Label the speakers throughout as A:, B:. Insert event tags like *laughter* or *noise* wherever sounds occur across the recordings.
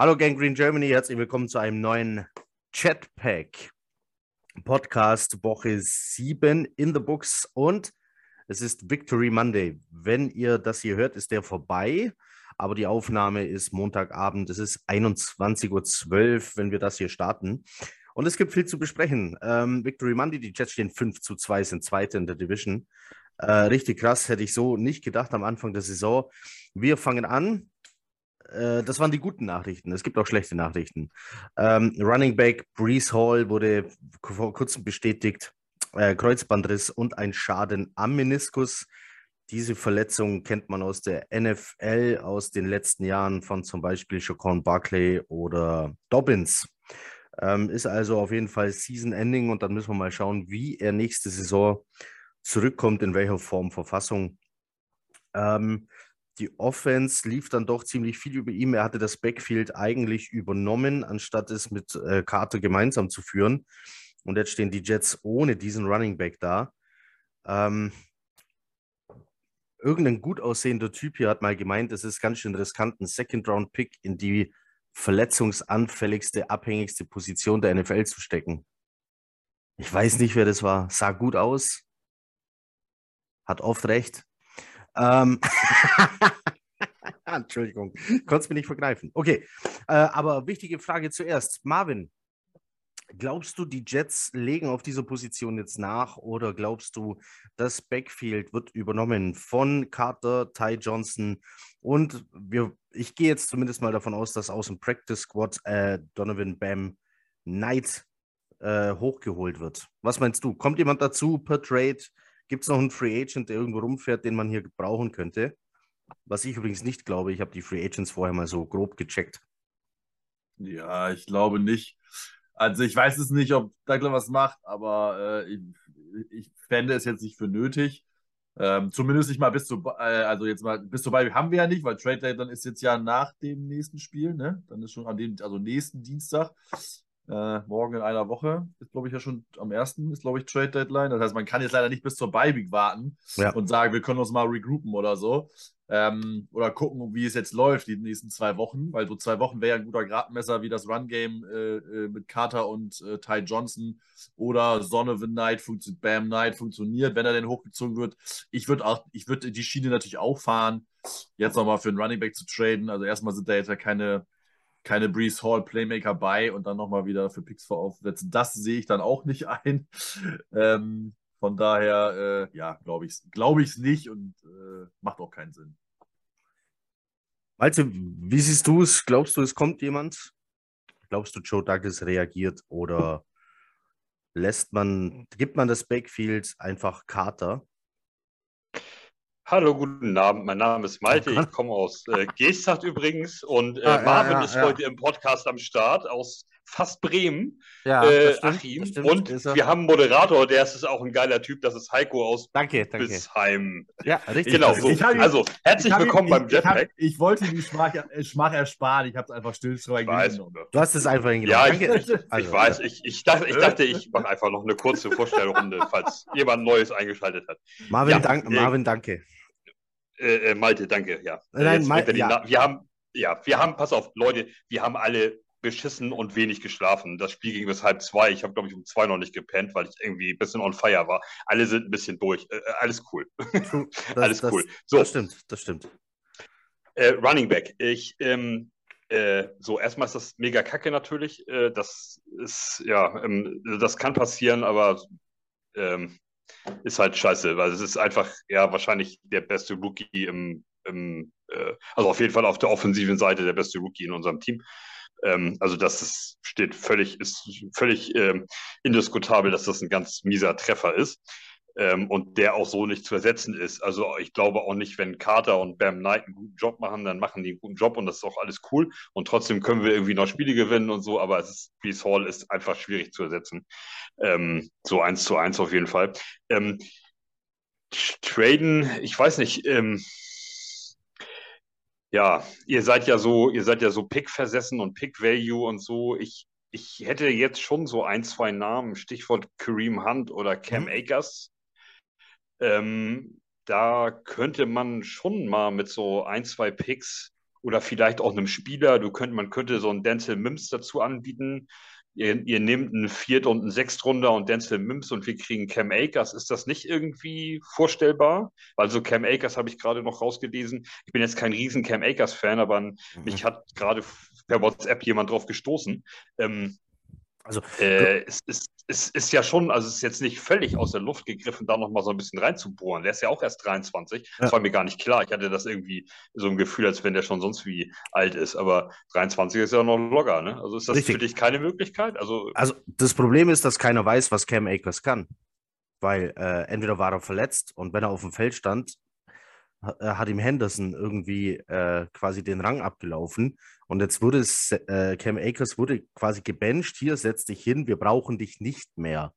A: Hallo Gang Green Germany, herzlich willkommen zu einem neuen Chatpack Podcast Woche 7 in the Books und es ist Victory Monday. Wenn ihr das hier hört, ist der vorbei, aber die Aufnahme ist Montagabend. Es ist 21.12 Uhr, wenn wir das hier starten. Und es gibt viel zu besprechen. Ähm, Victory Monday, die Jets stehen 5 zu 2, sind Zweite in der Division. Äh, richtig krass, hätte ich so nicht gedacht am Anfang der Saison. Wir fangen an äh, das waren die guten Nachrichten. Es gibt auch schlechte Nachrichten. Ähm, Running Back Brees Hall wurde vor kurzem bestätigt, äh, Kreuzbandriss und ein Schaden am Meniskus. Diese Verletzung kennt man aus der NFL aus den letzten Jahren von zum Beispiel Chacon Barclay oder Dobbins. Ähm, ist also auf jeden Fall Season-Ending und dann müssen wir mal schauen, wie er nächste Saison zurückkommt, in welcher Form, Verfassung. Ähm, die Offense lief dann doch ziemlich viel über ihm. Er hatte das Backfield eigentlich übernommen, anstatt es mit äh, Carter gemeinsam zu führen. Und jetzt stehen die Jets ohne diesen Running Back da. Ähm, irgendein gut aussehender Typ hier hat mal gemeint, es ist ganz schön riskant, einen Second-Round-Pick in die verletzungsanfälligste, abhängigste Position der NFL zu stecken. Ich weiß nicht, wer das war. Sah gut aus. Hat oft recht. Ähm *laughs* *laughs* Entschuldigung, konnte es mir nicht vergreifen. Okay, äh, aber wichtige Frage zuerst. Marvin, glaubst du, die Jets legen auf dieser Position jetzt nach oder glaubst du, das Backfield wird übernommen von Carter, Ty Johnson und wir, ich gehe jetzt zumindest mal davon aus, dass aus dem Practice Squad äh, Donovan Bam Knight äh, hochgeholt wird. Was meinst du? Kommt jemand dazu per Trade? Gibt es noch einen Free Agent, der irgendwo rumfährt, den man hier brauchen könnte? Was ich übrigens nicht glaube. Ich habe die Free Agents vorher mal so grob gecheckt.
B: Ja, ich glaube nicht. Also ich weiß es nicht, ob Douglas was macht, aber äh, ich, ich fände es jetzt nicht für nötig. Ähm, zumindest nicht mal bis zu, äh, also jetzt mal bis vorbei haben wir ja nicht, weil Trade Day dann ist jetzt ja nach dem nächsten Spiel, ne? Dann ist schon an dem, also nächsten Dienstag. Äh, morgen in einer Woche ist, glaube ich, ja schon am ersten ist, glaube ich, Trade Deadline. Das heißt, man kann jetzt leider nicht bis zur Bye warten ja. und sagen, wir können uns mal regroupen oder so. Ähm, oder gucken, wie es jetzt läuft, die nächsten zwei Wochen, weil so zwei Wochen wäre ja ein guter Gradmesser, wie das Run-Game äh, äh, mit Carter und äh, Ty Johnson oder Donovan Knight funktioniert, Bam Knight funktioniert, wenn er denn hochgezogen wird. Ich würde auch, ich würde die Schiene natürlich auch fahren, jetzt nochmal für einen Running Back zu traden. Also erstmal sind da jetzt ja keine keine Breeze Hall Playmaker bei und dann nochmal wieder für Picks voraufsetzen. Das sehe ich dann auch nicht *laughs* ein. Ähm, von daher, äh, ja, glaube ich es glaub nicht und äh, macht auch keinen Sinn.
A: Malte, wie siehst du es? Glaubst du, es kommt jemand? Glaubst du, Joe Douglas reagiert oder lässt man, gibt man das Backfield einfach Carter?
C: Hallo, guten Abend. Mein Name ist Malte. Ich komme aus äh, Geesthacht übrigens und äh, ah, Marvin ja, ja, ist ja. heute im Podcast am Start aus fast Bremen. Ja, äh, stimmt, Achim. Und wir haben einen Moderator, der ist auch ein geiler Typ. Das ist Heiko aus
A: danke, danke.
C: Bisheim.
A: Ja, richtig.
C: Genau. So. also herzlich willkommen ihn, beim Jetpack.
B: Ich, ich, wollte die Schmach, äh, Schmach ersparen. Ich habe es einfach stillschweigend
A: Du hast es einfach
C: hingenommen. Ja, ich, ich, also, ich weiß. Ich, ich, dachte, ich dachte, ich mache einfach noch eine kurze Vorstellrunde, falls jemand Neues eingeschaltet hat.
A: Marvin, dank, Marvin danke.
C: Äh, äh, Malte, danke, ja. Nein, Malte, ja. wir haben, ja, wir haben, pass auf, Leute, wir haben alle beschissen und wenig geschlafen. Das Spiel ging bis halb zwei. Ich habe, glaube ich, um zwei noch nicht gepennt, weil ich irgendwie ein bisschen on fire war. Alle sind ein bisschen durch. Äh, äh alles cool. *laughs*
A: Das, alles cool. Das, so. das stimmt, das stimmt.
C: Äh, Running Back. Ich, ähm, äh, so, erstmal ist das mega kacke natürlich. Äh, das ist, ja, ähm, das kann passieren, aber ähm, ist halt scheiße, weil es ist einfach ja wahrscheinlich der beste Rookie im, im äh, also auf jeden Fall auf der offensiven Seite der beste Rookie in unserem Team. Ähm, also das ist, steht völlig, ist völlig ähm, indiskutabel, dass das ein ganz mieser Treffer ist ähm, und der auch so nicht zu ersetzen ist. Also ich glaube auch nicht, wenn Carter und Bam Knight einen guten Job machen, dann machen die einen guten Job und das ist auch alles cool. Und trotzdem können wir irgendwie noch Spiele gewinnen und so, aber es ist, Brees Hall ist einfach schwierig zu ersetzen. Ähm, so eins zu eins auf jeden Fall. Ähm, traden, ich weiß nicht, ähm, ja, ihr seid ja so, ihr seid ja so Pick versessen und Pick Value und so. Ich, ich hätte jetzt schon so ein, zwei Namen, Stichwort Kareem Hunt oder Cam mhm. Akers. Ähm, da könnte man schon mal mit so ein, zwei Picks oder vielleicht auch einem Spieler. Du könnt, man könnte so einen Denzel Mims dazu anbieten. Ihr, ihr nehmt einen Viert- und einen Sechstrunder und Denzel Mims und wir kriegen Cam Akers. Ist das nicht irgendwie vorstellbar? Also Cam Akers habe ich gerade noch rausgelesen. Ich bin jetzt kein riesen Cam Akers-Fan, aber mhm. mich hat gerade per WhatsApp jemand drauf gestoßen. Ähm, also äh, es, ist, es ist ja schon, also es ist jetzt nicht völlig aus der Luft gegriffen, da nochmal so ein bisschen reinzubohren. Der ist ja auch erst 23. Ja. Das war mir gar nicht klar. Ich hatte das irgendwie so ein Gefühl, als wenn der schon sonst wie alt ist. Aber 23 ist ja noch locker, ne? Also ist das Richtig. für dich keine Möglichkeit?
A: Also, also das Problem ist, dass keiner weiß, was Cam Akers kann. Weil äh, entweder war er verletzt und wenn er auf dem Feld stand, hat ihm Henderson irgendwie äh, quasi den Rang abgelaufen. Und jetzt wurde es, äh, Cam Akers wurde quasi gebencht. Hier, setz dich hin, wir brauchen dich nicht mehr.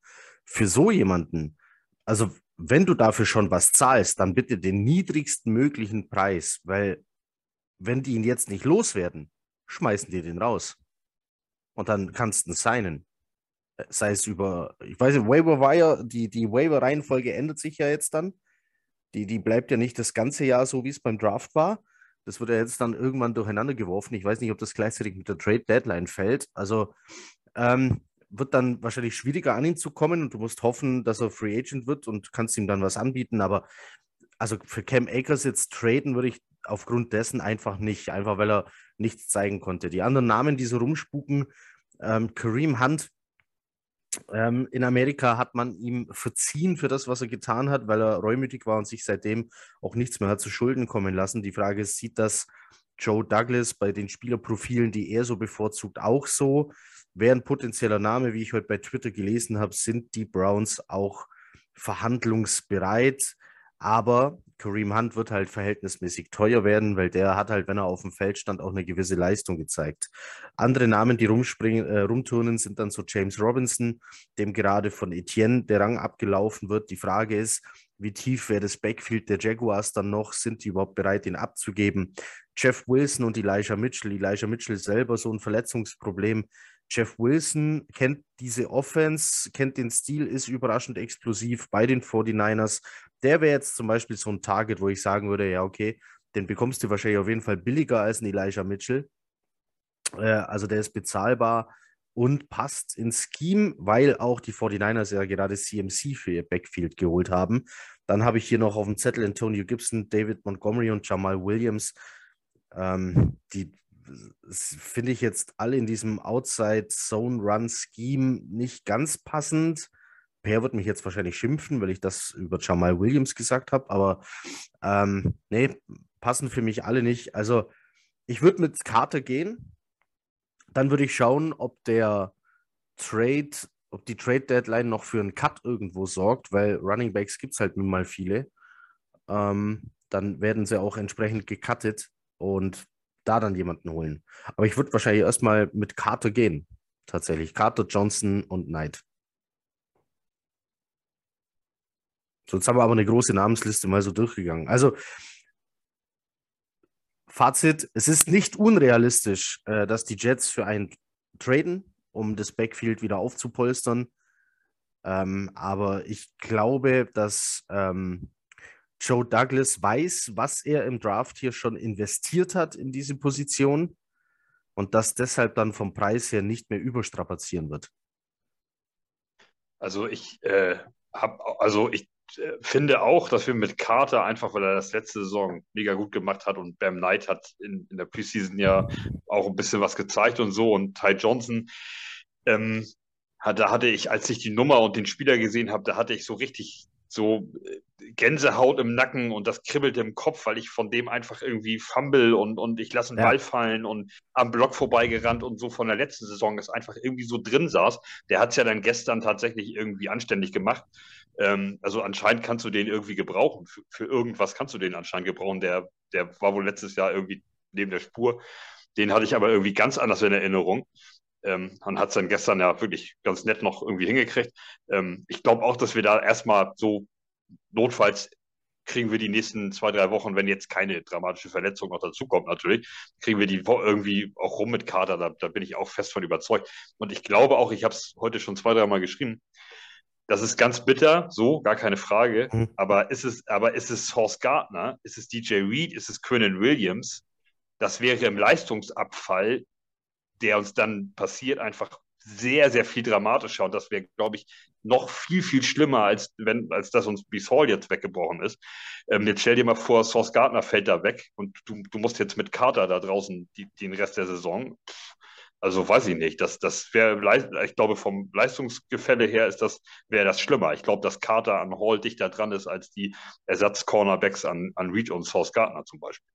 A: Für so jemanden, also wenn du dafür schon was zahlst, dann bitte den niedrigsten möglichen Preis, weil wenn die ihn jetzt nicht loswerden, schmeißen die den raus. Und dann kannst du ihn signen. Äh, sei es über, ich weiß nicht, Waiver Wire, die, die Waiver-Reihenfolge ändert sich ja jetzt dann. Die, die bleibt ja nicht das ganze Jahr so, wie es beim Draft war. Das wird ja jetzt dann irgendwann durcheinander geworfen. Ich weiß nicht, ob das gleichzeitig mit der Trade Deadline fällt. Also ähm, wird dann wahrscheinlich schwieriger an ihn zu kommen und du musst hoffen, dass er Free Agent wird und kannst ihm dann was anbieten. Aber also für Cam Akers jetzt traden würde ich aufgrund dessen einfach nicht, einfach weil er nichts zeigen konnte. Die anderen Namen, die so rumspuken, ähm, Kareem Hunt ähm, in Amerika hat man ihm verziehen für das, was er getan hat, weil er reumütig war und sich seitdem auch nichts mehr hat zu Schulden kommen lassen. Die Frage ist, sieht das Joe Douglas bei den Spielerprofilen, die er so bevorzugt, auch so? Wäre ein potenzieller Name, wie ich heute bei Twitter gelesen habe, sind die Browns auch verhandlungsbereit. Aber Kareem Hunt wird halt verhältnismäßig teuer werden, weil der hat halt, wenn er auf dem Feld stand, auch eine gewisse Leistung gezeigt. Andere Namen, die rumspringen, äh, rumturnen, sind dann so James Robinson, dem gerade von Etienne der Rang abgelaufen wird. Die Frage ist, wie tief wäre das Backfield der Jaguars dann noch? Sind die überhaupt bereit, ihn abzugeben? Jeff Wilson und Elijah Mitchell. Elijah Mitchell selber so ein Verletzungsproblem. Jeff Wilson kennt diese Offense, kennt den Stil, ist überraschend explosiv bei den 49ers. Der wäre jetzt zum Beispiel so ein Target, wo ich sagen würde, ja, okay, den bekommst du wahrscheinlich auf jeden Fall billiger als ein Elijah Mitchell. Äh, also der ist bezahlbar und passt ins Scheme, weil auch die 49ers ja gerade CMC für ihr Backfield geholt haben. Dann habe ich hier noch auf dem Zettel Antonio Gibson, David Montgomery und Jamal Williams. Ähm, die finde ich jetzt alle in diesem Outside-Zone-Run-Scheme nicht ganz passend. Per wird mich jetzt wahrscheinlich schimpfen, weil ich das über Jamal Williams gesagt habe, aber ähm, nee, passen für mich alle nicht. Also ich würde mit Carter gehen. Dann würde ich schauen, ob der Trade, ob die Trade Deadline noch für einen Cut irgendwo sorgt, weil Running Backs gibt es halt nun mal viele. Ähm, dann werden sie auch entsprechend gecuttet und da dann jemanden holen. Aber ich würde wahrscheinlich erstmal mit Carter gehen. Tatsächlich. Carter, Johnson und Knight. So, jetzt haben wir aber eine große Namensliste mal so durchgegangen. Also, Fazit: Es ist nicht unrealistisch, äh, dass die Jets für einen traden, um das Backfield wieder aufzupolstern. Ähm, aber ich glaube, dass ähm, Joe Douglas weiß, was er im Draft hier schon investiert hat in diese Position und das deshalb dann vom Preis her nicht mehr überstrapazieren wird.
C: Also ich äh, habe, also ich äh, finde auch, dass wir mit Carter einfach, weil er das letzte Saison mega gut gemacht hat und Bam Knight hat in, in der Preseason ja auch ein bisschen was gezeigt und so und Ty Johnson, ähm, da hatte ich, als ich die Nummer und den Spieler gesehen habe, da hatte ich so richtig so äh, Gänsehaut im Nacken und das kribbelt im Kopf, weil ich von dem einfach irgendwie fumble und, und ich lasse einen ja. Ball fallen und am Block vorbeigerannt und so von der letzten Saison das einfach irgendwie so drin saß. Der hat es ja dann gestern tatsächlich irgendwie anständig gemacht. Ähm, also anscheinend kannst du den irgendwie gebrauchen. Für, für irgendwas kannst du den anscheinend gebrauchen. Der, der war wohl letztes Jahr irgendwie neben der Spur. Den hatte ich aber irgendwie ganz anders in Erinnerung. Ähm, und hat es dann gestern ja wirklich ganz nett noch irgendwie hingekriegt. Ähm, ich glaube auch, dass wir da erstmal so notfalls kriegen wir die nächsten zwei, drei Wochen, wenn jetzt keine dramatische Verletzung noch dazukommt, natürlich, kriegen wir die irgendwie auch rum mit Kater. Da, da bin ich auch fest von überzeugt. Und ich glaube auch, ich habe es heute schon zwei, dreimal geschrieben, das ist ganz bitter, so, gar keine Frage. Mhm. Aber ist es, aber ist es Source Gardner? Ist es DJ Reed? Ist es Quinnen Williams? das wäre im Leistungsabfall, der uns dann passiert, einfach sehr, sehr viel dramatischer. Und das wäre, glaube ich, noch viel, viel schlimmer, als, wenn, als dass uns Hall jetzt weggebrochen ist. Ähm, jetzt stell dir mal vor, Source Gardner fällt da weg und du, du musst jetzt mit Carter da draußen die, den Rest der Saison. Also weiß ich nicht. Das, das wäre, ich glaube, vom Leistungsgefälle her ist das, wäre das schlimmer. Ich glaube, dass Carter an Hall dichter dran ist als die Ersatz-Cornerbacks an, an Reed und Source Gardner zum Beispiel.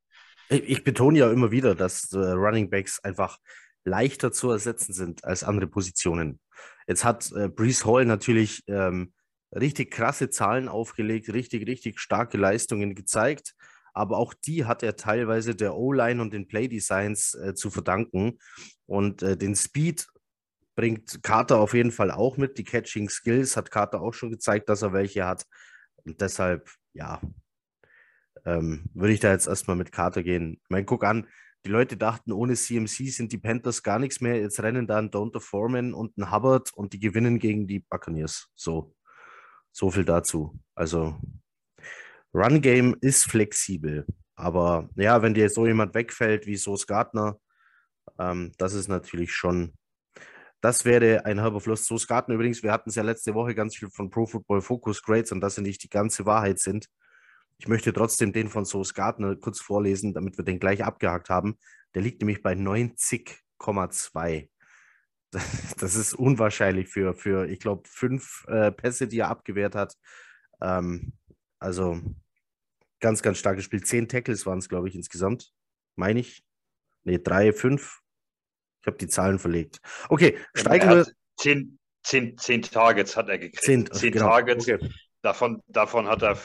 A: Ich, ich betone ja immer wieder, dass äh, Running Backs einfach leichter zu ersetzen sind als andere Positionen. Jetzt hat äh, Brees Hall natürlich ähm, richtig krasse Zahlen aufgelegt, richtig, richtig starke Leistungen gezeigt, aber auch die hat er teilweise der O-Line und den Play-Designs äh, zu verdanken. Und äh, den Speed bringt Carter auf jeden Fall auch mit. Die Catching Skills hat Carter auch schon gezeigt, dass er welche hat. Und deshalb, ja, ähm, würde ich da jetzt erstmal mit Carter gehen. Ich meine, guck an, die Leute dachten, ohne CMC sind die Panthers gar nichts mehr. Jetzt rennen da ein Donta Foreman und ein Hubbard und die gewinnen gegen die Buccaneers. So, so viel dazu. Also, Run Game ist flexibel. Aber ja, wenn dir so jemand wegfällt wie Sos Gardner, ähm, das ist natürlich schon, das wäre ein halber Fluss. Sos Gardner übrigens, wir hatten es ja letzte Woche ganz viel von Pro Football Focus Grades und dass sie nicht die ganze Wahrheit sind. Ich möchte trotzdem den von Soos Gardner kurz vorlesen, damit wir den gleich abgehakt haben. Der liegt nämlich bei 90,2. *laughs* Das ist unwahrscheinlich für, für ich glaube, fünf äh, Pässe, die er abgewehrt hat. Ähm, also ganz, ganz stark gespielt. Zehn Tackles waren es, glaube ich, insgesamt. Meine ich. Ne, drei, fünf. Ich habe die Zahlen verlegt. Okay, steigen wir.
C: Zehn, zehn, zehn Targets hat er gekriegt. Zehn, zehn genau. Targets. Okay. Davon, davon hat er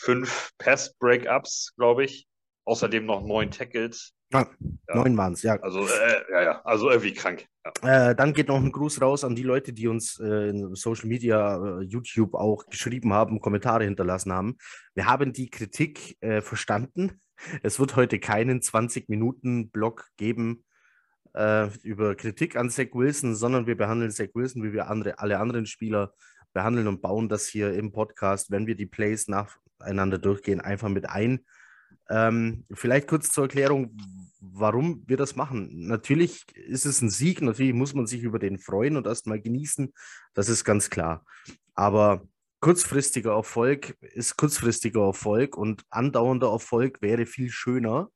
C: fünf Pass-Breakups, glaube ich. Außerdem noch neun Tackles.
A: Ah, ja. Neun waren es, ja.
C: Also, äh, ja, ja, also irgendwie krank. Ja.
A: Äh, dann geht noch ein Gruß raus an die Leute, die uns äh, in Social Media, äh, YouTube auch geschrieben haben, Kommentare hinterlassen haben. Wir haben die Kritik äh, verstanden. Es wird heute keinen 20-Minuten-Blog geben äh, über Kritik an Zach Wilson, sondern wir behandeln Zach Wilson, wie wir andere, alle anderen Spieler behandeln und bauen das hier im Podcast, wenn wir die Plays nacheinander durchgehen, einfach mit ein. Ähm, vielleicht kurz zur Erklärung, warum wir das machen. Natürlich ist es ein Sieg, natürlich muss man sich über den freuen und erstmal genießen, das ist ganz klar. Aber kurzfristiger Erfolg ist kurzfristiger Erfolg und andauernder Erfolg wäre viel schöner.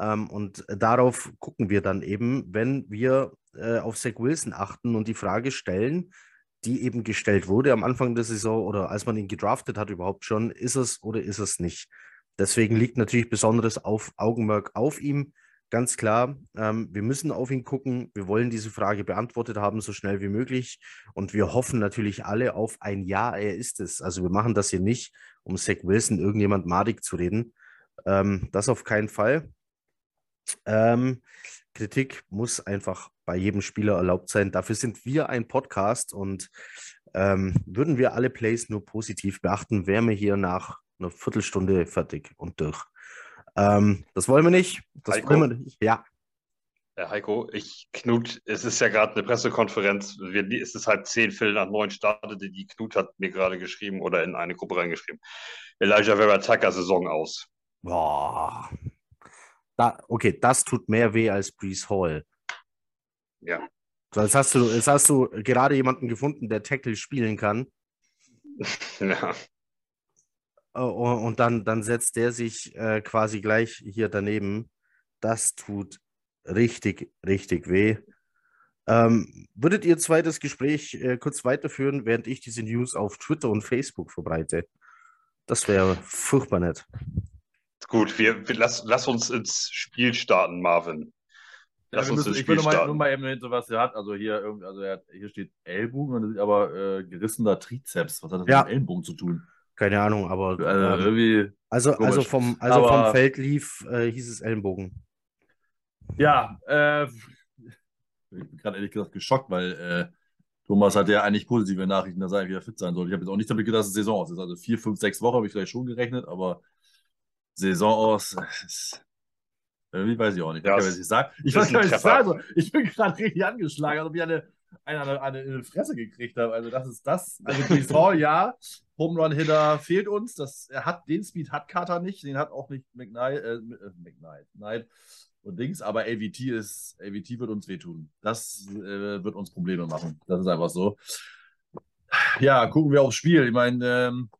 A: Ähm, und darauf gucken wir dann eben, wenn wir äh, auf Zach Wilson achten und die Frage stellen, die eben gestellt wurde am Anfang der Saison oder als man ihn gedraftet hat überhaupt schon, ist es oder ist es nicht. Deswegen liegt natürlich besonderes auf Augenmerk auf ihm. Ganz klar, ähm, wir müssen auf ihn gucken. Wir wollen diese Frage beantwortet haben, so schnell wie möglich. Und wir hoffen natürlich alle auf ein Ja, er ist es. Also wir machen das hier nicht, um Zach Wilson irgendjemand madig zu reden. Ähm, das auf keinen Fall. Ähm, Kritik muss einfach bei jedem Spieler erlaubt sein. Dafür sind wir ein Podcast und ähm, würden wir alle Plays nur positiv beachten, wären wir hier nach einer Viertelstunde fertig und durch. Ähm, das wollen wir nicht. Das
C: Heiko,
A: wollen wir nicht. Ja.
C: Herr Heiko, ich Knut, es ist ja gerade eine Pressekonferenz. Wir, es ist halt zehn Viertel nach neun startete. Die Knut hat mir gerade geschrieben oder in eine Gruppe reingeschrieben. Elijah Vera Tucker Saison aus.
A: Boah. Da, okay, das tut mehr weh als Brees Hall.
C: Ja.
A: Jetzt, hast du, jetzt hast du gerade jemanden gefunden, der Tackle spielen kann. *laughs*
C: Ja.
A: Oh, oh, und dann, dann setzt der sich äh, quasi gleich hier daneben. Das tut richtig, richtig weh. Ähm, würdet ihr zwei das Gespräch äh, kurz weiterführen, während ich diese News auf Twitter und Facebook verbreite? Das wäre furchtbar nett.
C: Gut, wir, wir lass, lass uns ins Spiel starten, Marvin.
B: Lass ja, uns müssen, ich will mal, nur mal eben hinter, was er hat. Also hier, also er hat, hier steht Ellbogen und das sieht aber äh, gerissener Trizeps. Was hat das ja. mit Ellenbogen zu tun?
A: Keine Ahnung, aber.
B: Also, ähm,
A: also, also, vom, also aber, vom Feld lief, äh, hieß es Ellenbogen.
B: Ja, äh, ich bin gerade ehrlich gesagt geschockt, weil äh, Thomas hat ja eigentlich positive Nachrichten, dass er wieder fit sein soll. Ich habe jetzt auch nicht damit gedacht, dass es Saison aus ist. Also vier, fünf, sechs Wochen habe ich vielleicht schon gerechnet, aber Saison aus. Ist, irgendwie weiß ich auch nicht. Ich, ich, sagen. ich weiß gar nicht, was ich sagen soll. Ich bin *laughs* gerade richtig angeschlagen, als ob ich eine, eine, eine, in die Fresse gekriegt habe. Also, das ist das. Also, Saison, *laughs* ja. Home Run Hitter fehlt uns. Das, er hat, den Speed hat Carter nicht. Den hat auch nicht McKnight. Äh, äh, McKnight. Knight. und Dings, aber AVT ist, AVT wird uns wehtun. Das äh, wird uns Probleme machen. Das ist einfach so. Ja, gucken wir aufs Spiel. Ich meine, ähm,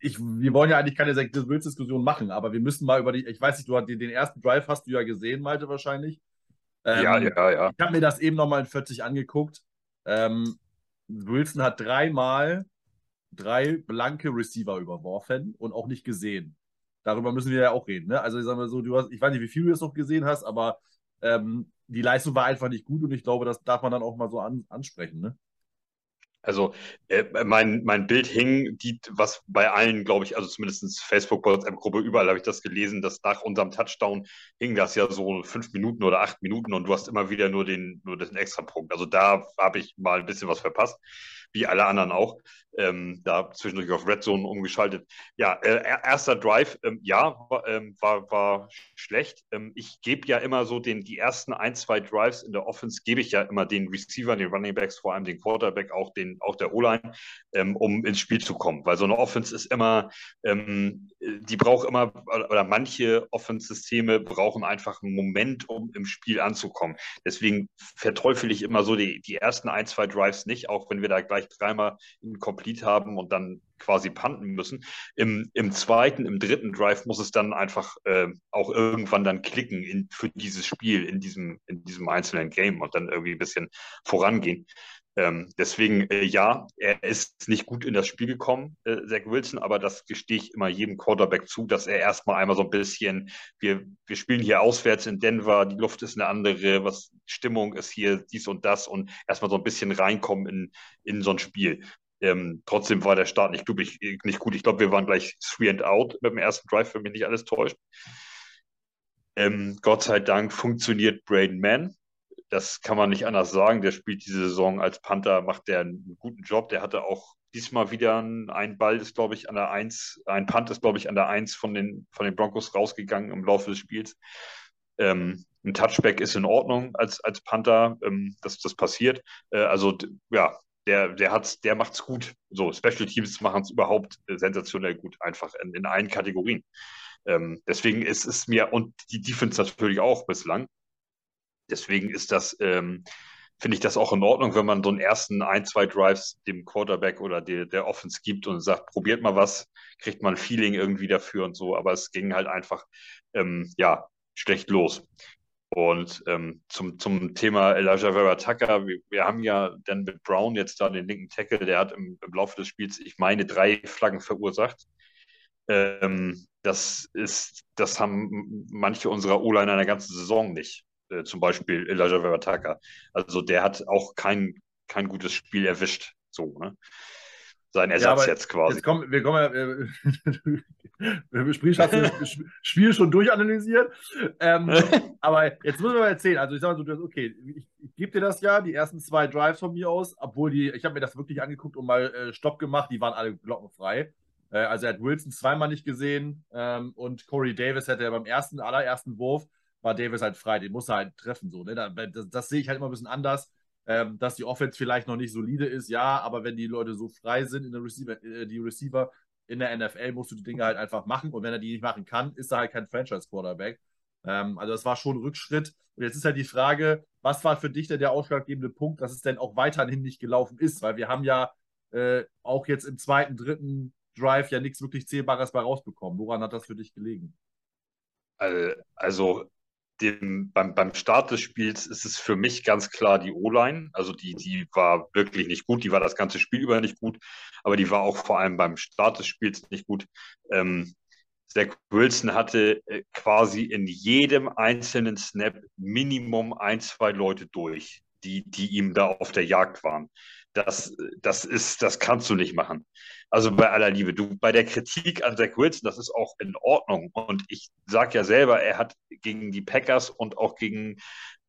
B: ich, wir wollen ja eigentlich keine Diskussion machen, aber wir müssen mal über die, ich weiß nicht, du hast den, den ersten Drive hast du ja gesehen, Malte, wahrscheinlich.
C: Ähm, ja, ja, ja.
B: Ich habe mir das eben nochmal in 40 angeguckt. Ähm, Wilson hat dreimal drei blanke Receiver überworfen und auch nicht gesehen. Darüber müssen wir ja auch reden. Ne? Also ich sag mal so, du hast, ich weiß nicht, wie viel du jetzt noch gesehen hast, aber ähm, die Leistung war einfach nicht gut und ich glaube, das darf man dann auch mal so an, ansprechen. Ne?
C: Also äh, mein, mein Bild hing, die, was bei allen, glaube ich, also zumindest Facebook, WhatsApp-Gruppe, überall habe ich das gelesen, dass nach unserem Touchdown hing das ja so fünf Minuten oder acht Minuten und du hast immer wieder nur den, nur den Extrapunkt. Also da habe ich mal ein bisschen was verpasst wie alle anderen auch. Ähm, da zwischendurch auf Red Zone umgeschaltet. Ja, äh, erster Drive, ähm, ja, war, ähm, war, war schlecht. Ähm, ich gebe ja immer so den, die ersten ein, zwei Drives in der Offense, gebe ich ja immer den Receiver, den Running Backs, vor allem den Quarterback, auch, den, auch der O-Line, ähm, um ins Spiel zu kommen. Weil so eine Offense ist immer, ähm, die braucht immer, oder manche Offense-Systeme brauchen einfach einen Moment, um im Spiel anzukommen. Deswegen verteufel ich immer so die, die ersten ein, zwei Drives nicht, auch wenn wir da gleich dreimal Complete haben und dann quasi panten müssen. Im, im zweiten, im dritten Drive muss es dann einfach äh, auch irgendwann dann klicken in, für dieses Spiel, in diesem, in diesem einzelnen Game und dann irgendwie ein bisschen vorangehen. Ähm, deswegen, äh, ja, er ist nicht gut in das Spiel gekommen, äh, Zach Wilson, aber das gestehe ich immer jedem Quarterback zu, dass er erstmal einmal so ein bisschen, wir, wir spielen hier auswärts in Denver, die Luft ist eine andere, was Stimmung ist hier, dies und das und erstmal so ein bisschen reinkommen in, in so ein Spiel. Ähm, trotzdem war der Start nicht, ich, nicht gut. Ich glaube, wir waren gleich three and out mit dem ersten Drive, wenn mich nicht alles täuscht. Ähm, Gott sei Dank funktioniert Braden Mann das kann man nicht anders sagen. Der spielt diese Saison als Panther, macht der einen guten Job. Der hatte auch diesmal wieder ein, Ball, ist glaube ich an der Eins, ein Punt ist glaube ich an der Eins von den, von den Broncos rausgegangen im Laufe des Spiels. Ähm, ein Touchback ist in Ordnung als, als Panther, ähm, dass das passiert. Äh, also ja, der, der, hat's, der macht's gut. So, Special Teams machen es überhaupt äh, sensationell gut, einfach in, in allen Kategorien. Ähm, deswegen ist es mir, und die Defense natürlich auch bislang, Deswegen ist das, ähm, finde ich das auch in Ordnung, wenn man so einen ersten ein, zwei Drives dem Quarterback oder der, der Offense gibt und sagt, probiert mal was, kriegt man ein Feeling irgendwie dafür und so. Aber es ging halt einfach, ähm, ja, schlecht los. Und ähm, zum, zum Thema Elijah Vera Tucker, wir, wir, haben ja dann mit Brown jetzt da den linken Tackle, der hat im, im Laufe des Spiels, ich meine, drei Flaggen verursacht. Ähm, das ist, das haben manche unserer O-Line einer ganzen Saison nicht äh, zum Beispiel Elijah Verataka. Also der hat auch kein, kein gutes Spiel erwischt. So, ne? Sein Ersatz ja, jetzt quasi.
B: Jetzt kommen, wir kommen ja, äh, Sprich hast du das Spiel schon durchanalysiert. Ähm, *laughs* aber jetzt müssen wir mal erzählen. Also ich sage mal so, okay, ich, ich gebe dir das ja, die ersten zwei Drives von mir aus, obwohl die, ich habe mir das wirklich angeguckt und mal äh, Stopp gemacht, die waren alle glockenfrei. Äh, also er hat Wilson zweimal nicht gesehen ähm, und Corey Davis hätte er beim ersten, allerersten Wurf war Davis halt frei. Den muss er halt treffen. So, ne? das, das sehe ich halt immer ein bisschen anders. Ähm, dass die Offense vielleicht noch nicht solide ist, ja, aber wenn die Leute so frei sind in der Receiver, äh, die Receiver in der NFL, musst du die Dinge halt einfach machen. Und wenn er die nicht machen kann, ist er halt kein Franchise-Quarterback. Ähm, also das war schon ein Rückschritt. Und jetzt ist halt die Frage, was war für dich denn der ausschlaggebende Punkt, dass es denn auch weiterhin nicht gelaufen ist? Weil wir haben ja äh, auch jetzt im zweiten, dritten Drive ja nichts wirklich Zählbares bei rausbekommen. Woran hat das für dich gelegen?
C: Also dem, beim, beim Start des Spiels ist es für mich ganz klar die O-Line. Also die, die war wirklich nicht gut, die war das ganze Spiel über nicht gut, aber die war auch vor allem beim Start des Spiels nicht gut. Ähm, Zach Wilson hatte äh, quasi in jedem einzelnen Snap Minimum ein, zwei Leute durch, die, die ihm da auf der Jagd waren. Das, das ist, das kannst du nicht machen. Also bei aller Liebe, du bei der Kritik an Zach Wilson, das ist auch in Ordnung. Und ich sage ja selber, er hat gegen die Packers und auch gegen,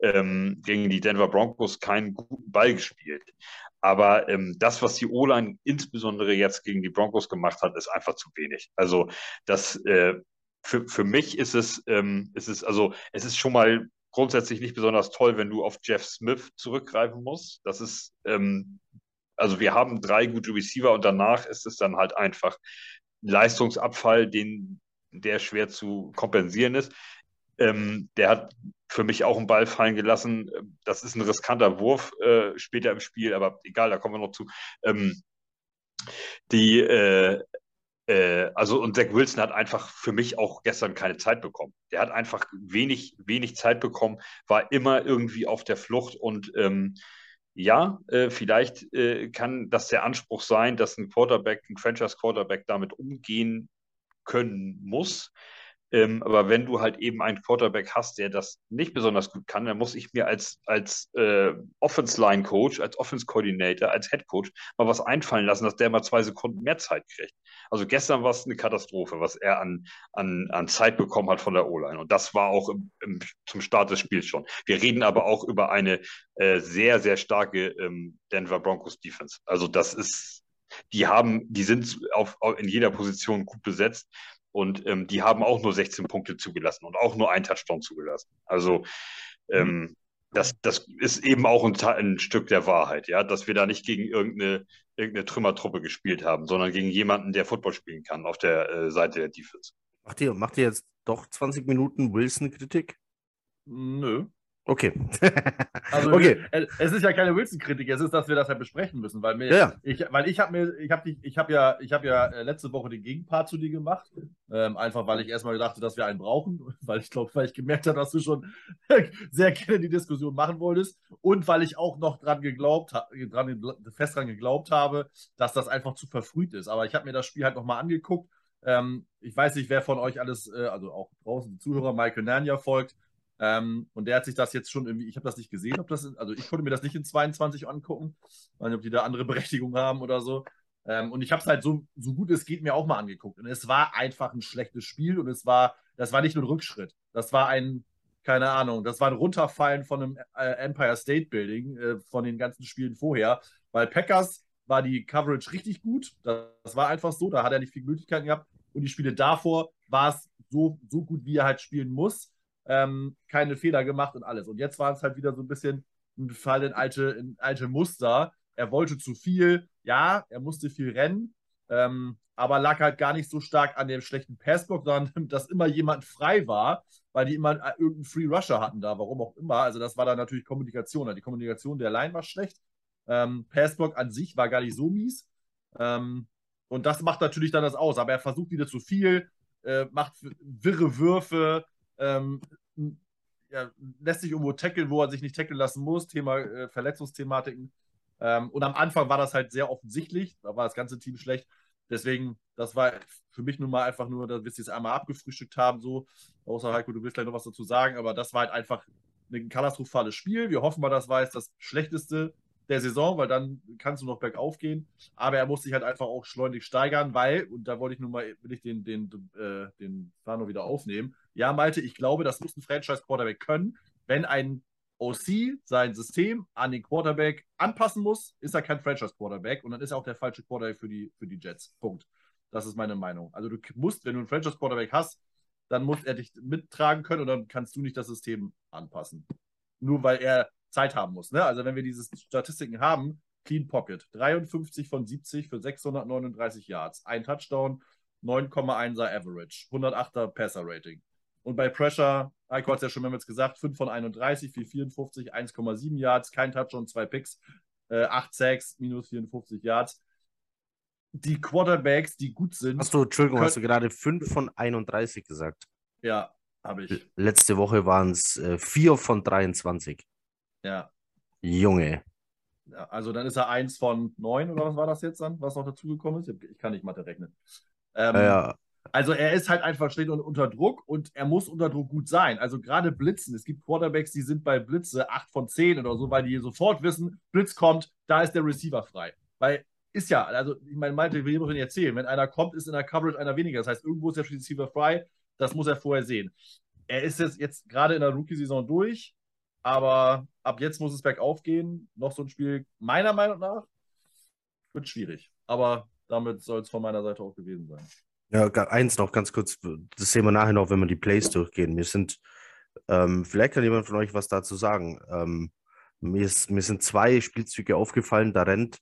C: ähm, gegen die Denver Broncos keinen guten Ball gespielt. Aber ähm, das, was die O-Line insbesondere jetzt gegen die Broncos gemacht hat, ist einfach zu wenig. Also das äh, für, für mich ist es, ähm, ist es, also es ist schon mal grundsätzlich nicht besonders toll, wenn du auf Jeff Smith zurückgreifen musst. Das ist ähm, also wir haben drei gute Receiver und danach ist es dann halt einfach Leistungsabfall, den der schwer zu kompensieren ist. Ähm, der hat für mich auch einen Ball fallen gelassen. Das ist ein riskanter Wurf äh, später im Spiel, aber egal, da kommen wir noch zu. Ähm, die, äh, äh, also und Zach Wilson hat einfach für mich auch gestern keine Zeit bekommen. Der hat einfach wenig, wenig Zeit bekommen, war immer irgendwie auf der Flucht und ähm, ja, äh, vielleicht äh, kann das der Anspruch sein, dass ein Quarterback, ein Franchise-Quarterback damit umgehen können muss. Ähm, aber wenn du halt eben einen Quarterback hast, der das nicht besonders gut kann, dann muss ich mir als, als äh, Offense-Line-Coach, als Offense-Coordinator, als Head-Coach mal was einfallen lassen, dass der mal zwei Sekunden mehr Zeit kriegt. Also gestern war es eine Katastrophe, was er an, an, an Zeit bekommen hat von der O-Line. Und das war auch im, im, zum Start des Spiels schon. Wir reden aber auch über eine äh, sehr, sehr starke ähm, Denver Broncos Defense. Also das ist die haben, die sind auf, auf, in jeder Position gut besetzt. Und ähm, die haben auch nur 16 Punkte zugelassen und auch nur ein Touchdown zugelassen. Also ähm, das, das ist eben auch ein, ein, Stück der Wahrheit, ja, dass wir da nicht gegen irgendeine, irgendeine Trümmertruppe gespielt haben, sondern gegen jemanden, der Football spielen kann auf der äh, Seite der Defense.
A: Macht ihr, macht ihr jetzt doch 20 Minuten Wilson-Kritik?
B: Nö.
A: Okay. *laughs*
B: also okay. Es ist ja keine Wilson-Kritik, es ist, dass wir das ja besprechen müssen, weil mir, ja. ich, weil ich habe mir, ich habe ich habe ja, ich habe ja äh, letzte Woche den Gegenpart zu dir gemacht, ähm, einfach weil ich erstmal dachte, dass wir einen brauchen, *laughs* weil ich glaube, weil ich gemerkt habe, dass du schon *laughs* sehr gerne die Diskussion machen wolltest und weil ich auch noch dran geglaubt, dran, fest dran geglaubt habe, dass das einfach zu verfrüht ist. Aber ich habe mir das Spiel halt nochmal angeguckt. Ähm, ich weiß nicht, wer von euch alles, äh, also auch draußen die Zuhörer, Michael Nania folgt. Ähm, und der hat sich das jetzt schon irgendwie, ich habe das nicht gesehen, ob das, also ich konnte mir das nicht in 22 angucken, weil ob die da andere *laughs* Berechtigung haben oder so. Ähm, und ich habe es halt so, so gut es geht mir auch mal angeguckt. Und es war einfach ein schlechtes Spiel und es war, das war nicht nur ein Rückschritt. Das war ein, keine Ahnung, das war ein Runterfallen von einem äh, Empire State Building äh, von den ganzen Spielen vorher. Weil Packers war die Coverage richtig gut. Das, das war einfach so, da hat er nicht viele Möglichkeiten gehabt. Und die Spiele davor war es so, so gut, wie er halt spielen muss ähm, keine Fehler gemacht und alles. Und jetzt war es halt wieder so ein bisschen ein Fall in alte, in alte Muster. Er wollte zu viel, ja, er musste viel rennen, ähm, aber lag halt gar nicht so stark an dem schlechten Passblock, sondern *laughs* dass immer jemand frei war, weil die immer äh, irgendeinen Free Rusher hatten da, warum auch immer. Also das war dann natürlich Kommunikation. Die Kommunikation der Line war schlecht. Ähm, Passblock an sich war gar nicht so mies. Ähm, und das macht natürlich dann das aus. Aber er versucht wieder zu viel, äh, macht wirre Würfe, ähm, ja, lässt sich irgendwo tackeln, wo er sich nicht tackeln lassen muss, Thema äh, Verletzungsthematiken. Ähm, und am Anfang war das halt sehr offensichtlich, da war das ganze Team schlecht. Deswegen, das war für mich nun mal einfach nur, dass wir es jetzt einmal abgefrühstückt haben, so. Außer Heiko, du willst gleich noch was dazu sagen, aber das war halt einfach ein katastrophales Spiel. Wir hoffen mal, das war jetzt das schlechteste der Saison, weil dann kannst du noch bergauf gehen. Aber er muss sich halt einfach auch schleunig steigern, weil, und da wollte ich nun mal, will ich den, den, äh, den Fano wieder aufnehmen. Ja, Malte, ich glaube, das muss ein Franchise-Quarterback können. Wenn ein OC sein System an den Quarterback anpassen muss, ist er kein Franchise-Quarterback und dann ist er auch der falsche Quarterback für die, für die Jets. Punkt. Das ist meine Meinung. Also du musst, wenn du einen Franchise-Quarterback hast, dann muss er dich mittragen können und dann kannst du nicht das System anpassen. Nur weil er Zeit haben muss. Ne? Also wenn wir diese Statistiken haben, Clean Pocket, 53 von 70 für 639 Yards, ein Touchdown, 9,1er Average, 108er Passer Rating. Und bei Pressure, Heiko hat es ja schon mehrmals gesagt, 5 von 31, 454, 1,7 Yards, kein Touchdown, zwei Picks, äh, 8 Sacks, minus 54 Yards. Die Quarterbacks, die gut sind.
A: Hast du, Entschuldigung, können, hast du gerade 5 von 31 gesagt?
B: Ja, habe ich.
A: Letzte Woche waren es äh, 4 von 23.
B: Ja.
A: Junge.
B: Ja, also dann ist er eins von neun oder was war das jetzt dann, was noch dazugekommen ist? Ich kann nicht Mathe rechnen. Ähm,
A: ja.
B: Also er ist halt einfach steht unter Druck und er muss unter Druck gut sein. Also gerade Blitzen, es gibt Quarterbacks, die sind bei Blitze 8 von 10 oder so, weil die sofort wissen, Blitz kommt, da ist der Receiver frei. Weil ist ja, also ich meine, Malte will jemand erzählen, wenn einer kommt, ist in der Coverage einer weniger. Das heißt, irgendwo ist der Receiver frei, das muss er vorher sehen. Er ist jetzt, jetzt gerade in der Rookie-Saison durch, aber ab jetzt muss es bergauf gehen. Noch so ein Spiel, meiner Meinung nach, wird schwierig. Aber damit soll es von meiner Seite auch gewesen sein.
A: Ja, eins noch ganz kurz, das sehen wir nachher noch, wenn wir die Plays durchgehen. Mir sind, ähm, vielleicht kann jemand von euch was dazu sagen. Ähm, mir, ist, mir sind zwei Spielzüge aufgefallen, da rennt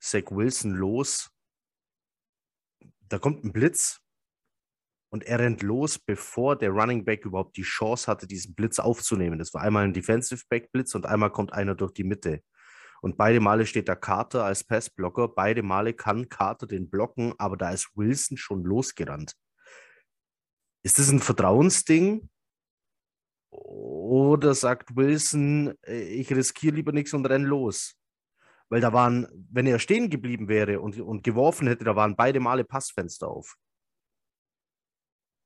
A: Zach Wilson los. Da kommt ein Blitz und er rennt los, bevor der Running Back überhaupt die Chance hatte, diesen Blitz aufzunehmen. Das war einmal ein Defensive Back Blitz und einmal kommt einer durch die Mitte. Und beide Male steht da Carter als Passblocker. Beide Male kann Carter den blocken, aber da ist Wilson schon losgerannt. Ist das ein Vertrauensding? Oder sagt Wilson, äh, ich riskiere lieber nichts und renn los? Weil da waren, wenn er stehen geblieben wäre und, und geworfen hätte, da waren beide Male Passfenster auf.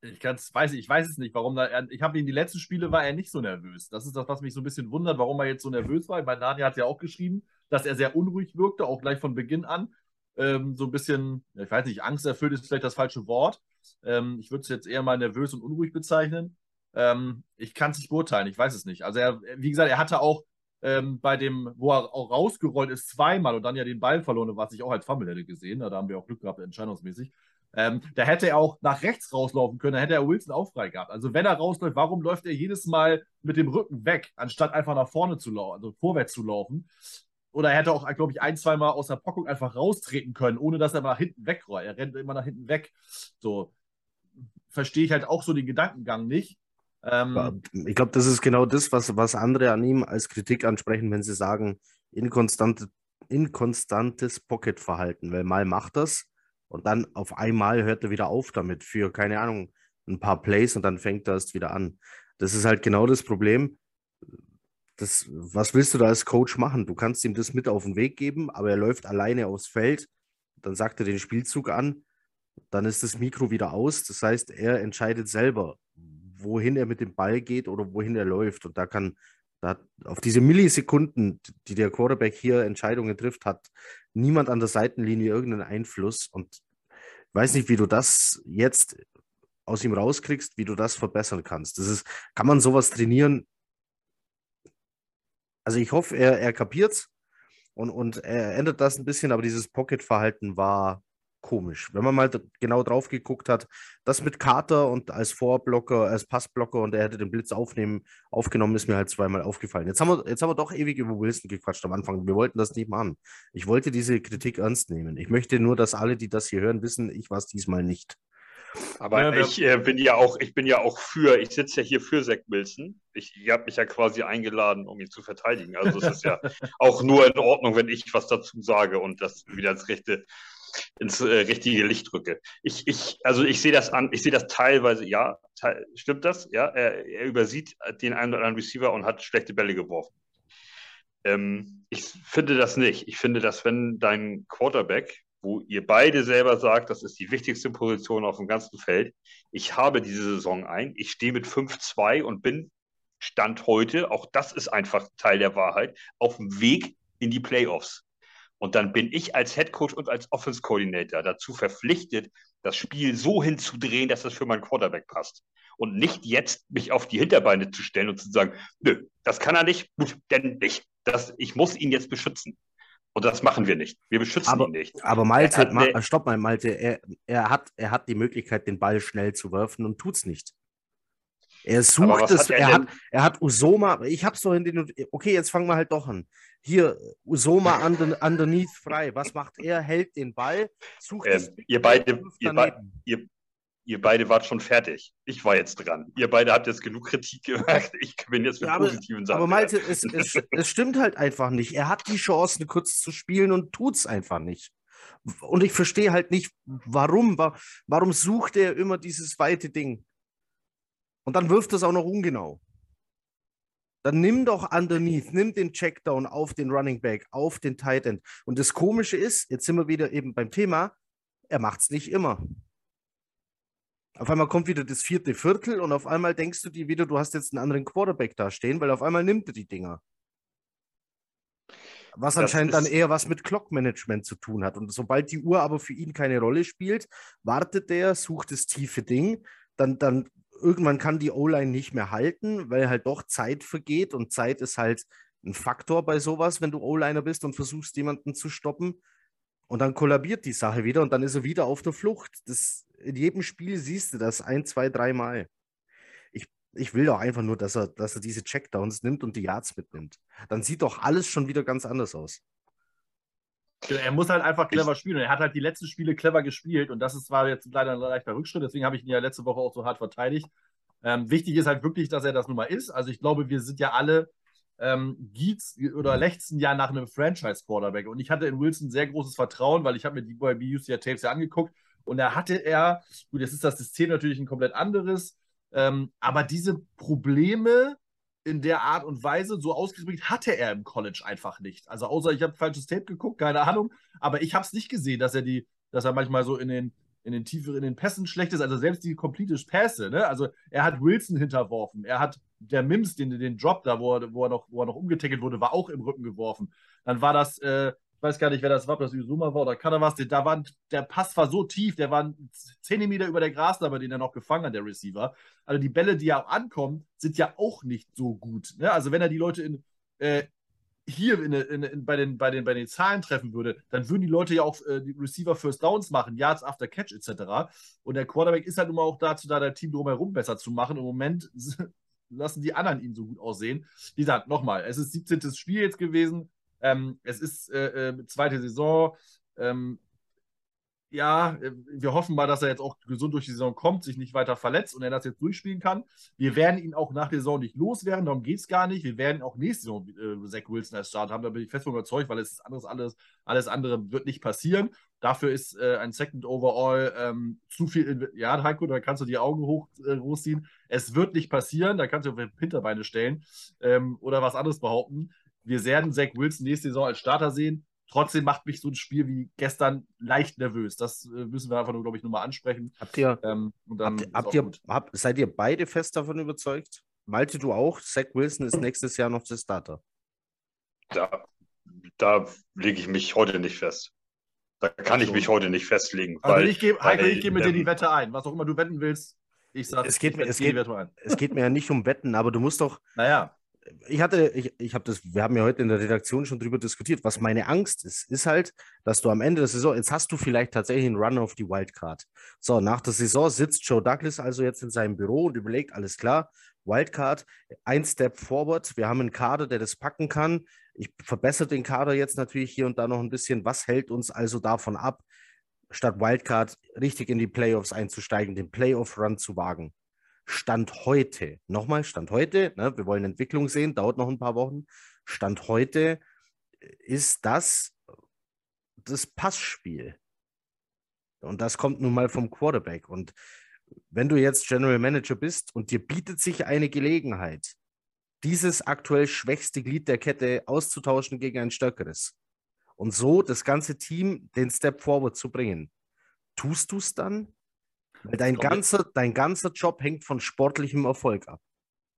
B: Ich weiß, ich weiß es nicht, warum da. Er, ich habe ihn die letzten Spiele war er nicht so nervös. Das ist das, was mich so ein bisschen wundert, warum er jetzt so nervös war. Mein Nani hat ja auch geschrieben, dass er sehr unruhig wirkte, auch gleich von Beginn an. Ähm, so ein bisschen, ich weiß nicht, angsterfüllt ist vielleicht das falsche Wort. Ähm, ich würde es jetzt eher mal nervös und unruhig bezeichnen. Ähm, ich kann es nicht beurteilen, ich weiß es nicht. Also er, wie gesagt, er hatte auch ähm, bei dem, wo er auch rausgerollt ist, zweimal und dann ja den Ball verloren, was ich auch als Fumble hätte gesehen. Da haben wir auch Glück gehabt, entscheidungsmäßig. Ähm, da hätte er auch nach rechts rauslaufen können, da hätte er Wilson auch frei gehabt. Also wenn er rausläuft, warum läuft er jedes Mal mit dem Rücken weg, anstatt einfach nach vorne zu laufen, also vorwärts zu laufen? Oder er hätte auch, glaube ich, ein, zwei Mal aus der Pockung einfach raustreten können, ohne dass er nach hinten wegrollt. Er rennt immer nach hinten weg. So verstehe ich halt auch so den Gedankengang nicht.
A: Ähm, ich glaube, das ist genau das, was, was andere an ihm als Kritik ansprechen, wenn sie sagen, inkonstante, inkonstantes Pocket-Verhalten, weil mal macht das und dann auf einmal hört er wieder auf damit für, keine Ahnung, ein paar Plays und dann fängt er erst wieder an. Das ist halt genau das Problem. Das, was willst du da als Coach machen? Du kannst ihm das mit auf den Weg geben, aber er läuft alleine aufs Feld, dann sagt er den Spielzug an, dann ist das Mikro wieder aus. Das heißt, er entscheidet selber, wohin er mit dem Ball geht oder wohin er läuft. Und da kann, da, auf diese Millisekunden, die der Quarterback hier Entscheidungen trifft, hat niemand an der Seitenlinie irgendeinen Einfluss. Und ich weiß nicht, wie du das jetzt aus ihm rauskriegst, wie du das verbessern kannst. Das ist, kann man sowas trainieren? Also ich hoffe, er, er kapiert und, und er ändert das ein bisschen, aber dieses Pocket-Verhalten war komisch. Wenn man mal genau drauf geguckt hat, das mit Carter und als Vorblocker, als Passblocker und er hätte den Blitz aufnehmen, aufgenommen, ist mir halt zweimal aufgefallen. Jetzt haben wir, jetzt haben wir doch ewig über Wilson gequatscht am Anfang. Wir wollten das nicht machen. Ich wollte diese Kritik ernst nehmen. Ich möchte nur, dass alle, die das hier hören, wissen, ich war es diesmal nicht.
C: Aber ja, ich äh, bin ja auch, ich bin ja auch für, ich sitze ja hier für Zach Wilson. Ich, ihr habt mich ja quasi eingeladen, um ihn zu verteidigen. Also es ist ja *laughs* auch nur in Ordnung, wenn ich was dazu sage und das wieder ins rechte ins äh, richtige Licht rücke. Ich, ich, also ich sehe das an, ich sehe das teilweise, ja, te stimmt das? Ja, er, er, übersieht den einen oder anderen Receiver und hat schlechte Bälle geworfen. Ähm, ich finde das nicht. Ich finde, dass wenn dein Quarterback, wo ihr beide selber sagt, das ist die wichtigste Position auf dem ganzen Feld, ich habe diese Saison ein, ich stehe mit 5-2 und bin Stand heute, auch das ist einfach Teil der Wahrheit, auf dem Weg in die Playoffs. Und dann bin ich als Head Coach und als Offense Coordinator dazu verpflichtet, das Spiel so hinzudrehen, dass das für meinen Quarterback passt. Und nicht jetzt mich auf die Hinterbeine zu stellen und zu sagen, nö, das kann er nicht, gut, denn nicht. Das, ich muss ihn jetzt beschützen. Und das machen wir nicht. Wir beschützen
A: aber,
C: ihn nicht.
A: Aber Malte, hat, Ma stopp mal, Malte, er, er, hat, er hat die Möglichkeit, den Ball schnell zu werfen und tut es nicht. Er sucht es, hat er, er, hat, er hat Usoma, ich hab's doch in den, okay, jetzt fangen wir halt doch an. Hier, Usoma under, underneath frei. Was macht er? Hält den Ball, sucht
C: ähm, ihr beide, ihr, be ihr, ihr, beide wart schon fertig. Ich war jetzt dran. Ihr beide habt jetzt genug Kritik *laughs* gemacht. Ich bin jetzt mit ja, positiven Sachen.
A: Aber Malte, es, es, *laughs* es stimmt halt einfach nicht. Er hat die Chance, kurz zu spielen und tut's einfach nicht. Und ich verstehe halt nicht, warum. Warum sucht er immer dieses weite Ding? Und dann wirft es auch noch ungenau. Dann nimm doch underneath, nimm den Checkdown auf den Running Back, auf den Tight End. Und das Komische ist, jetzt sind wir wieder eben beim Thema, er macht es nicht immer. Auf einmal kommt wieder das vierte Viertel und auf einmal denkst du dir wieder, du hast jetzt einen anderen Quarterback da stehen, weil auf einmal nimmt er die Dinger. Was das anscheinend dann eher was mit Clock-Management zu tun hat. Und sobald die Uhr aber für ihn keine Rolle spielt, wartet er, sucht das tiefe Ding, dann, dann irgendwann kann die O-Line nicht mehr halten, weil halt doch Zeit vergeht und Zeit ist halt ein Faktor bei sowas, wenn du O-Liner bist und versuchst, jemanden zu stoppen. Und dann kollabiert die Sache wieder und dann ist er wieder auf der Flucht. Das, in jedem Spiel siehst du das ein, zwei, dreimal. Ich, ich will doch einfach nur, dass er, dass er diese Checkdowns nimmt und die Yards mitnimmt. Dann sieht doch alles schon wieder ganz anders aus.
B: Er muss halt einfach clever spielen. Und er hat halt die letzten Spiele clever gespielt. Und das ist, war jetzt leider ein leichter Rückschritt. Deswegen habe ich ihn ja letzte Woche auch so hart verteidigt. Ähm, wichtig ist halt wirklich, dass er das nun mal ist. Also ich glaube, wir sind ja alle ähm, Gietz oder lechzen ja nach einem Franchise-Quarterback. Und ich hatte in Wilson sehr großes Vertrauen, weil ich habe mir die bei BUC Tapes ja angeguckt. Und da hatte er, gut, jetzt ist das System natürlich ein komplett anderes, ähm, aber diese Probleme in der Art und Weise so ausgeprägt hatte er im College einfach nicht. Also außer ich habe falsches Tape geguckt, keine Ahnung, aber ich habe es nicht gesehen, dass er die, dass er manchmal so in den in den tieferen, in den Pässen schlecht ist, also selbst die complete Pässe, ne? Also er hat Wilson hinterworfen, er hat der Mims, den, den Drop da, wo er, wo er noch, wo er noch umgetackelt wurde, war auch im Rücken geworfen. Dann war das, äh, weiß gar nicht, wer das war, ob das Usuma war oder Kanawas, da war, der Pass war so tief, der war 10 Meter über der Grasnarbe, den er noch gefangen hat, der Receiver. Also die Bälle, die ja ankommen, sind ja auch nicht so gut. Ne? Also wenn er die Leute in, äh, hier in, in, in, bei, den, bei, den, bei den Zahlen treffen würde, dann würden die Leute ja auch äh, die Receiver First Downs machen, Yards after Catch etc. Und der Quarterback ist halt immer auch dazu da, das Team drumherum besser zu machen. Im Moment *laughs* lassen die anderen ihn so gut aussehen. Wie gesagt, nochmal, es ist 17. Spiel jetzt gewesen. Ähm, es ist äh, äh, zweite Saison. Ähm, ja, äh, wir hoffen mal, dass er jetzt auch gesund durch die Saison kommt, sich nicht weiter verletzt und er das jetzt durchspielen kann. Wir werden ihn auch nach der Saison nicht loswerden, darum geht es gar nicht. Wir werden auch nächste Saison äh, Zach Wilson als Start haben, da bin ich fest von überzeugt, weil es ist anderes, alles, alles andere wird nicht passieren. Dafür ist äh, ein Second Overall ähm, zu viel. Ja, Heiko, da kannst du die Augen hoch äh, großziehen. Es wird nicht passieren, da kannst du auf Hinterbeine stellen ähm, oder was anderes behaupten. Wir werden Zach Wilson nächste Saison als Starter sehen. Trotzdem macht mich so ein Spiel wie gestern leicht nervös. Das äh, müssen wir einfach nur, glaube ich, nochmal ansprechen.
A: Habt ihr, ähm, habt, habt ihr hab, seid ihr beide fest davon überzeugt? Malte, du auch? Zach Wilson ist nächstes Jahr noch der Starter.
C: Da, da lege ich mich heute nicht fest. Da kann ich mich heute nicht festlegen.
B: Also weil, ich gebe geh mit dir die Wette ein. Was auch immer du wetten willst, ich sage,
A: es geht, mir, es, geht, es geht mir ja nicht um Wetten, aber du musst doch.
B: Naja
A: ich hatte, ich, ich habe das, wir haben ja heute in der Redaktion schon drüber diskutiert, was meine Angst ist, ist halt, dass du am Ende der Saison, jetzt hast du vielleicht tatsächlich einen Run auf die Wildcard. So, nach der Saison sitzt Joe Douglas also jetzt in seinem Büro und überlegt, alles klar, Wildcard, ein Step forward, wir haben einen Kader, der das packen kann. Ich verbessere den Kader jetzt natürlich hier und da noch ein bisschen. Was hält uns also davon ab, statt Wildcard richtig in die Playoffs einzusteigen, den Playoff-Run zu wagen? Stand heute, nochmal, Stand heute, ne, wir wollen Entwicklung sehen, dauert noch ein paar Wochen. Stand heute ist das das Passspiel. Und das kommt nun mal vom Quarterback. Und wenn du jetzt General Manager bist und dir bietet sich eine Gelegenheit, dieses aktuell schwächste Glied der Kette auszutauschen gegen ein stärkeres und so das ganze Team den Step forward zu bringen, tust du es dann? Weil dein ganzer, dein ganzer Job hängt von sportlichem Erfolg ab.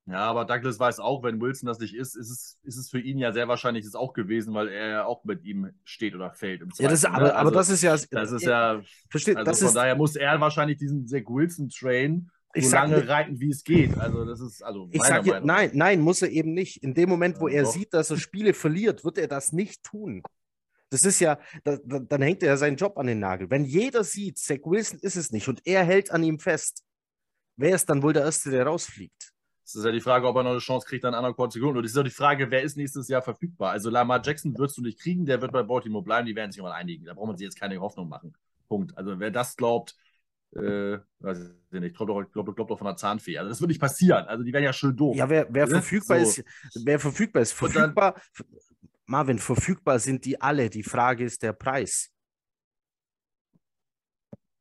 B: Ja, aber Douglas weiß auch, wenn Wilson das nicht ist, ist es, ist es für ihn ja sehr wahrscheinlich es auch gewesen, weil er ja auch mit ihm steht oder fällt im.
A: Ja, das, ne? aber, also, aber das ist ja.
B: Das ist ja.
A: Versteht,
B: also
A: das
B: von
A: ist,
B: daher muss er wahrscheinlich diesen Zach Wilson-Train so lange sag, reiten, wie es geht. Also, das ist. Also
A: ich sage hier, nein, nein, muss er eben nicht. In dem Moment, wo ja, er doch. sieht, dass er Spiele verliert, wird er das nicht tun. Das ist ja, da, da, dann hängt er seinen Job an den Nagel. Wenn jeder sieht, Zach Wilson ist es nicht und er hält an ihm fest, wer ist dann wohl der Erste, der rausfliegt?
B: Das ist ja die Frage, ob er noch eine Chance kriegt, dann anderen zu Und das ist auch die Frage, wer ist nächstes Jahr verfügbar? Also Lamar Jackson wirst du nicht kriegen, der wird bei Baltimore bleiben, die werden sich mal einigen. Da braucht man sich jetzt keine Hoffnung machen. Punkt. Also wer das glaubt, äh, weiß ich nicht, glaubt doch, glaub, glaub doch von der Zahnfee. Also das wird nicht passieren. Also die wären ja schön doof.
A: Ja, wer, wer verfügbar so. ist, wer verfügbar ist, verfügbar, Marvin, verfügbar sind die alle. Die Frage ist der Preis.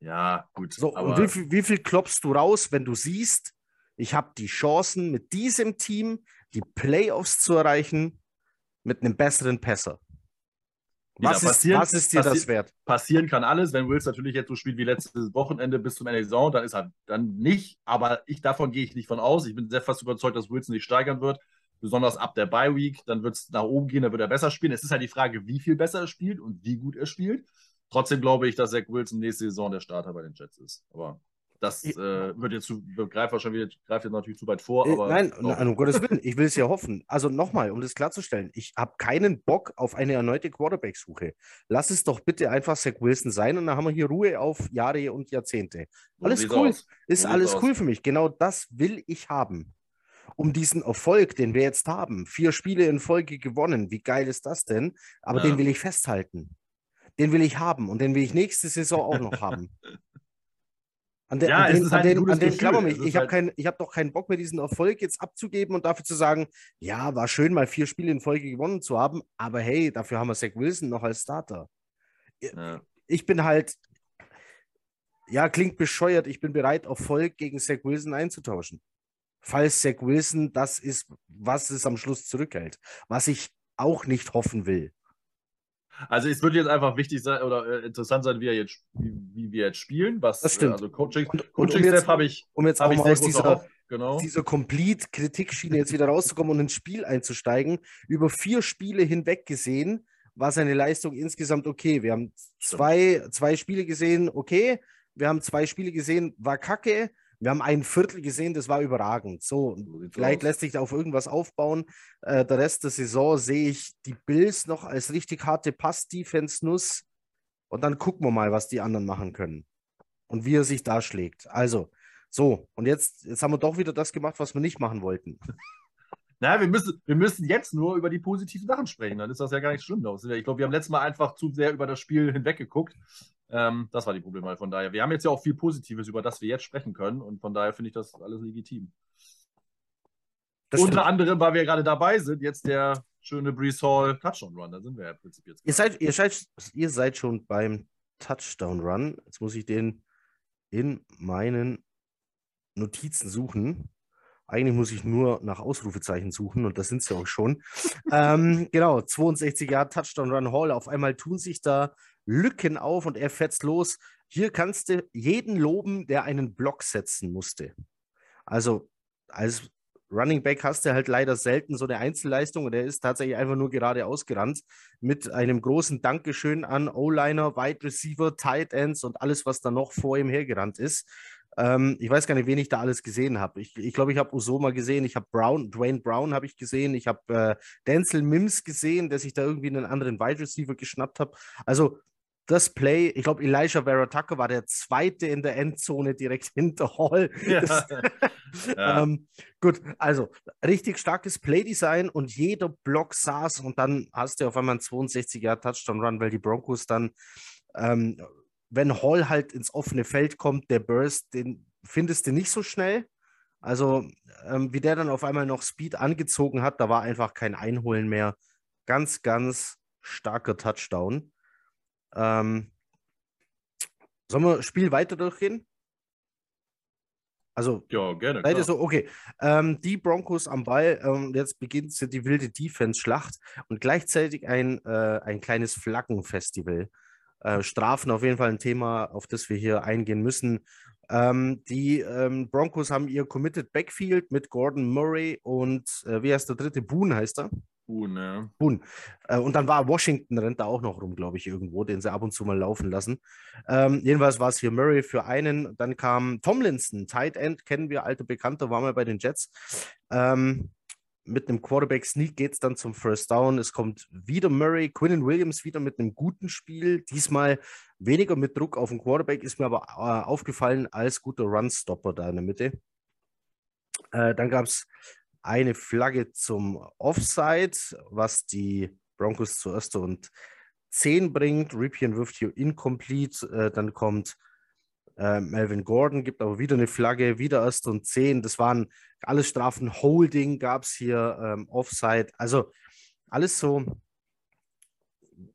B: Ja, gut.
A: So, und wie viel, wie viel klopfst du raus, wenn du siehst, ich habe die Chancen, mit diesem Team die Playoffs zu erreichen, mit einem besseren Passer? Was, ist, was ist dir das wert?
B: Passieren kann alles. Wenn Wills natürlich jetzt so spielt wie letztes Wochenende bis zum Ende der Saison, dann ist er dann nicht. Aber ich, davon gehe ich nicht von aus. Ich bin sehr fast überzeugt, dass Wilson nicht steigern wird besonders ab der Bye Week, dann wird es nach oben gehen, dann wird er besser spielen. Es ist halt die Frage, wie viel besser er spielt und wie gut er spielt. Trotzdem glaube ich, dass Zach Wilson nächste Saison der Starter bei den Jets ist. Aber das äh, wird jetzt zu, greift wahrscheinlich greift jetzt natürlich zu weit vor. Äh, aber
A: nein, nein, um Gottes Willen, ich will es ja hoffen. Also nochmal, um das klarzustellen, ich habe keinen Bock auf eine erneute Quarterback-Suche. Lass es doch bitte einfach Zach Wilson sein und dann haben wir hier Ruhe auf Jahre und Jahrzehnte. Alles cool, aus. ist so alles cool aus. für mich. Genau das will ich haben um diesen Erfolg, den wir jetzt haben. Vier Spiele in Folge gewonnen. Wie geil ist das denn? Aber ja. den will ich festhalten. den will ich haben und den will ich nächste Saison auch noch haben. *laughs* An, de,
B: Ja,
A: an den, an
B: halt ein
A: den, an den klammer mich. Ich habe
B: halt-
A: hab doch keinen Bock mehr, diesen Erfolg jetzt abzugeben und dafür zu sagen, ja, war schön, mal vier Spiele in Folge gewonnen zu haben, aber hey, dafür haben wir Zach Wilson noch als Starter.
B: Ja.
A: Ich bin halt, ja, klingt bescheuert, ich bin bereit, Erfolg gegen Zach Wilson einzutauschen. Falls Zach Wilson das ist, was es am Schluss zurückhält. Was ich auch nicht hoffen will.
B: Also es wird jetzt einfach wichtig sein oder äh, interessant sein, wie, er jetzt, wie, wie wir jetzt spielen. Was,
A: Das stimmt.
B: Also Coaching,
A: Und- und
B: Coaching
A: um jetzt-
B: Staff habe ich,
A: Um jetzt auch mal aus dieser,
B: genau.
A: dieser Complete-Kritikschiene jetzt wieder rauszukommen und ins Spiel einzusteigen. Über vier Spiele hinweg gesehen war seine Leistung insgesamt okay. Wir haben zwei, zwei Spiele gesehen, okay. Wir haben zwei Spiele gesehen, war kacke. Wir haben ein Viertel gesehen, das war überragend. So, vielleicht lässt sich da auf irgendwas aufbauen. Äh, der Rest der Saison sehe ich die Bills noch als richtig harte Pass-Defense-Nuss. Und dann gucken wir mal, was die anderen machen können. Und wie er sich da schlägt. Also, so, und jetzt, jetzt haben wir doch wieder das gemacht, was wir nicht machen wollten. *laughs*
B: Naja, wir müssen, wir müssen jetzt nur über die positiven Sachen sprechen. Dann ist das ja gar nicht schlimm. Ich glaube, wir haben letztes Mal einfach zu sehr über das Spiel hinweggeguckt. Ähm, das war die Probleme. Von daher, wir haben jetzt ja auch viel Positives, über das wir jetzt sprechen können. Und von daher finde ich das alles legitim.
A: Das
B: Unter
A: stimmt.
B: anderem, weil wir gerade dabei sind, jetzt der schöne Brees Hall Touchdown Run. Da sind wir ja im Prinzip jetzt.
A: Ihr seid, ihr, seid, ihr seid schon beim Touchdown-Run. Jetzt muss ich den in meinen Notizen suchen. Eigentlich muss ich nur nach Ausrufezeichen suchen und das sind sie auch schon. *laughs* ähm, genau, 62 Jahre Touchdown Run Hall. Auf einmal tun sich da Lücken auf und er fetzt los. Hier kannst du jeden loben, der einen Block setzen musste. Also als Running Back hast du halt leider selten so eine Einzelleistung und er ist tatsächlich einfach nur geradeaus gerannt mit einem großen Dankeschön an O-Liner, Wide Receiver, Tight Ends und alles, was da noch vor ihm hergerannt ist. Ähm, ich weiß gar nicht, wen ich da alles gesehen habe. Ich glaube, ich, glaub, ich habe Usoma gesehen, ich habe Brown, Dwayne Brown habe ich gesehen, ich habe äh, Denzel Mims gesehen, der sich da irgendwie einen anderen Wide Receiver geschnappt hat. Also das Play, ich glaube, Elijah Vera Tucker war der zweite in der Endzone direkt *laughs* hinter Hall.
B: Ja.
A: Das, *laughs*
B: Ja.
A: ähm, gut, also richtig starkes Playdesign und jeder Block saß und dann hast du auf einmal einen 62er Touchdown-Run, weil die Broncos dann, ähm, wenn Hall halt ins offene Feld kommt, der Burst, den findest du nicht so schnell. Also, ähm, wie der dann auf einmal noch Speed angezogen hat, da war einfach kein Einholen mehr. Ganz, ganz starker Touchdown. Ähm, sollen wir Spiel weiter durchgehen? Also,
B: ja, gerne.
A: Seid ihr so, okay. Ähm, die Broncos am Ball, ähm, jetzt beginnt die wilde Defense-Schlacht und gleichzeitig ein, äh, ein kleines Flaggenfestival. Äh, Strafen auf jeden Fall ein Thema, auf das wir hier eingehen müssen. Ähm, die ähm, Broncos haben ihr Committed Backfield mit Gordon Murray und äh, wie heißt der dritte? Boone heißt er.
B: Uh, ne.
A: Boone. Äh, und dann war Washington, rennt da auch noch rum, glaube ich, irgendwo, den sie ab und zu mal laufen lassen. Ähm, jedenfalls war es hier Murray für einen. Dann kam Tomlinson, Tight End, kennen wir, alte Bekannte, war mal bei den Jets. Ähm, mit einem Quarterback-Sneak geht es dann zum First Down. Es kommt wieder Murray, Quinnen Williams wieder mit einem guten Spiel. Diesmal weniger mit Druck auf den Quarterback, ist mir aber äh, aufgefallen als guter Run-Stopper da in der Mitte. Äh, dann gab es eine Flagge zum Offside, was die Broncos zu erster und 10 bringt. Ripien wirft hier incomplete. Äh, dann kommt äh, Melvin Gordon, gibt aber wieder eine Flagge, wieder erster und 10. Das waren alles Strafen. Holding gab es hier, ähm, Offside. Also alles so.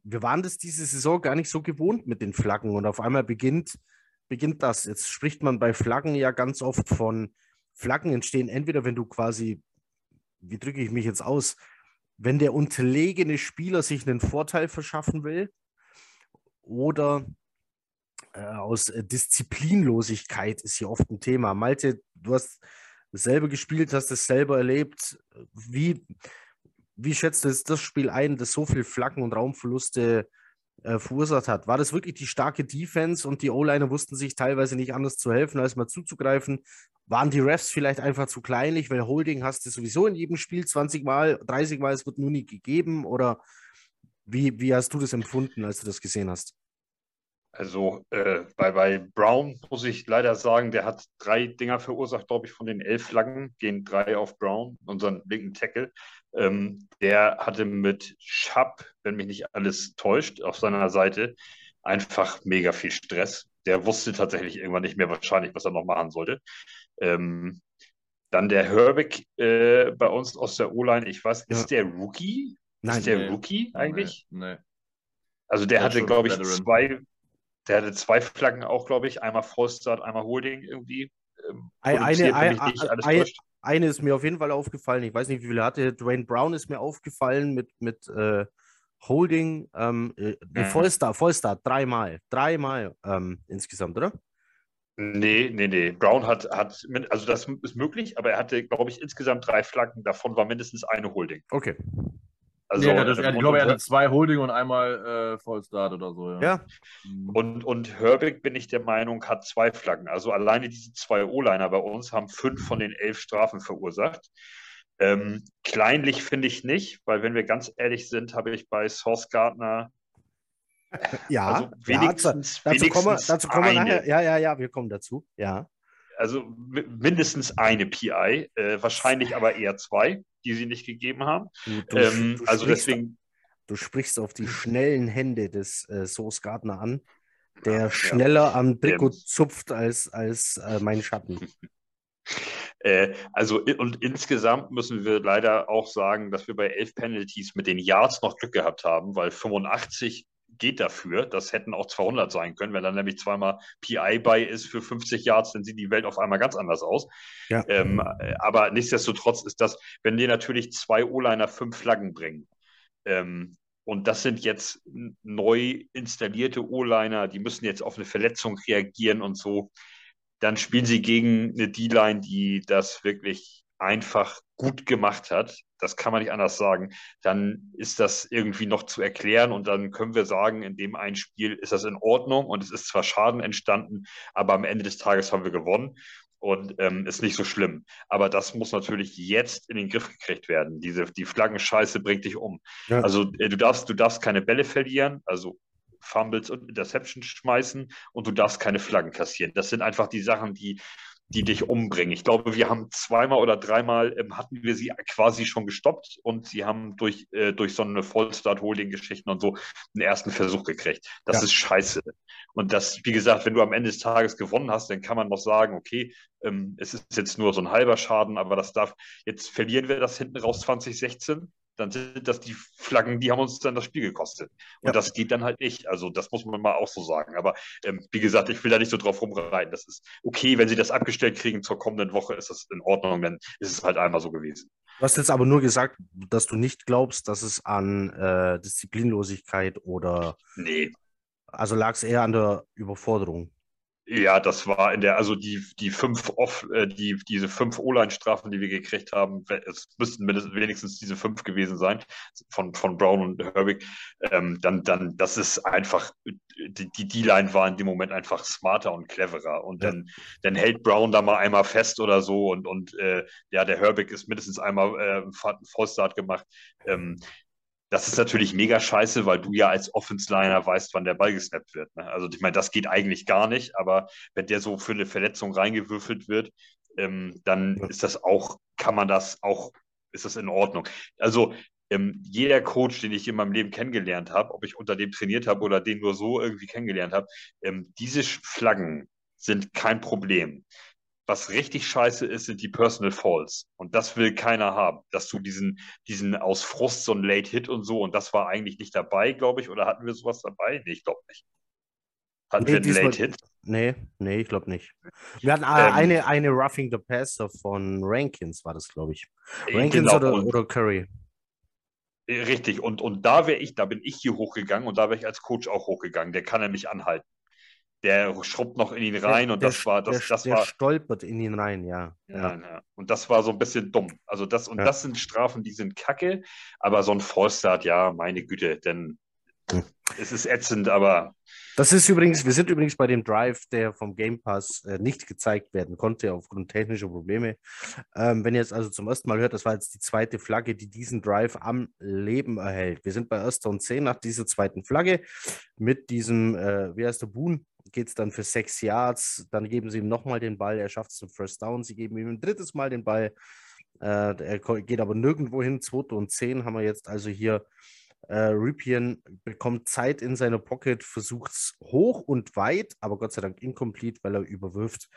A: Wir waren das diese Saison gar nicht so gewohnt mit den Flaggen und auf einmal beginnt, beginnt das. Jetzt spricht man bei Flaggen ja ganz oft von Flaggen entstehen entweder, wenn du quasi wie drücke ich mich jetzt aus, wenn der unterlegene Spieler sich einen Vorteil verschaffen will oder äh, aus äh, Disziplinlosigkeit ist hier oft ein Thema. Malte, du hast selber gespielt, hast es selber erlebt. Wie, wie schätzt du das Spiel ein, das so viel Flaggen und Raumverluste äh, verursacht hat? War das wirklich die starke Defense und die O-Liner wussten sich teilweise nicht anders zu helfen, als mal zuzugreifen? Waren die Refs vielleicht einfach zu kleinlich, weil Holding hast du sowieso in jedem Spiel 20 Mal, 30 Mal, es wird nur nie gegeben? Oder wie, wie hast du das empfunden, als du das gesehen hast?
C: Also äh, bei, bei Brown muss ich leider sagen, der hat drei Dinger verursacht, glaube ich, von den elf Flaggen, gehen drei auf Brown, unseren linken Tackle. Ähm, der hatte mit Schapp, wenn mich nicht alles täuscht, auf seiner Seite einfach mega viel Stress. Der wusste tatsächlich irgendwann nicht mehr wahrscheinlich, was er noch machen sollte. Ähm, dann der Herbig äh, bei uns aus der O-Line, ich weiß, ja. ist der Rookie?
A: Nein.
C: Ist der
A: nee.
C: Rookie eigentlich?
B: Nee. nee.
C: Also der, der hatte, glaube ich, Veteran. zwei, der hatte zwei Flaggen auch, glaube ich. Einmal Vollstart, einmal Holding irgendwie.
A: Ähm, eine, eine, eine, eine, ist mir auf jeden Fall aufgefallen. Ich weiß nicht, wie viele hatte. Dwayne Brown ist mir aufgefallen mit, mit äh, Holding. Ähm, äh, mhm. Vollstart, Vollstart, dreimal. Dreimal ähm, insgesamt, oder?
C: Nee, nee, nee. Brown hat, hat, also das ist möglich, aber er hatte, glaube ich, insgesamt drei Flaggen. Davon war mindestens eine Holding.
A: Okay.
B: Also, nee, das, ich glaube, er hatte zwei Holding und einmal äh, Vollstart oder so.
A: Ja. ja.
C: Mhm. Und, und Herbig, bin ich der Meinung, hat zwei Flaggen. Also alleine diese zwei O-Liner bei uns haben fünf von den elf Strafen verursacht. Ähm, kleinlich finde ich nicht, weil wenn wir ganz ehrlich sind, habe ich bei Source Gardner *laughs*
A: ja, also wenigstens, ja, dazu, wenigstens kommen wir, dazu kommen wir nachher. Ja, ja, ja, wir kommen dazu. Ja.
C: Also mindestens eine PI, äh, wahrscheinlich *laughs* aber eher zwei die sie nicht gegeben haben. Du, du, ähm, du also sprichst, deswegen.
A: Du sprichst auf die schnellen Hände des äh, Source Gardner an, der schneller ja. am Trikot ähm, zupft als, als äh, mein Schatten. *laughs*
C: Äh, also und insgesamt müssen wir leider auch sagen, dass wir bei elf Penalties mit den Yards noch Glück gehabt haben, weil 85 geht dafür. Das hätten auch 200 sein können. Wenn dann nämlich zweimal PI bei ist für 50 Yards, dann sieht die Welt auf einmal ganz anders aus. Ja. Ähm, aber nichtsdestotrotz ist das, wenn dir natürlich zwei O-Liner fünf Flaggen bringen, ähm, und das sind jetzt neu installierte O-Liner, die müssen jetzt auf eine Verletzung reagieren und so. Dann spielen sie gegen eine D-Line, die das wirklich einfach gut gemacht hat, das kann man nicht anders sagen, dann ist das irgendwie noch zu erklären und dann können wir sagen, in dem einen Spiel ist das in Ordnung und es ist zwar Schaden entstanden, aber am Ende des Tages haben wir gewonnen und ähm, ist nicht so schlimm. Aber das muss natürlich jetzt in den Griff gekriegt werden. Diese, die Flaggenscheiße bringt dich um. Ja. Also äh, du darfst, du darfst keine Bälle verlieren, also Fumbles und Interceptions schmeißen und du darfst keine Flaggen kassieren. Das sind einfach die Sachen, die die dich umbringen. Ich glaube, wir haben zweimal oder dreimal ähm, hatten wir sie quasi schon gestoppt und sie haben durch, äh, durch so eine Vollstart-Holding-Geschichten und so einen ersten Versuch gekriegt. Das ja. ist scheiße. Und das, wie gesagt, wenn du am Ende des Tages gewonnen hast, dann kann man noch sagen, okay, ähm, es ist jetzt nur so ein halber Schaden, aber das darf, jetzt verlieren wir das hinten raus 2016 dann sind das die Flaggen, die haben uns dann das Spiel gekostet. Und ja. das geht dann halt nicht. Also das muss man mal auch so sagen. Aber ähm, wie gesagt, ich will da nicht so drauf rumreiten. Das ist okay, wenn sie das abgestellt kriegen zur kommenden Woche, ist das in Ordnung, dann ist es halt einmal so gewesen.
A: Du hast jetzt aber nur gesagt, dass du nicht glaubst, dass es an äh, Disziplinlosigkeit oder.
C: Nee.
A: Also lag es eher an der Überforderung.
C: Ja, das war in der, also die, die fünf off, äh, die, diese fünf O-Line-Strafen, die wir gekriegt haben, es müssten mindestens wenigstens diese fünf gewesen sein, von, von Brown und Herbig. Ähm, dann, dann, das ist einfach, die, die D-Line war in dem Moment einfach smarter und cleverer. Und ja. dann, dann hält Brown da mal einmal fest oder so und, und äh, ja, der Herbig ist mindestens einmal äh, einen Vollstart gemacht. Ähm, das ist natürlich mega scheiße, weil du ja als Offense-Liner weißt, wann der Ball gesnappt wird. Ne? Also ich meine, das geht eigentlich gar nicht, aber wenn der so für eine Verletzung reingewürfelt wird, ähm, dann ist das auch, kann man das auch, ist das in Ordnung. Also ähm, jeder Coach, den ich in meinem Leben kennengelernt habe, ob ich unter dem trainiert habe oder den nur so irgendwie kennengelernt habe, ähm, diese Flaggen sind kein Problem. Was richtig scheiße ist, sind die Personal Falls. Und das will keiner haben. Dass du diesen, diesen aus Frust so ein Late Hit und so, und das war eigentlich nicht dabei, glaube ich. Oder hatten wir sowas dabei? Nee, ich glaube nicht.
A: Hatten nee, wir einen Late Hit? Nee, nee, ich glaube nicht. Wir hatten äh, ähm, eine, eine Roughing the Passer von Rankins, war das, glaube ich. Äh, Rankins genau, oder, oder Curry.
C: Äh, richtig, und, und da wäre ich, da bin ich hier hochgegangen und da wäre ich als Coach auch hochgegangen. Der kann er mich anhalten der schrubbt noch in ihn rein der, und das
A: der,
C: war das,
A: der,
C: das
A: der
C: war
A: stolpert in ihn rein, ja.
C: Ja, ja. Und das war so ein bisschen dumm. Also das und das sind Strafen, die sind kacke, aber so ein Vollstart, ja, meine Güte, denn Hm. Es ist ätzend, aber.
A: Das ist übrigens, wir sind übrigens bei dem Drive, der vom Game Pass äh, nicht gezeigt werden konnte aufgrund technischer Probleme. Ähm, wenn ihr jetzt also zum ersten Mal hört, das war jetzt die zweite Flagge, die diesen Drive am Leben erhält. Wir sind bei erster und zehn nach dieser zweiten Flagge mit diesem, äh, wie heißt der Boon? Geht es dann für sechs Yards, dann geben sie ihm nochmal den Ball, er schafft es zum First Down, sie geben ihm ein drittes Mal den Ball, äh, er geht aber nirgendwo hin. Zweite und zehn haben wir jetzt also hier äh, Ripien bekommt Zeit in seiner Pocket, versucht es hoch und weit, aber Gott sei Dank incomplete, weil er überwirft.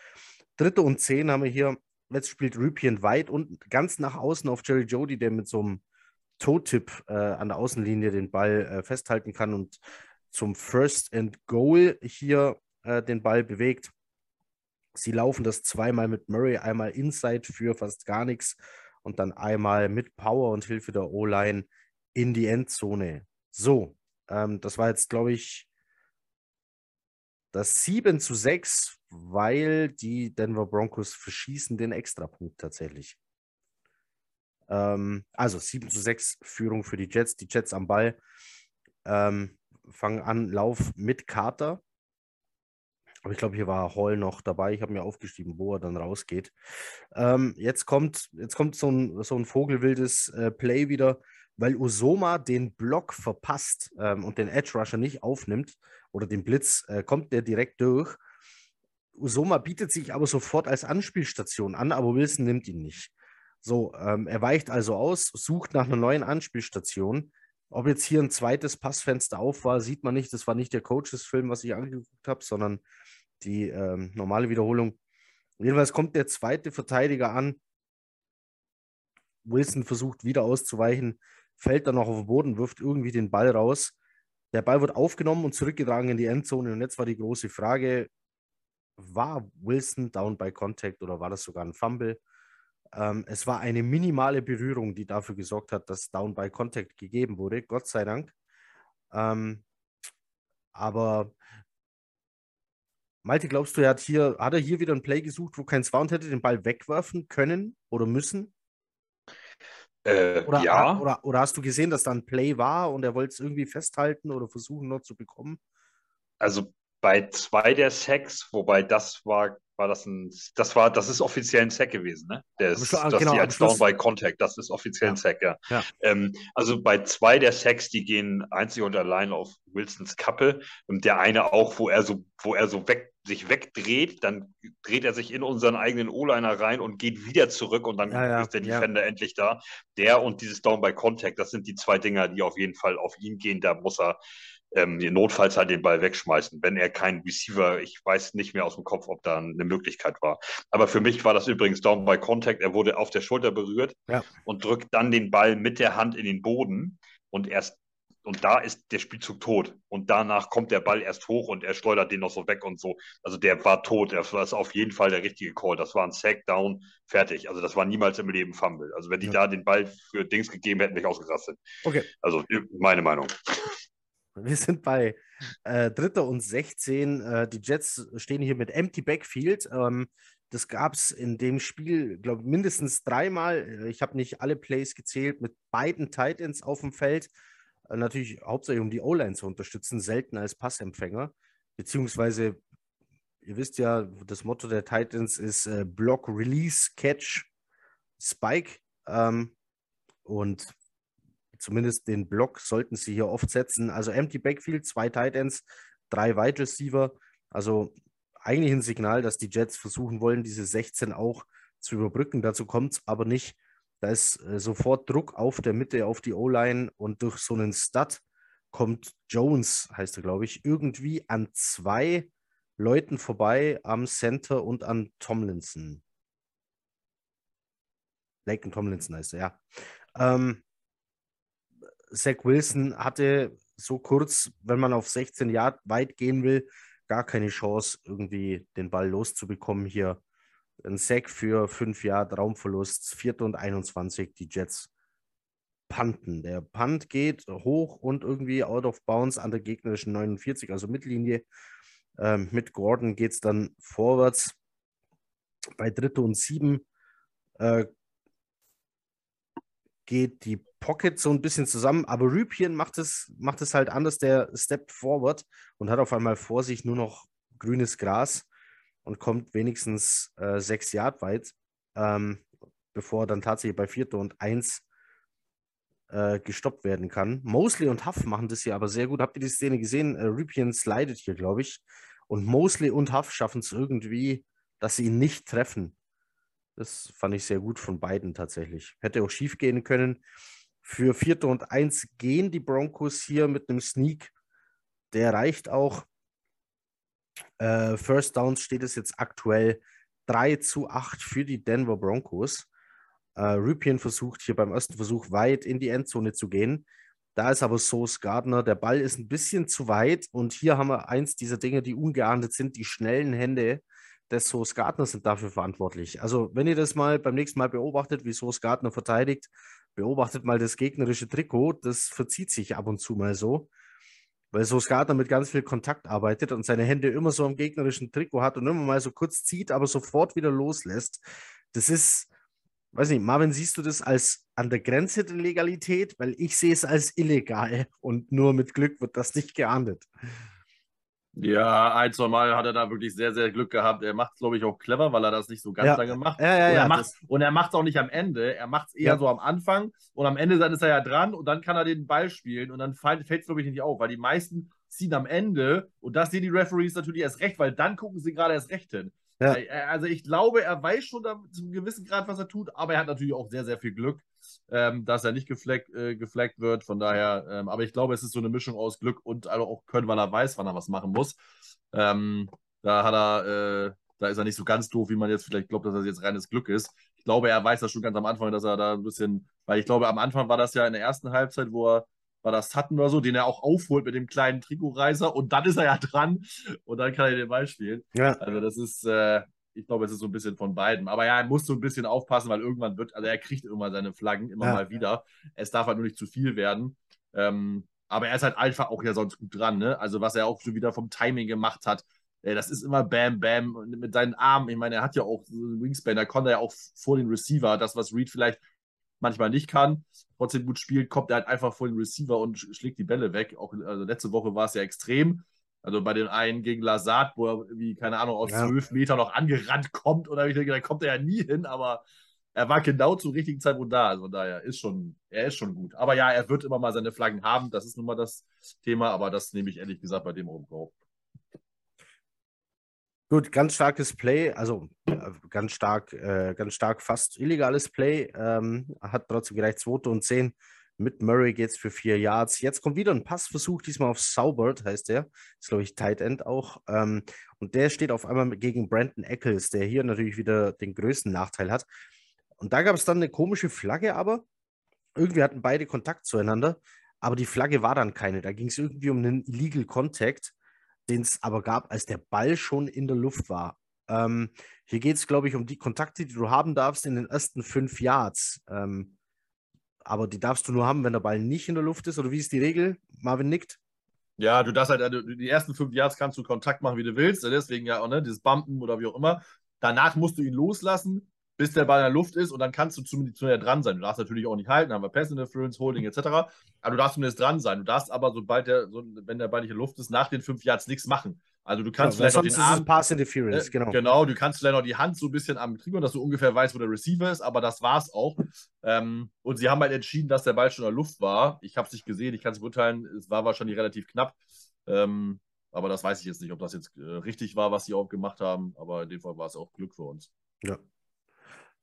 A: Dritte und zehn haben wir hier. Jetzt spielt Ripien weit und ganz nach außen auf Jerry Jody, der mit so einem Toe-Tip äh, an der Außenlinie den Ball äh, festhalten kann und zum First and Goal hier äh, den Ball bewegt. Sie laufen das zweimal mit Murray, einmal Inside für fast gar nichts und dann einmal mit Power und Hilfe der O-Line in die Endzone. So, ähm, das war jetzt, glaube ich, das 7 zu 6, weil die Denver Broncos verschießen den Extrapunkt tatsächlich. Ähm, also 7 zu 6 Führung für die Jets. Die Jets am Ball ähm, fangen an, Lauf mit Carter. Aber ich glaube, hier war Hall noch dabei. Ich habe mir aufgeschrieben, wo er dann rausgeht. Ähm, jetzt kommt, jetzt kommt so ein, so ein vogelwildes äh, Play wieder weil Usoma den Block verpasst ähm, und den Edge Rusher nicht aufnimmt oder den Blitz, äh, kommt der direkt durch. Usoma bietet sich aber sofort als Anspielstation an, aber Wilson nimmt ihn nicht. So, ähm, er weicht also aus, sucht nach einer neuen Anspielstation. Ob jetzt hier ein zweites Passfenster auf war, sieht man nicht. Das war nicht der Coaches-Film, was ich angeguckt habe, sondern die ähm, normale Wiederholung. Jedenfalls kommt der zweite Verteidiger an. Wilson versucht wieder auszuweichen fällt dann noch auf den Boden, wirft irgendwie den Ball raus. Der Ball wird aufgenommen und zurückgetragen in die Endzone. Und jetzt war die große Frage: War Wilson down by Contact oder war das sogar ein Fumble? Ähm, es war eine minimale Berührung, die dafür gesorgt hat, dass down by Contact gegeben wurde, Gott sei Dank. Ähm, aber Malte, glaubst du, er hat, hier, hat er hier wieder ein Play gesucht, wo keins war und hätte den Ball wegwerfen können oder müssen?
C: Äh,
A: oder,
C: ja.
A: Oder, oder hast du gesehen, dass da ein Play war und er wollte es irgendwie festhalten oder versuchen noch zu bekommen?
C: Also bei zwei der Sacks, wobei das war, war das ein, das war, das ist offiziell ein Sack gewesen, ne? Der ist, das genau, als Down by Contact, das ist offiziell ja. ein Sack, ja. ja. Ähm, also bei zwei der Sacks, die gehen einzig und allein auf Wilsons Kappe und der eine auch, wo er so, wo er so weg, sich wegdreht, dann dreht er sich in unseren eigenen O-Liner rein und geht wieder zurück und dann ja, ist der Defender endlich da. Der und dieses Down by Contact, das sind die zwei Dinger, die auf jeden Fall auf ihn gehen. Da muss er ähm, notfalls halt den Ball wegschmeißen, wenn er kein Receiver, ich weiß nicht mehr aus dem Kopf, ob da eine Möglichkeit war. Aber für mich war das übrigens Down by Contact. Er wurde auf der Schulter berührt ja. und drückt dann den Ball mit der Hand in den Boden und erst und da ist der Spielzug tot. Und danach kommt der Ball erst hoch und er schleudert den noch so weg und so. Also der war tot. Das war auf jeden Fall der richtige Call. Das war ein Sack down, fertig. Also das war niemals im Leben Fumble. Also wenn die ja. da den Ball für Dings gegeben hätten, wäre ich ausgerastet.
A: Okay.
C: Also meine Meinung.
A: Wir sind bei äh, Dritter und 16. Äh, die Jets stehen hier mit Empty Backfield. Ähm, das gab es in dem Spiel, glaube ich, mindestens dreimal. Ich habe nicht alle Plays gezählt mit beiden Titans auf dem Feld. Äh, natürlich hauptsächlich um die O-Line zu unterstützen, selten als Passempfänger. Beziehungsweise, ihr wisst ja, das Motto der Titans ist äh, Block, Release, Catch, Spike. Ähm, und zumindest den Block sollten sie hier oft setzen. Also Empty Backfield, zwei Titans, drei Wide Receiver. Also eigentlich ein Signal, dass die Jets versuchen wollen, diese 16 auch zu überbrücken. Dazu kommt es aber nicht. Da ist äh, sofort Druck auf der Mitte, auf die O-Line und durch so einen Stud kommt Jones, heißt er, glaube ich, irgendwie an zwei Leuten vorbei am Center und an Tomlinson. Laken Tomlinson heißt er, ja. Ähm, Zach Wilson hatte so kurz, wenn man auf 16 Jahre weit gehen will, gar keine Chance, irgendwie den Ball loszubekommen hier ein Sack für fünf Jahre Raumverlust, vierte und 21, die Jets panten. Der Punt geht hoch und irgendwie out of bounds an der gegnerischen 49, also Mittellinie. Ähm, mit Gordon geht es dann vorwärts. Bei dritte und sieben äh, geht die Pocket so ein bisschen zusammen, aber Rüpien macht es, macht es halt anders. Der steppt forward und hat auf einmal vor sich nur noch grünes Gras und kommt wenigstens äh, sechs Yard weit, ähm, bevor er dann tatsächlich bei Vierter und Eins äh, gestoppt werden kann. Mosley und Huff machen das hier aber sehr gut. Habt ihr die Szene gesehen? Äh, Rüpien slidet hier, glaube ich. Und Mosley und Huff schaffen es irgendwie, dass sie ihn nicht treffen. Das fand ich sehr gut von beiden tatsächlich. Hätte auch schief gehen können. Für Vierte und Eins gehen die Broncos hier mit einem Sneak. Der reicht auch. Äh, First Downs steht es jetzt aktuell 3 zu 8 für die Denver Broncos. Äh, Rupien versucht hier beim ersten Versuch weit in die Endzone zu gehen. Da ist aber Sauce Gardner. Der Ball ist ein bisschen zu weit und hier haben wir eins dieser Dinge, die ungeahndet sind. Die schnellen Hände des Sauce Gardner sind dafür verantwortlich. Also, wenn ihr das mal beim nächsten Mal beobachtet, wie Sauce Gardner verteidigt, beobachtet mal das gegnerische Trikot. Das verzieht sich ab und zu mal so weil so Skater mit ganz viel Kontakt arbeitet und seine Hände immer so am gegnerischen Trikot hat und immer mal so kurz zieht, aber sofort wieder loslässt. Das ist, weiß nicht, Marvin, siehst du das als an der Grenze der Legalität? Weil ich sehe es als illegal und nur mit Glück wird das nicht geahndet.
B: Ja, ein, zwei Mal hat er da wirklich sehr, sehr Glück gehabt. Er macht es, glaube ich, auch clever, weil er das nicht so ganz
A: ja.
B: lange macht.
A: Ja, ja,
B: und, er macht, und er macht es auch nicht am Ende. Er macht es eher so am Anfang. Und am Ende dann ist er ja dran und dann kann er den Ball spielen. Und dann fällt es, glaube ich, nicht auf, weil die meisten ziehen am Ende. Und das sehen die Referees natürlich erst recht, weil dann gucken sie gerade erst recht hin. Äh, Also ich glaube, er weiß schon zu einem gewissen Grad, was er tut, aber er hat natürlich auch sehr, sehr viel Glück, ähm, dass er nicht gefleckt, äh, gefleckt wird. Von daher, ähm, aber ich glaube, es ist so eine Mischung aus Glück und also auch Können, weil er weiß, wann er was machen muss. Ähm, da hat er, äh, da ist er nicht so ganz doof, wie man jetzt vielleicht glaubt, dass das jetzt reines Glück ist. Ich glaube, er weiß das schon ganz am Anfang, dass er da ein bisschen, weil ich glaube, am Anfang war das ja in der ersten Halbzeit, wo er, war das Sutton oder so, den er auch aufholt mit dem kleinen Trikotreißer und dann ist er ja dran und dann kann er den Ball spielen.
A: Ja,
B: Also das ist, äh, ich glaube, es ist so ein bisschen von beiden. Aber ja, er muss so ein bisschen aufpassen, weil irgendwann wird, also er kriegt irgendwann seine Flaggen immer
A: Ja.
B: mal wieder. Es darf halt nur nicht zu viel werden. Ähm, aber er ist halt einfach auch ja sonst gut dran, ne? Also was er auch schon wieder vom Timing gemacht hat, äh, das ist immer Bam Bam und mit seinen Armen. Ich meine, er hat ja auch so einen Wingspan, da konnte er auch vor den Receiver, das was Reed vielleicht manchmal nicht kann, trotzdem gut spielt, kommt er halt einfach vor den Receiver und sch- schlägt die Bälle weg. Auch also letzte Woche war es ja extrem. Also bei den einen gegen Lazard, wo er wie, keine Ahnung, aus
A: Ja.
B: zwölf Metern noch angerannt kommt oder ich denke, da kommt er ja nie hin, aber er war genau zur richtigen Zeitpunkt da. Also von daher ist schon, er ist schon gut. Aber ja, er wird immer mal seine Flaggen haben, das ist nun mal das Thema, aber das nehme ich ehrlich gesagt bei dem auch im Kauf.
A: gut, ganz starkes Play, also äh, ganz stark, äh, ganz stark fast illegales Play. Ähm, hat trotzdem gereicht, 2. und 10. Mit Murray geht es für vier Yards. Jetzt kommt wieder ein Passversuch, diesmal auf Saubert, heißt der. Ist, glaube ich, Tight End auch. Ähm, und der steht auf einmal gegen Brandon Eccles, der hier natürlich wieder den größten Nachteil hat. Und da gab es dann eine komische Flagge, aber irgendwie hatten beide Kontakt zueinander. Aber die Flagge war dann keine. Da ging es irgendwie um einen Illegal Contact, den es aber gab, als der Ball schon in der Luft war. Ähm, hier geht es, glaube ich, um die Kontakte, die du haben darfst in den ersten fünf Yards. Ähm, aber die darfst du nur haben, wenn der Ball nicht in der Luft ist. Oder wie ist die Regel? Marvin nickt.
B: Ja, du darfst halt, also die ersten fünf Yards kannst du Kontakt machen, wie du willst. Deswegen ja auch, ne, dieses Bumpen oder wie auch immer. Danach musst du ihn loslassen, bis der Ball in der Luft ist und dann kannst du zumindest zu dran sein. Du darfst natürlich auch nicht halten, haben wir Pass Interference, Holding etc. Aber du darfst zumindest dran sein. Du darfst aber, sobald der, so, wenn der Ball nicht in der Luft ist, nach den fünf Yards nichts machen. Also du kannst
A: Ja, weil
B: vielleicht noch den Arm,
A: Pass Interference,
B: äh,
A: genau.
B: Genau, du kannst vielleicht noch die Hand so ein bisschen am Trigger, dass du ungefähr weißt, wo der Receiver ist, aber das war's auch. Ähm, und sie haben halt entschieden, dass der Ball schon in der Luft war. Ich habe es nicht gesehen, ich kann es beurteilen. Es war wahrscheinlich relativ knapp. Ähm, aber das weiß ich jetzt nicht, ob das jetzt äh, richtig war, was sie auch gemacht haben. Aber in dem Fall war es auch Glück für uns.
A: Ja.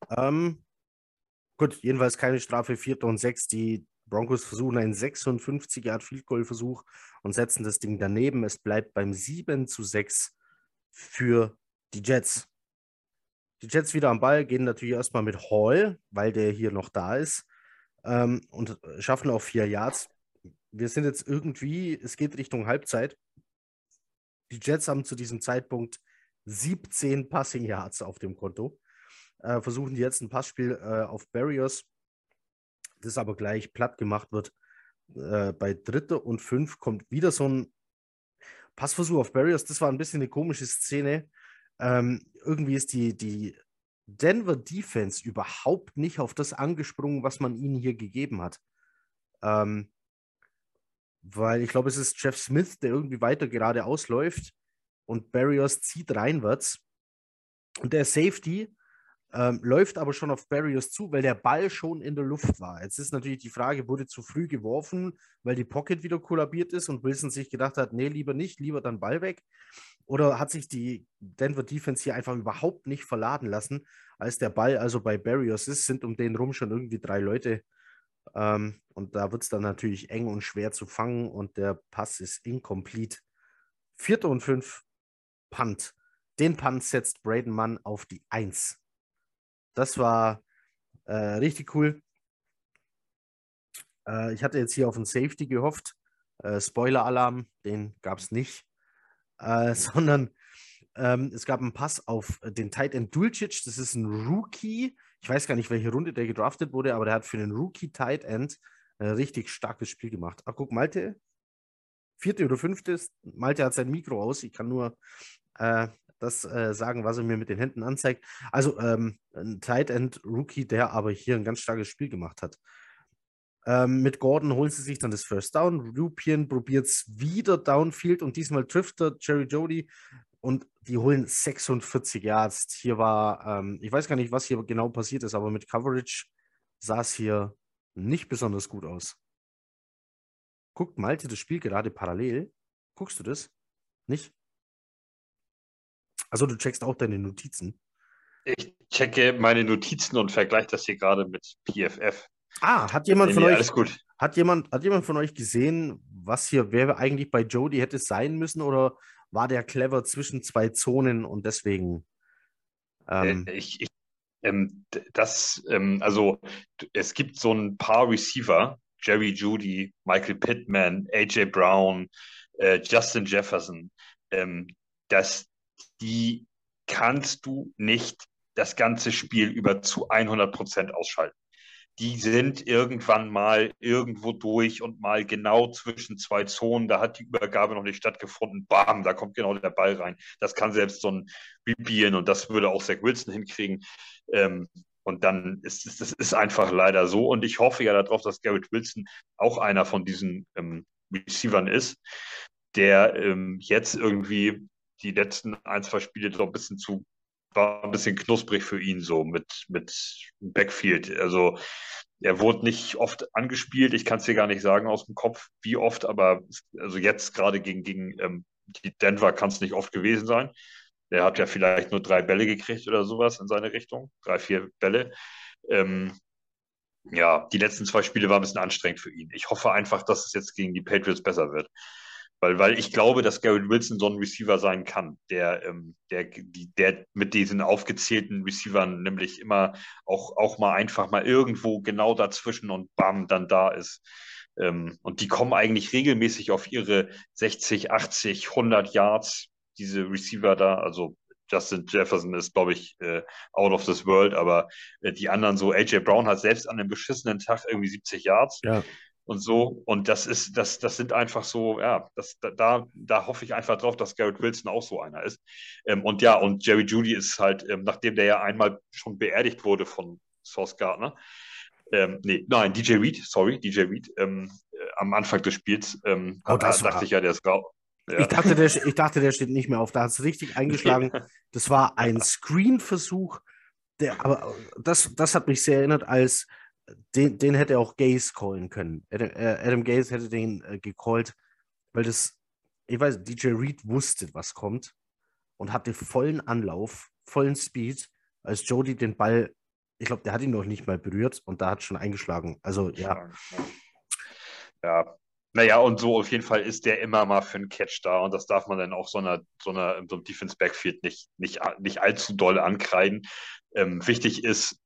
A: Ähm, gut, jedenfalls keine Strafe, vierte und sechs. Die Broncos versuchen einen 56 Yard Field Goal Versuch und setzen das Ding daneben. Es bleibt beim 7 zu 6 für die Jets. Die Jets wieder am Ball, gehen natürlich erstmal mit Hall, weil der hier noch da ist, ähm, und schaffen auch vier Yards. Wir sind jetzt irgendwie, es geht Richtung Halbzeit. Die Jets haben zu diesem Zeitpunkt 17 Passing Yards auf dem Konto äh, versuchen die jetzt ein Passspiel äh, auf Barriers, das aber gleich platt gemacht wird. Äh, bei Dritte und Fünf kommt wieder so ein Passversuch auf Barriers. Das war ein bisschen eine komische Szene. Ähm, irgendwie ist die, die Denver Defense überhaupt nicht auf das angesprungen, was man ihnen hier gegeben hat. Ähm, weil ich glaube, es ist Jeff Smith, der irgendwie weiter geradeaus läuft und Barrios zieht reinwärts. Und der Safety ähm, läuft aber schon auf Barrios zu, weil der Ball schon in der Luft war. Jetzt ist natürlich die Frage, wurde zu früh geworfen, weil die Pocket wieder kollabiert ist und Wilson sich gedacht hat, nee, lieber nicht, lieber dann Ball weg. Oder hat sich die Denver Defense hier einfach überhaupt nicht verladen lassen, als der Ball also bei Barrios ist, sind um den rum schon irgendwie drei Leute. Ähm, und da wird es dann natürlich eng und schwer zu fangen und der Pass ist incomplete. Vierter und fünf, Punt. Den Punt setzt Braden Mann auf die Eins. Das war äh, richtig cool. Äh, ich hatte jetzt hier auf einen Safety gehofft. Äh, Spoiler-Alarm, den gab es nicht. Äh, *laughs* sondern ähm, es gab einen Pass auf den Tight End Dulcic. Das ist ein Rookie. Ich weiß gar nicht, welche Runde der gedraftet wurde, aber der hat für den Rookie Tight End ein richtig starkes Spiel gemacht. Ach, guck, Malte, vierte oder fünfte. Malte hat sein Mikro aus. Ich kann nur äh, das äh, sagen, was er mir mit den Händen anzeigt. Also ähm, ein Tight End Rookie, der aber hier ein ganz starkes Spiel gemacht hat. Ähm, mit Gordon holen sie sich dann das First Down. Rupien probiert es wieder Downfield und diesmal trifft er Jerry Jody und die holen 46 Yards. Hier war, ähm, ich weiß gar nicht, was hier genau passiert ist, aber mit Coverage sah es hier nicht besonders gut aus. Guckt Malte das Spiel gerade parallel? Guckst du das? Nicht? Also du checkst auch deine Notizen.
C: Ich checke meine Notizen und vergleiche das hier gerade mit PFF.
A: Ah, hat jemand von nee, euch alles gut. Hat jemand, hat jemand von euch gesehen, was hier, wer eigentlich bei Jody hätte sein müssen oder war der clever zwischen zwei Zonen und deswegen?
C: Ähm, äh, ich, ich, ähm, das, ähm, also es gibt so ein paar Receiver, Jerry Judy, Michael Pittman, AJ Brown, äh, Justin Jefferson, ähm, dass die kannst du nicht das ganze Spiel über zu 100 Prozent ausschalten. Die sind irgendwann mal irgendwo durch und mal genau zwischen zwei Zonen. Da hat die Übergabe noch nicht stattgefunden. Bam, da kommt genau der Ball rein. Das kann selbst so ein Rebieren und das würde auch Zach Wilson hinkriegen. Ähm, und dann ist es das ist einfach leider so. Und ich hoffe ja darauf, dass Garrett Wilson auch einer von diesen ähm, Receivern ist, der ähm, jetzt irgendwie die letzten ein, zwei Spiele so ein bisschen zu, war ein bisschen knusprig für ihn so mit, mit Backfield. Also er wurde nicht oft angespielt. Ich kann es dir gar nicht sagen aus dem Kopf, wie oft, aber also jetzt gerade gegen, gegen ähm, die Denver kann es nicht oft gewesen sein. Er hat ja vielleicht nur drei Bälle gekriegt oder sowas in seine Richtung. Drei, vier Bälle. Ähm, ja, die letzten zwei Spiele waren ein bisschen anstrengend für ihn. Ich hoffe einfach, dass es jetzt gegen die Patriots besser wird. Weil, weil ich glaube, dass Garrett Wilson so ein Receiver sein kann, der, ähm, der, die, der mit diesen aufgezählten Receivern nämlich immer auch, auch mal einfach mal irgendwo genau dazwischen und bam, dann da ist. Ähm, und die kommen eigentlich regelmäßig auf ihre 60, 80, 100 Yards, diese Receiver da. Also Justin Jefferson ist, glaube ich, äh, out of this world, aber äh, die anderen so, AJ Brown hat selbst an einem beschissenen Tag irgendwie 70 Yards. Ja und so. Und das ist, das, das sind einfach so, ja, das, da, da hoffe ich einfach drauf, dass Garrett Wilson auch so einer ist. Ähm, und ja, und Jerry Judy ist halt, ähm, nachdem der ja einmal schon beerdigt wurde von Source Gardner, ähm, nee, nein, DJ Reed, sorry, DJ Reed, ähm, äh, am Anfang des Spiels, ähm, oh, das dachte ich ja, der ist raus.
A: Ja. Ich, dachte, der, ich dachte, der steht nicht mehr auf. Da hat es richtig eingeschlagen. *laughs* Das war ein Screen-Versuch. Der, aber das, das hat mich sehr erinnert, als den, den hätte auch Gaze callen können. Adam, äh, Adam Gaze hätte den äh, gecallt, weil das, ich weiß, DJ Reed wusste, was kommt und hatte vollen Anlauf, vollen Speed, als Jody den Ball, ich glaube, der hat ihn noch nicht mal berührt und da hat schon eingeschlagen. Also ja.
C: Ja, naja, und so auf jeden Fall ist der immer mal für einen Catch da und das darf man dann auch so einer, so einer so einem Defense Backfield nicht, nicht, nicht allzu doll ankreiden. Ähm, wichtig ist,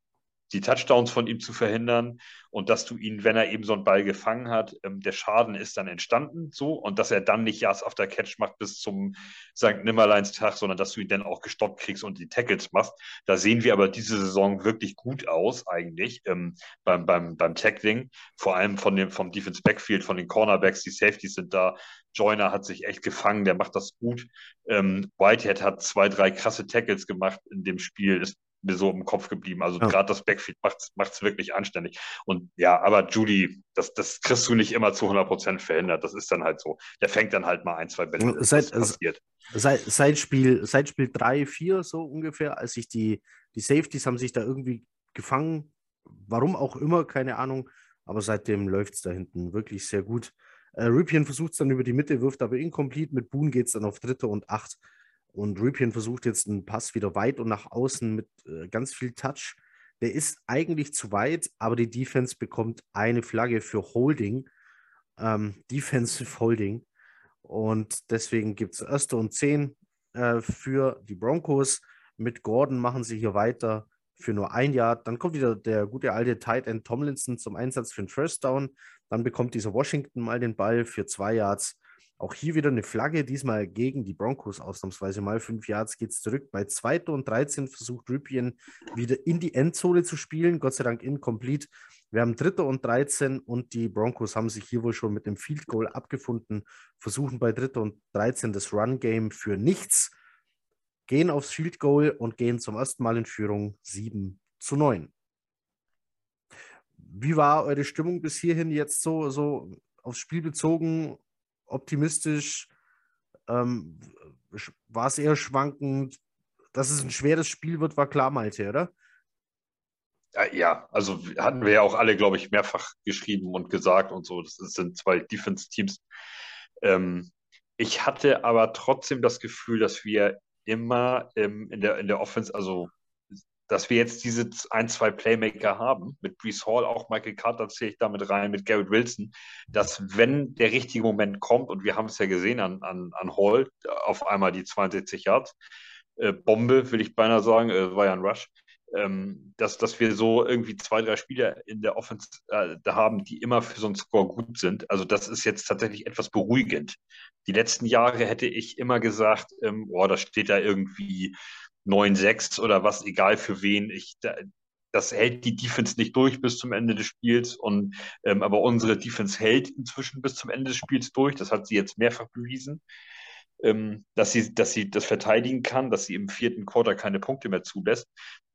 C: die Touchdowns von ihm zu verhindern und dass du ihn, wenn er eben so einen Ball gefangen hat, ähm, der Schaden ist dann entstanden so und dass er dann nicht Yards after Catch macht bis zum St. Nimmerleins Tag, sondern dass du ihn dann auch gestoppt kriegst und die Tackles machst. Da sehen wir aber diese Saison wirklich gut aus eigentlich ähm, beim, beim, beim Tackling, vor allem von dem, vom Defense Backfield, von den Cornerbacks, die Safeties sind da. Joyner hat sich echt gefangen, der macht das gut. Ähm, Whitehead hat zwei, drei krasse Tackles gemacht in dem Spiel, ist mir so im Kopf geblieben. Also ja. gerade das Backfield macht es wirklich anständig. Und ja, aber Judy, das, das kriegst du nicht immer zu 100% verhindert. Das ist dann halt so. Der fängt dann halt mal ein, zwei Bälle.
A: Seit, passiert. Seit, seit, Spiel, seit Spiel 3, 4 so ungefähr, als sich die, die Safeties haben sich da irgendwie gefangen. Warum auch immer, keine Ahnung. Aber seitdem läuft es da hinten wirklich sehr gut. Äh, Ripien versucht es dann über die Mitte, wirft aber incomplete. Mit Boone geht es dann auf dritte und acht. Und Ripien versucht jetzt einen Pass wieder weit und nach außen mit äh, ganz viel Touch. Der ist eigentlich zu weit, aber die Defense bekommt eine Flagge für Holding. Ähm, Defensive Holding. Und deswegen gibt es erste und zehn äh, für die Broncos. Mit Gordon machen sie hier weiter für nur ein Jahr. Dann kommt wieder der gute alte Tight End Tomlinson zum Einsatz für einen First Down. Dann bekommt dieser Washington mal den Ball für zwei Yards. Auch hier wieder eine Flagge, diesmal gegen die Broncos ausnahmsweise mal. Fünf Yards geht es zurück. Bei 2. und 13 versucht Ripien wieder in die Endzone zu spielen. Gott sei Dank incomplete. Wir haben 3. und 13 und die Broncos haben sich hier wohl schon mit dem Field Goal abgefunden. Versuchen bei 3. und 13 das Run-Game für nichts. Gehen aufs Field Goal und gehen zum ersten Mal in Führung 7 zu 9. Wie war eure Stimmung bis hierhin jetzt so, so aufs Spiel bezogen? Optimistisch? Ähm, war es eher schwankend? Dass es ein schweres Spiel wird, war klar, Malte, oder?
C: Ja, also hatten wir ja auch alle, glaube ich, mehrfach geschrieben und gesagt und so. Das sind zwei Defense-Teams. Ähm, ich hatte aber trotzdem das Gefühl, dass wir immer ähm, in, der, in der Offense, also dass wir jetzt diese ein, zwei Playmaker haben, mit Brees Hall, auch Michael Carter zähle ich damit rein, mit Garrett Wilson, dass wenn der richtige Moment kommt, und wir haben es ja gesehen an, an, an Hall, auf einmal die 62 Yards, äh, Bombe, will ich beinahe sagen, äh, war ja ein Rush, ähm, dass, dass wir so irgendwie zwei, drei Spieler in der Offense äh, da haben, die immer für so einen Score gut sind. Also das ist jetzt tatsächlich etwas beruhigend. Die letzten Jahre hätte ich immer gesagt, ähm, boah, da steht da irgendwie 9-6 oder was, egal für wen. Ich, das hält die Defense nicht durch bis zum Ende des Spiels. Und ähm, aber unsere Defense hält inzwischen bis zum Ende des Spiels durch. Das hat sie jetzt mehrfach bewiesen, ähm, dass sie, dass sie das verteidigen kann, dass sie im vierten Quarter keine Punkte mehr zulässt.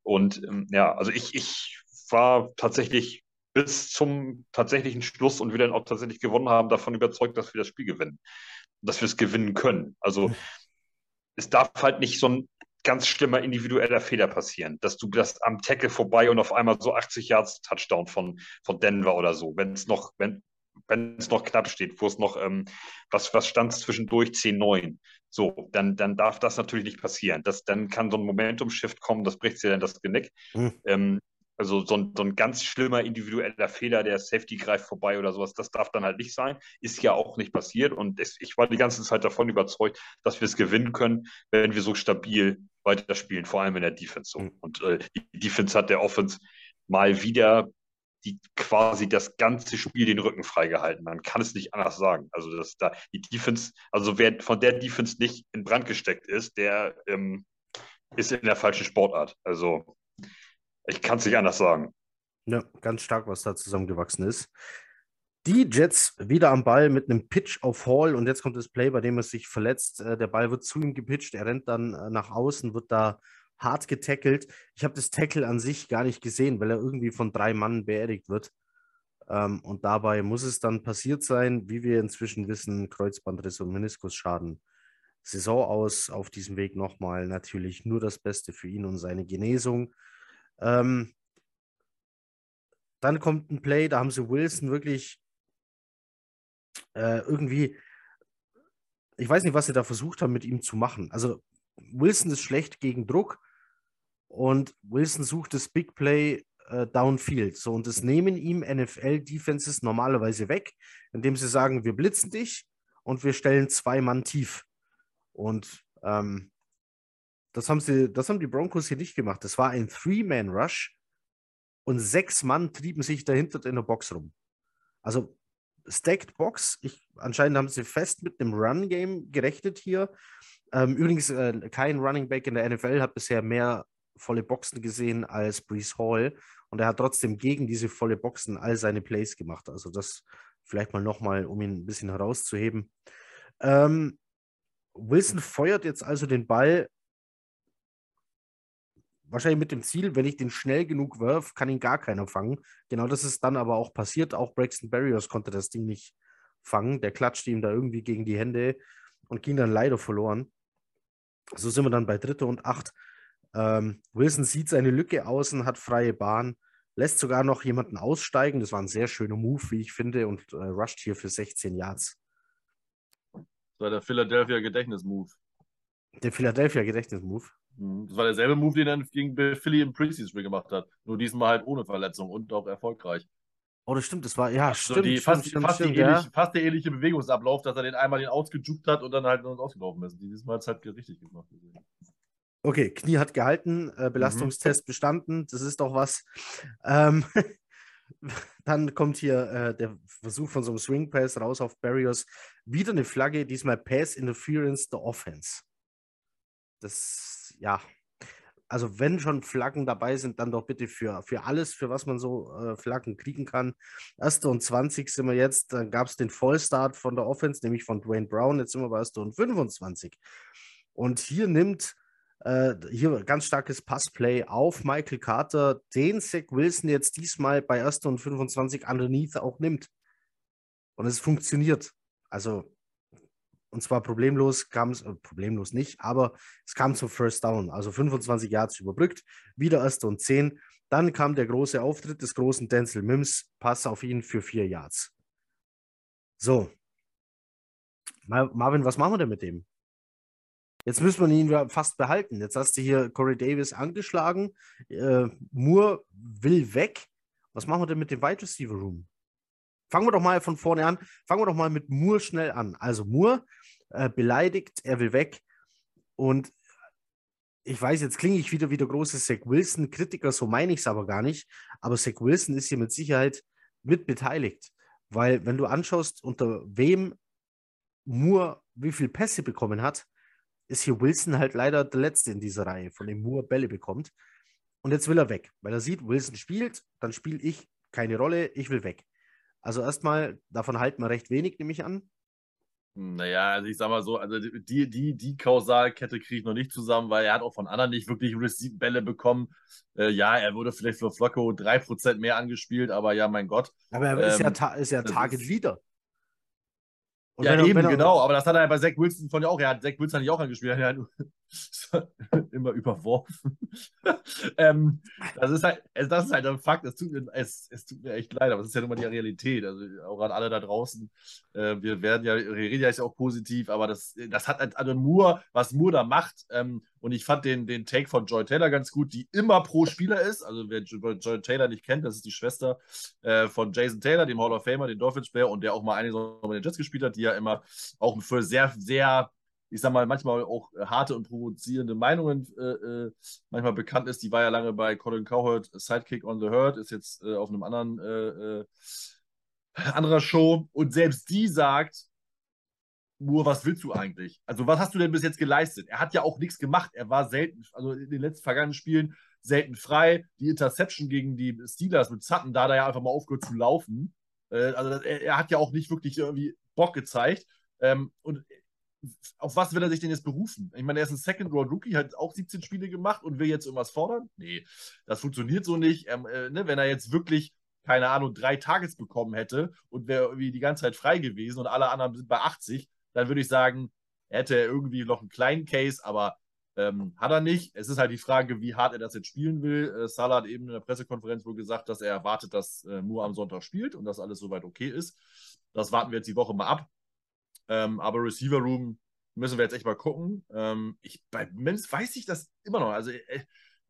C: Und ähm, ja, also ich, ich war tatsächlich bis zum tatsächlichen Schluss und wir dann auch tatsächlich gewonnen haben, davon überzeugt, dass wir das Spiel gewinnen. Dass wir es gewinnen können. Also es darf halt nicht so ein ganz schlimmer individueller Fehler passieren, dass du das am Tackle vorbei und auf einmal so 80 Yards Touchdown von, von Denver oder so, wenn es noch, wenn, wenn es noch knapp steht, wo es noch, ähm, was, was stand zwischendurch 10-9. So, dann, dann darf das natürlich nicht passieren. Das, dann kann so ein Momentum-Shift kommen, das bricht dir dann das Genick. Mhm. Ähm, also so ein, so ein ganz schlimmer individueller Fehler, der Safety greift vorbei oder sowas, das darf dann halt nicht sein. Ist ja auch nicht passiert. Und es, ich war die ganze Zeit davon überzeugt, dass wir es gewinnen können, wenn wir so stabil weiterspielen, vor allem in der Defense. Mhm. Und äh, die Defense hat der Offense mal wieder die quasi das ganze Spiel den Rücken freigehalten. Man kann es nicht anders sagen. Also, dass da die Defense, also wer von der Defense nicht in Brand gesteckt ist, der ähm, ist in der falschen Sportart. Also, ich kann es nicht anders sagen.
A: Ja, ganz stark, was da zusammengewachsen ist. Die Jets wieder am Ball mit einem Pitch auf Hall und jetzt kommt das Play, bei dem er sich verletzt. Äh, der Ball wird zu ihm gepitcht, er rennt dann äh, nach außen, wird da hart getackelt. Ich habe das Tackle an sich gar nicht gesehen, weil er irgendwie von drei Mann beerdigt wird. Ähm, und dabei muss es dann passiert sein, wie wir inzwischen wissen, Kreuzbandriss und Meniskusschaden. Saison aus, auf diesem Weg nochmal natürlich nur das Beste für ihn und seine Genesung. Ähm, dann kommt ein Play, da haben sie Wilson wirklich äh, irgendwie, ich weiß nicht, was sie da versucht haben, mit ihm zu machen. Also Wilson ist schlecht gegen Druck und Wilson sucht das Big Play äh, downfield. So, und das nehmen ihm NFL-Defenses normalerweise weg, indem sie sagen, wir blitzen dich und wir stellen zwei Mann tief. Und ähm, das haben sie, das haben die Broncos hier nicht gemacht. Das war ein Three-Man-Rush und sechs Mann trieben sich dahinter in der Box rum. Also Stacked Box. Ich, anscheinend haben sie fest mit einem Run-Game gerechnet hier. Ähm, übrigens, äh, kein Running Back in der NFL hat bisher mehr volle Boxen gesehen als Brees Hall. Und er hat trotzdem gegen diese volle Boxen all seine Plays gemacht. Also das vielleicht mal nochmal, um ihn ein bisschen herauszuheben. Ähm, Wilson feuert jetzt also den Ball wahrscheinlich mit dem Ziel, wenn ich den schnell genug werf, kann ihn gar keiner fangen. Genau das ist dann aber auch passiert. Auch Braxton Barriers konnte das Ding nicht fangen. Der klatschte ihm da irgendwie gegen die Hände und ging dann leider verloren. So sind wir dann bei Dritte und Acht. Ähm, Wilson sieht seine Lücke außen, hat freie Bahn, lässt sogar noch jemanden aussteigen. Das war ein sehr schöner Move, wie ich finde, und äh, rusht hier für 16 Yards.
B: Das war der Philadelphia Gedächtnis-Move.
A: Der Philadelphia Gedächtnis-Move.
B: Mhm. Das war derselbe Move, den er gegen Philly im Preseason gemacht hat. Nur diesmal halt ohne Verletzung und auch erfolgreich.
A: Oh, das stimmt, das war, ja,
B: Also
A: stimmt.
B: die,
A: stimmt,
B: fast,
A: stimmt,
B: fast,
A: stimmt,
B: die
A: ja.
B: ähnliche, fast der ähnliche Bewegungsablauf, dass er den einmal den ausgejuckt hat und dann halt nur ausgelaufen ist. Diesmal hat es halt richtig gemacht.
A: Okay, Knie hat gehalten, äh, Belastungstest bestanden, das ist doch was. Ähm, *laughs* dann kommt hier äh, der Versuch von so einem Swing Pass raus auf Barriers. Wieder eine Flagge, diesmal Pass Interference the Offense. Das, ja. Also, wenn schon Flaggen dabei sind, dann doch bitte für, für alles, für was man so äh, Flaggen kriegen kann. Erste und 20 sind wir jetzt. Dann gab es den Vollstart von der Offense, nämlich von Dwayne Brown. Jetzt sind wir bei erste und 25. Und hier nimmt äh, hier ganz starkes Passplay auf Michael Carter, den Zach Wilson jetzt diesmal bei 1. und 25 underneath auch nimmt. Und es funktioniert. Also, und zwar problemlos kam es, äh, problemlos nicht, aber es kam zum First Down. Also 25 Yards überbrückt, wieder 1. und 10. Dann kam der große Auftritt des großen Denzel Mims, Pass auf ihn für 4 Yards. So. Mar Marvin, was machen wir denn mit dem? Jetzt müssen wir ihn fast behalten. Jetzt hast du hier Corey Davis angeschlagen. Äh, Moore will weg. Was machen wir denn mit dem Wide Receiver Room? Fangen wir doch mal von vorne an. Fangen wir doch mal mit Moore schnell an. Also Moore äh, beleidigt, er will weg. Und ich weiß, jetzt klinge ich wieder wie der große Zach Wilson-Kritiker, so meine ich es aber gar nicht. Aber Zach Wilson ist hier mit Sicherheit mit beteiligt. Weil, wenn du anschaust, unter wem Moore wie viele Pässe bekommen hat, ist hier Wilson halt leider der Letzte in dieser Reihe, von dem Moore Bälle bekommt. Und jetzt will er weg, weil er sieht, Wilson spielt, dann spiele ich keine Rolle, ich will weg. Also erstmal, davon halten wir recht wenig, nehme ich an.
B: Naja, also ich sag mal so, also die, die, die Kausalkette kriege ich noch nicht zusammen, weil er hat auch von anderen nicht wirklich Receive-Bälle bekommen. Äh, ja, er wurde vielleicht für Flocko 3% mehr angespielt, aber ja, mein Gott.
A: Aber er ist ja,
B: Ähm,
A: ta ist ja Target Leader. Und
B: ja,
A: wenn
B: eben,
A: wenn er-
B: genau, aber das hat er ja bei Zach Wilson von ja auch. Er hat Zach Wilson nicht auch angespielt, er hat *laughs* immer überworfen. *laughs* ähm, das ist halt, es- das ist halt ein Fakt, es tut, mir, es, es tut mir echt leid, aber es ist ja nun mal die Realität. Also auch an alle da draußen. Äh, wir werden ja, wir reden ja auch positiv, aber das, das hat halt- also Moore, was Moore da macht, ähm, und ich fand den, den Take von Joy Taylor ganz gut, die immer pro Spieler ist. Also wer Jo- Joy Taylor nicht kennt, das ist die Schwester äh, von Jason Taylor, dem Hall of Famer, den Dolphins-Player und der auch mal eine Saison bei den Jets gespielt hat, die ja immer auch für sehr, sehr, ich sag mal, manchmal auch harte und provozierende Meinungen äh, äh, manchmal bekannt ist. Die war ja lange bei Colin Cowherd, Sidekick on the Herd, ist jetzt äh, auf einem anderen äh, äh, anderer Show und selbst die sagt, Moore, was willst du eigentlich? Also, was hast du denn bis jetzt geleistet? Er hat ja auch nichts gemacht. Er war selten, also in den letzten vergangenen Spielen selten frei. Die Interception gegen die Steelers mit Sutton, da hat er ja einfach mal aufgehört zu laufen. Äh, also, er, er hat ja auch nicht wirklich irgendwie Bock gezeigt. Ähm, und auf was will er sich denn jetzt berufen? Ich meine, er ist ein Second-Round-Rookie, hat auch 17 Spiele gemacht und will jetzt irgendwas fordern? Nee, das funktioniert so nicht. Ähm, äh, ne, wenn er jetzt wirklich keine Ahnung, drei Targets bekommen hätte und wäre irgendwie die ganze Zeit frei gewesen und alle anderen sind bei 80, dann würde ich sagen, hätte er irgendwie noch einen kleinen Case, aber ähm, hat er nicht. Es ist halt die Frage, wie hart er das jetzt spielen will. Äh, Salah hat eben in der Pressekonferenz wohl gesagt, dass er erwartet, dass äh, Moore am Sonntag spielt und dass alles soweit okay ist. Das warten wir jetzt die Woche mal ab. Ähm, aber Receiver Room müssen wir jetzt echt mal gucken. Ähm, ich, bei Mims weiß ich das immer noch. Also, äh,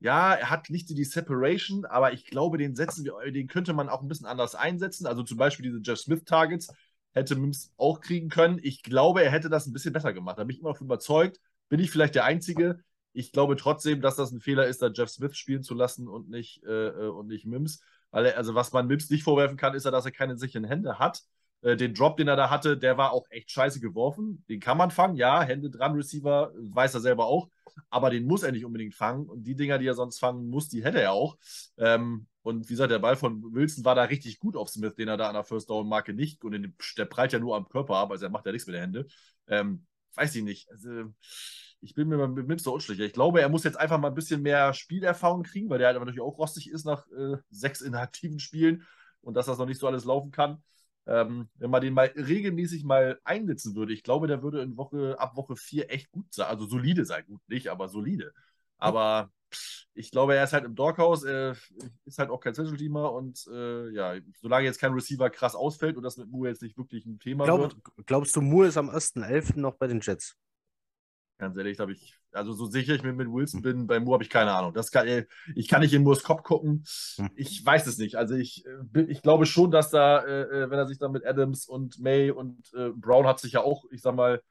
B: ja, er hat nicht die Separation, aber ich glaube, den setzen wir, den könnte man auch ein bisschen anders einsetzen. Also zum Beispiel diese Jeff Smith Targets hätte Mims auch kriegen können. Ich glaube, er hätte das ein bisschen besser gemacht. Da bin ich immer von überzeugt. Bin ich vielleicht der Einzige? Ich glaube trotzdem, dass das ein Fehler ist, da Jeff Smith spielen zu lassen und nicht, äh, äh, und nicht Mims. Er, also was man Mims nicht vorwerfen kann, ist ja, dass er keine sicheren Hände hat. Äh, den Drop, den er da hatte, der war auch echt scheiße geworfen. Den kann man fangen, ja, Hände dran, Receiver, weiß er selber auch. Aber den muss er nicht unbedingt fangen. Und die Dinger, die er sonst fangen muss, die hätte er auch. Ähm, und wie gesagt, der Ball von Wilson war da richtig gut auf Smith, den er da an der First Down Marke nicht. Und den, der prallt ja nur am Körper ab, also er macht ja nichts mit der Hände. Ähm, weiß ich nicht. Also, ich bin mir mit Mims so unschlicht. Ich glaube, er muss jetzt einfach mal ein bisschen mehr Spielerfahrung kriegen, weil der halt aber natürlich auch rostig ist nach äh, sechs inaktiven Spielen und dass das noch nicht so alles laufen kann. Ähm, wenn man den mal regelmäßig mal einsetzen würde, ich glaube, der würde in Woche, ab Woche 4 echt gut sein. Also solide sein, gut nicht, aber solide. Aber ich glaube, er ist halt im Doghouse, er ist halt auch kein Special Teamer und äh, ja, solange jetzt kein Receiver krass ausfällt und das mit Moore jetzt nicht wirklich ein Thema
A: Glaub,
B: wird.
A: Glaubst du, Moore ist am 1.11. noch bei den Jets?
B: Ganz ehrlich, habe ich, also so sicher ich mit, mit Wilson bin, bei Moore habe ich keine Ahnung. Das kann, ich kann nicht in Moores Kopf gucken. Hm. Ich weiß es nicht. Also ich, äh, ich glaube schon, dass da, äh, äh, wenn er sich dann mit Adams und May und äh, Brown hat sich ja auch, ich sag mal,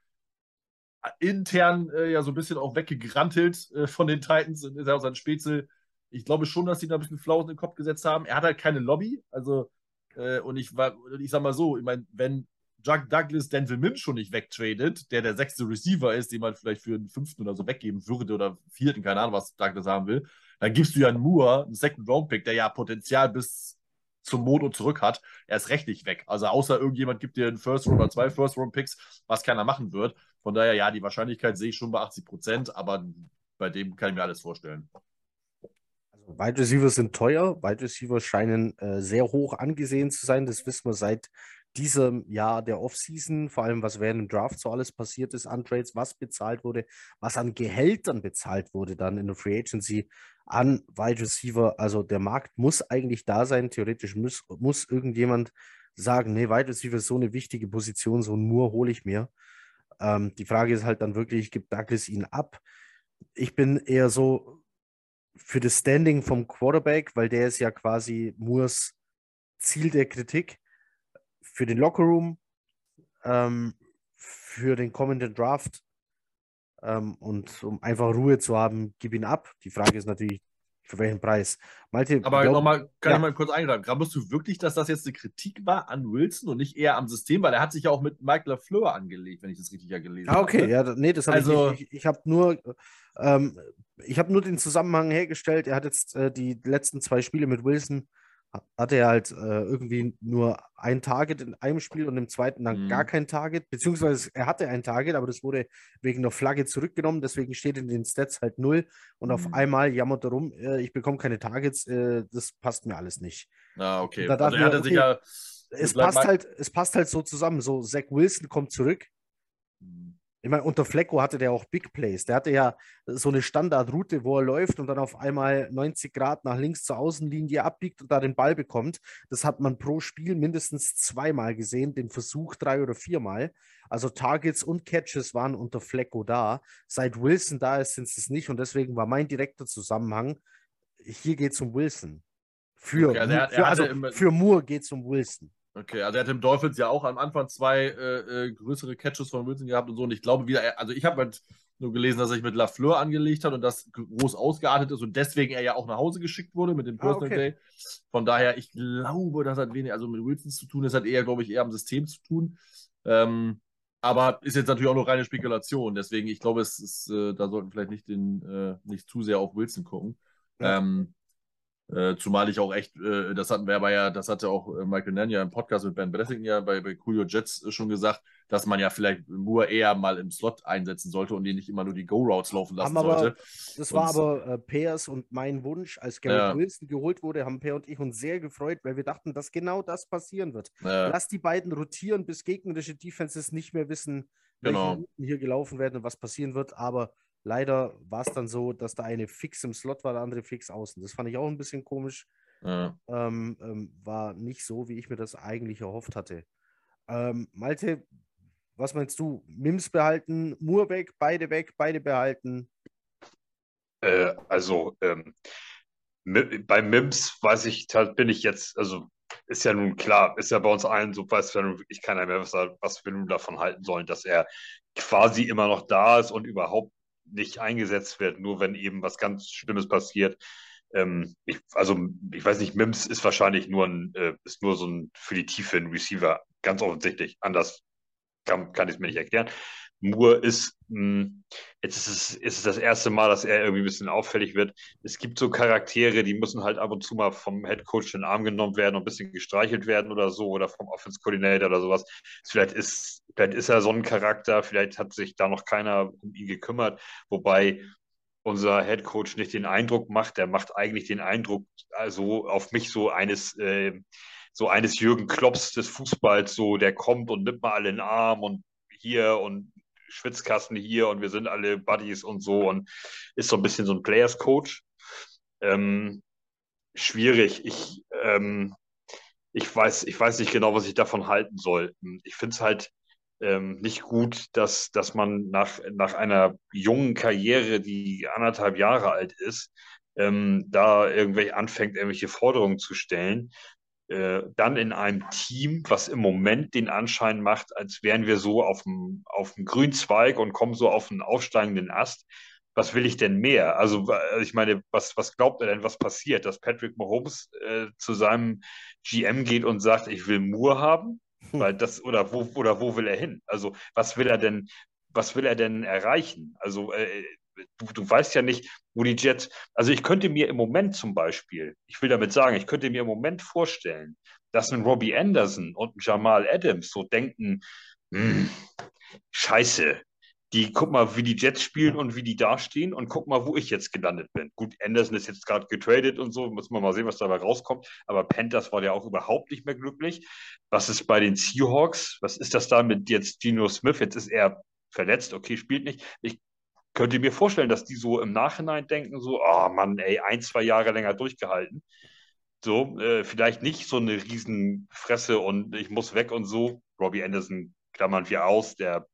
B: intern äh, ja so ein bisschen auch weggegrantelt äh, von den Titans und ist ja auch sein Spätzle. Ich glaube schon, dass die da ein bisschen Flausen in den Kopf gesetzt haben. Er hat halt keine Lobby. Also, und ich war, ich sag mal so, ich meine, wenn Jack Douglas Denzel Mims schon nicht wegtradet, der der sechste Receiver ist, den man vielleicht für einen fünften oder so weggeben würde oder vierten, keine Ahnung, was Douglas haben will, dann gibst du ja einen Moore, einen Second-Round-Pick, der ja Potenzial bis zum Modo zurück hat. Er ist rechtlich weg. Also außer irgendjemand gibt dir einen First-Round oder zwei First-Round-Picks, was keiner machen wird. Von daher, ja, die Wahrscheinlichkeit sehe ich schon bei 80 Prozent, aber bei dem kann ich mir alles vorstellen.
A: Also Wide Receiver sind teuer. Wide Receiver scheinen äh, sehr hoch angesehen zu sein. Das wissen wir seit diesem Jahr der Offseason, vor allem was während dem Draft so alles passiert ist an Trades, was bezahlt wurde, was an Gehältern bezahlt wurde dann in der Free Agency an Wide Receiver. Also der Markt muss eigentlich da sein. Theoretisch muss, muss irgendjemand sagen, nee, Wide Receiver ist so eine wichtige Position, so nur hole ich mir. Ähm, die Frage ist halt dann wirklich, gibt Douglas ihn ab? Ich bin eher so für das Standing vom Quarterback, weil der ist ja quasi Moores Ziel der Kritik für den Lockerroom, ähm, für den kommenden Draft ähm, und um einfach Ruhe zu haben, gib ihn ab. Die Frage ist natürlich, für welchen Preis?
B: Malte, Aber nochmal, kann ja. ich mal kurz eingreifen. Glaubst du wirklich, dass das jetzt eine Kritik war an Wilson und nicht eher am System? Weil er hat sich ja auch mit Mike LaFleur angelegt, wenn ich das richtig ja gelesen
A: habe. Ah, okay, habe. ja, nee, das habe also, ich nicht. Ich, ich habe nur, ähm, ich habe nur den Zusammenhang hergestellt. Er hat jetzt äh, die letzten zwei Spiele mit Wilson hatte er halt äh, irgendwie nur ein Target in einem Spiel und im zweiten dann mhm. gar kein Target, beziehungsweise er hatte ein Target, aber das wurde wegen der Flagge zurückgenommen, deswegen steht in den Stats halt null und mhm. auf einmal jammert er rum, äh, ich bekomme keine Targets, äh, das passt mir alles nicht.
B: Ah, okay. Da also er hatte okay, sich ja.
A: Es passt, halt, es passt halt so zusammen. So, Zach Wilson kommt zurück, ich meine, unter Flecko hatte der auch Big Plays. Der hatte ja so eine Standardroute, wo er läuft und dann auf einmal 90 Grad nach links zur Außenlinie abbiegt und da den Ball bekommt. Das hat man pro Spiel mindestens zweimal gesehen, den Versuch drei oder viermal. Also Targets und Catches waren unter Flecko da. Seit Wilson da ist, sind es nicht und deswegen war mein direkter Zusammenhang, hier geht es um Wilson. Für, okay, also, er, er für, also für Moore geht es um Wilson.
B: Okay, also er hat im Dolphins ja auch am Anfang zwei äh, äh, größere Catches von Wilson gehabt und so. Und ich glaube wieder, also ich habe halt nur gelesen, dass er sich mit Lafleur angelegt hat und das groß ausgeartet ist und deswegen er ja auch nach Hause geschickt wurde mit dem ah, Personal ah, okay. Day. Von daher, ich glaube, das hat wenig, also mit Wilson zu tun, das hat eher, glaube ich, eher am System zu tun. Ähm, aber ist jetzt natürlich auch noch reine Spekulation. Deswegen, ich glaube, es ist, äh, da sollten vielleicht nicht, den, äh, nicht zu sehr auf Wilson gucken. Ja. Ähm, äh, zumal ich auch echt, äh, das hatten wir aber ja, das hatte auch äh, Michael Nann ja im Podcast mit Ben Blessing ja bei, bei Coolio Jets äh, schon gesagt, dass man ja vielleicht Moore eher mal im Slot einsetzen sollte und ihn nicht immer nur die Go-Routes laufen lassen
A: aber,
B: sollte.
A: Das war aber äh, Pears und mein Wunsch, als Garrett ja. Wilson geholt wurde, haben Peer und ich uns sehr gefreut, weil wir dachten, dass genau das passieren wird. Ja. Lass die beiden rotieren, bis gegnerische Defenses nicht mehr wissen, welche genau. Routen hier gelaufen werden und was passieren wird, aber Leider war es dann so, dass der eine fix im Slot war, der andere fix außen. Das fand ich auch ein bisschen komisch. Ja. Ähm, ähm, war nicht so, wie ich mir das eigentlich erhofft hatte. Ähm, Malte, was meinst du? Mims behalten, Moore weg, beide weg, beide behalten?
C: Äh, also ähm, bei Mims weiß ich, halt bin ich jetzt, also ist ja nun klar, ist ja bei uns allen so, weiß ja nun wirklich keiner mehr, was, was wir nun davon halten sollen, dass er quasi immer noch da ist und überhaupt nicht eingesetzt wird, nur wenn eben was ganz Schlimmes passiert. Ähm, ich, also ich weiß nicht, Mims ist wahrscheinlich nur ein, äh, ist nur so ein für die Tiefe ein Receiver, ganz offensichtlich. Anders kann, kann ich es mir nicht erklären. Moore ist, mh, hm, jetzt ist es, ist es das erste Mal, dass er irgendwie ein bisschen auffällig wird. Es gibt so Charaktere, die müssen halt ab und zu mal vom Head Coach in den Arm genommen werden und ein bisschen gestreichelt werden oder so oder vom Offense Coordinator oder sowas. Vielleicht ist, vielleicht ist er so ein Charakter, vielleicht hat sich da noch keiner um ihn gekümmert, wobei unser Head Coach nicht den Eindruck macht, der macht eigentlich den Eindruck, also auf mich so eines, äh, so eines Jürgen Klopps des Fußballs, so der kommt und nimmt mal alle in den Arm und hier und Schwitzkasten hier und wir sind alle Buddies und so und ist so ein bisschen so ein Players Coach. Ähm, schwierig. Ich, ähm, ich, weiß, ich weiß nicht genau, was ich davon halten soll. Ich finde es halt ähm, nicht gut, dass, dass man nach, nach einer jungen Karriere, die anderthalb Jahre alt ist, ähm, da irgendwelche anfängt, irgendwelche Forderungen zu stellen. Äh, dann in einem Team, was im Moment den Anschein macht, als wären wir so auf dem, auf dem Grünzweig und kommen so auf einen aufsteigenden Ast. Was will ich denn mehr? Also, ich meine, was, was glaubt er denn, was passiert? Dass Patrick Mahomes äh, zu seinem GM geht und sagt, ich will Moore haben? Hm. Weil das, oder wo, oder wo will er hin? Also, was will er denn, was will er denn erreichen? Also, äh, du, du weißt ja nicht, wo die Jets, also ich könnte mir im Moment zum Beispiel, ich will damit sagen, ich könnte mir im Moment vorstellen, dass ein Robbie Anderson und ein Jamal Adams so denken, hm, scheiße, die guck mal, wie die Jets spielen und wie die dastehen und guck mal, wo ich jetzt gelandet bin. Gut, Anderson ist jetzt gerade getradet und so, muss man mal sehen, was dabei rauskommt. Aber Panthers war ja auch überhaupt nicht mehr glücklich. Was ist bei den Seahawks? Was ist das da mit jetzt Geno Smith? Jetzt ist er verletzt, okay, spielt nicht. Ich könnte mir vorstellen, dass die so im Nachhinein denken, so, oh Mann, ey, ein, zwei Jahre länger durchgehalten. So, äh, vielleicht nicht so eine Riesenfresse und ich muss weg und so. Robbie Anderson klammern wir aus, der,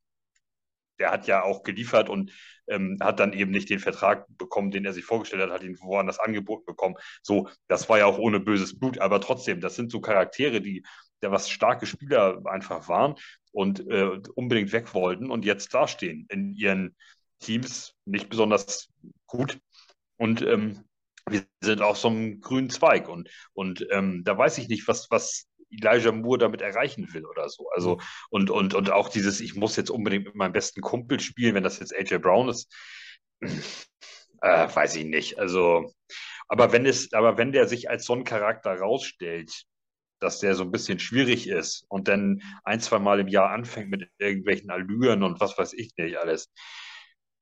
C: der hat ja auch geliefert und ähm, hat dann eben nicht den Vertrag bekommen, den er sich vorgestellt hat, hat ihn woanders angeboten bekommen. So, das war ja auch ohne böses Blut, aber trotzdem, das sind so Charaktere, die ja was starke Spieler einfach waren und äh, unbedingt weg wollten und jetzt dastehen in ihren Teams nicht besonders gut. Und ähm, wir sind auf so einem grünen Zweig. Und, und ähm, da weiß ich nicht, was, was Elijah Moore damit erreichen will oder so. Also, und, und, und auch dieses, ich muss jetzt unbedingt mit meinem besten Kumpel spielen, wenn das jetzt AJ Brown ist, äh, weiß ich nicht. Also, aber wenn es, aber wenn der sich als so ein Charakter rausstellt, dass der so ein bisschen schwierig ist und dann ein, zwei Mal im Jahr anfängt mit irgendwelchen Allüren und was weiß ich nicht alles,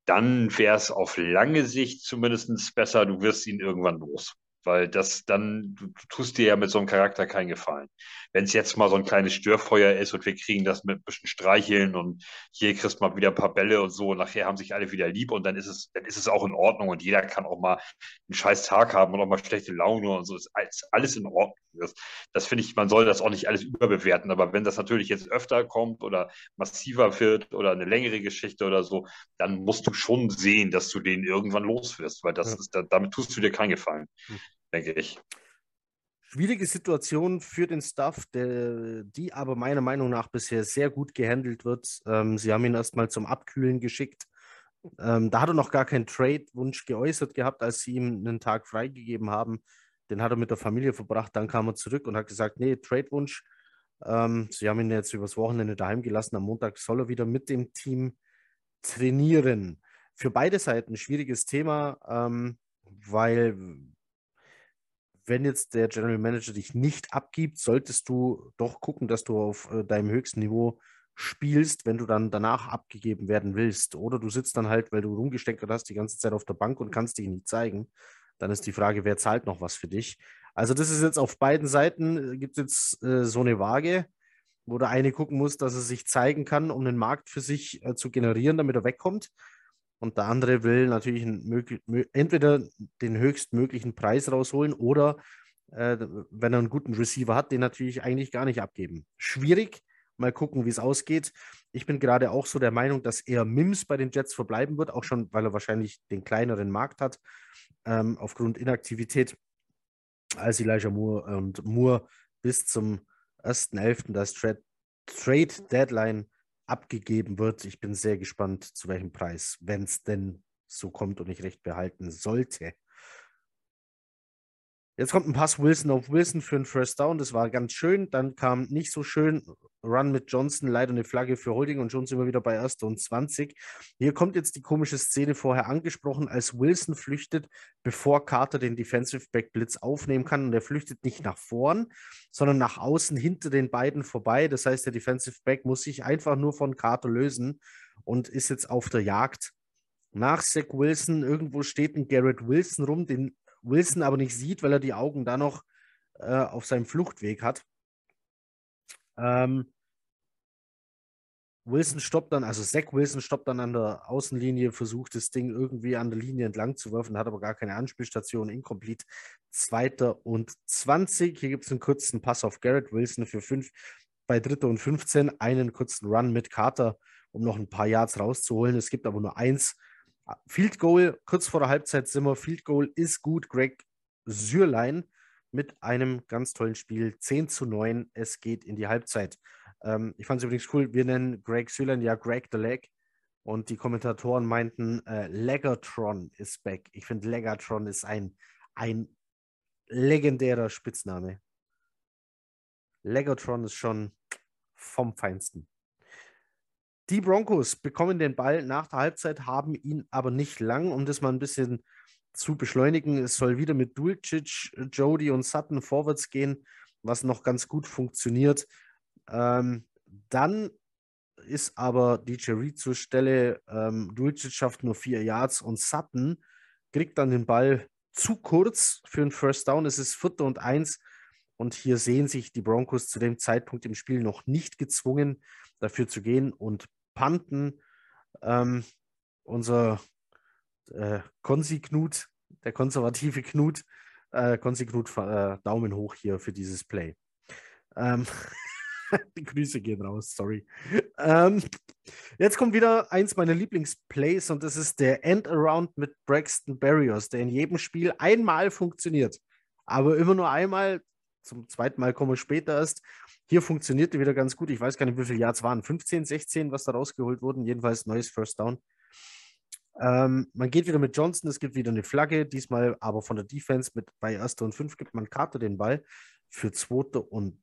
C: dann wäre es auf lange Sicht zumindest besser, du wirst ihn irgendwann los weil das dann, du, du, tust dir ja mit so einem Charakter keinen Gefallen. Wenn es jetzt mal so ein kleines Störfeuer ist und wir kriegen das mit ein bisschen Streicheln und hier kriegst mal wieder ein paar Bälle und so und nachher haben sich alle wieder lieb und dann ist es, dann ist es auch in Ordnung und jeder kann auch mal einen scheiß Tag haben und auch mal schlechte Laune und so, ist alles in Ordnung. Das, das finde ich, man soll das auch nicht alles überbewerten, aber wenn das natürlich jetzt öfter kommt oder massiver wird oder eine längere Geschichte oder so, dann musst du schon sehen, dass du den irgendwann los wirst, weil das ja. ist, damit tust du dir keinen Gefallen. Hm denke ich.
A: Schwierige Situation für den Staff, der, die aber meiner Meinung nach bisher sehr gut gehandelt wird. Ähm, sie haben ihn erstmal zum Abkühlen geschickt. Ähm, da hat er noch gar keinen Trade-Wunsch geäußert gehabt, als sie ihm einen Tag freigegeben haben. Den hat er mit der Familie verbracht. Dann kam er zurück und hat gesagt: Nee, Trade-Wunsch. Ähm, sie haben ihn jetzt übers Wochenende daheim gelassen. Am Montag soll er wieder mit dem Team trainieren. Für beide Seiten ein schwieriges Thema, ähm, weil wenn jetzt der General Manager dich nicht abgibt, solltest du doch gucken, dass du auf äh, deinem höchsten Niveau spielst, wenn du dann danach abgegeben werden willst. Oder du sitzt dann halt, weil du rumgesteckert hast, die ganze Zeit auf der Bank und kannst dich nicht zeigen. Dann ist die Frage, wer zahlt noch was für dich? Also, das ist jetzt auf beiden Seiten, äh, gibt es jetzt äh, so eine Waage, wo der eine gucken muss, dass er sich zeigen kann, um einen Markt für sich äh, zu generieren, damit er wegkommt. Und der andere will natürlich entweder den höchstmöglichen Preis rausholen oder, äh, wenn er einen guten Receiver hat, den natürlich eigentlich gar nicht abgeben. Schwierig. Mal gucken, wie es ausgeht. Ich bin gerade auch so der Meinung, dass eher Mims bei den Jets verbleiben wird, auch schon, weil er wahrscheinlich den kleineren Markt hat, ähm, aufgrund Inaktivität, als Elijah Moore und Moore bis zum 1.11. das Trade Deadline abgegeben wird. Ich bin sehr gespannt, zu welchem Preis, wenn es denn so kommt und ich recht behalten sollte. Jetzt kommt ein Pass Wilson auf Wilson für einen First Down. Das war ganz schön. Dann kam nicht so schön Run mit Johnson, leider eine Flagge für Holding und schon sind wir wieder bei 1. und 20. Hier kommt jetzt die komische Szene vorher angesprochen, als Wilson flüchtet, bevor Carter den Defensive Back Blitz aufnehmen kann. Und er flüchtet nicht nach vorn, sondern nach außen hinter den beiden vorbei. Das heißt, der Defensive Back muss sich einfach nur von Carter lösen und ist jetzt auf der Jagd nach Zach Wilson. Irgendwo steht ein Garrett Wilson rum, den Wilson aber nicht sieht, weil er die Augen da noch äh, auf seinem Fluchtweg hat. Ähm, Wilson stoppt dann, also Zach Wilson stoppt dann an der Außenlinie, versucht das Ding irgendwie an der Linie entlang zu werfen, hat aber gar keine Anspielstation, incomplete. Zweiter und 20. Hier gibt es einen kurzen Pass auf Garrett Wilson für 5 bei Dritter und 15. Einen kurzen Run mit Carter, um noch ein paar Yards rauszuholen. Es gibt aber nur eins Field Goal, kurz vor der Halbzeit sind wir. Field Goal ist gut. Greg Sürlein mit einem ganz tollen Spiel. 10 zu 9. Es geht in die Halbzeit. Ähm, ich fand es übrigens cool. Wir nennen Greg Sürlein ja Greg the Leg. Und die Kommentatoren meinten, äh, Legatron ist back. Ich finde, Legatron ist ein, ein legendärer Spitzname. Legatron ist schon vom Feinsten. Die Broncos bekommen den Ball nach der Halbzeit, haben ihn aber nicht lang, um das mal ein bisschen zu beschleunigen. Es soll wieder mit Dulcic, Jody und Sutton vorwärts gehen, was noch ganz gut funktioniert. Ähm, dann ist aber DJ Reed zur Stelle. Ähm, Dulcic schafft nur vier Yards und Sutton kriegt dann den Ball zu kurz für einen First Down. Es ist Vierter und Eins. Und hier sehen sich die Broncos zu dem Zeitpunkt im Spiel noch nicht gezwungen, dafür zu gehen und panten. Ähm, unser äh, Konsi Knut, der konservative Knut, äh, Konsi Knut, äh, Daumen hoch hier für dieses Play. Ähm, *laughs* die Grüße gehen raus, sorry. Ähm, jetzt kommt wieder eins meiner Lieblingsplays und das ist der End-Around mit Braxton Barrios, der in jedem Spiel einmal funktioniert. Aber immer nur einmal, zum zweiten Mal komme später erst. Hier funktionierte wieder ganz gut. Ich weiß gar nicht, wie viele Yards waren. 15, 16, was da rausgeholt wurden. Jedenfalls neues First Down. Ähm, man geht wieder mit Johnson, es gibt wieder eine Flagge, diesmal aber von der Defense mit bei 1. und 5 gibt man Carter den Ball für 2. und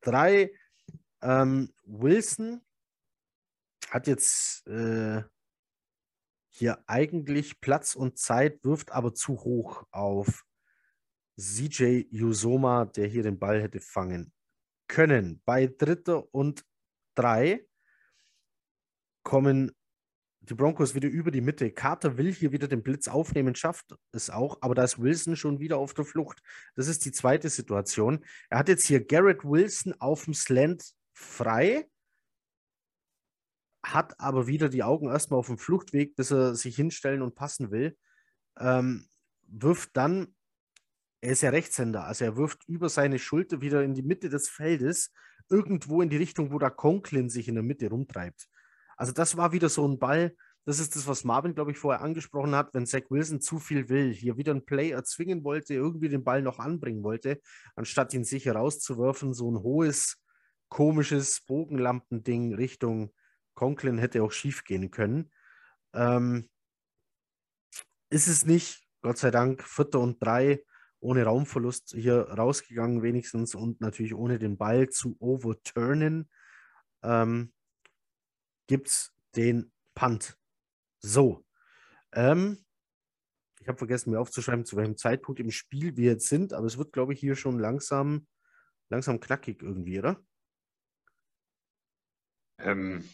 A: 3. Ähm, Wilson hat jetzt äh, hier eigentlich Platz und Zeit, wirft aber zu hoch auf CJ Usoma, der hier den Ball hätte fangen können. Bei Dritter und Drei kommen die Broncos wieder über die Mitte. Carter will hier wieder den Blitz aufnehmen, schafft es auch, aber da ist Wilson schon wieder auf der Flucht. Das ist die zweite Situation. Er hat jetzt hier Garrett Wilson auf dem Slant frei, hat aber wieder die Augen erstmal auf dem Fluchtweg, bis er sich hinstellen und passen will. Ähm, wirft dann er ist ja Rechtshänder, also er wirft über seine Schulter wieder in die Mitte des Feldes, irgendwo in die Richtung, wo der Conklin sich in der Mitte rumtreibt. Also das war wieder so ein Ball, das ist das, was Marvin, glaube ich, vorher angesprochen hat, wenn Zach Wilson zu viel will, hier wieder ein Play erzwingen wollte, irgendwie den Ball noch anbringen wollte, anstatt ihn sicher rauszuwerfen, so ein hohes, komisches Bogenlampending Richtung Conklin hätte auch schief gehen können. Ähm, ist es nicht, Gott sei Dank, Vierter und drei ohne Raumverlust hier rausgegangen, wenigstens und natürlich ohne den Ball zu overturnen, ähm, gibt es den Punt. So. Ähm, ich habe vergessen, mir aufzuschreiben, zu welchem Zeitpunkt im Spiel wir jetzt sind, aber es wird, glaube ich, hier schon langsam, langsam knackig irgendwie, oder?
C: Ähm,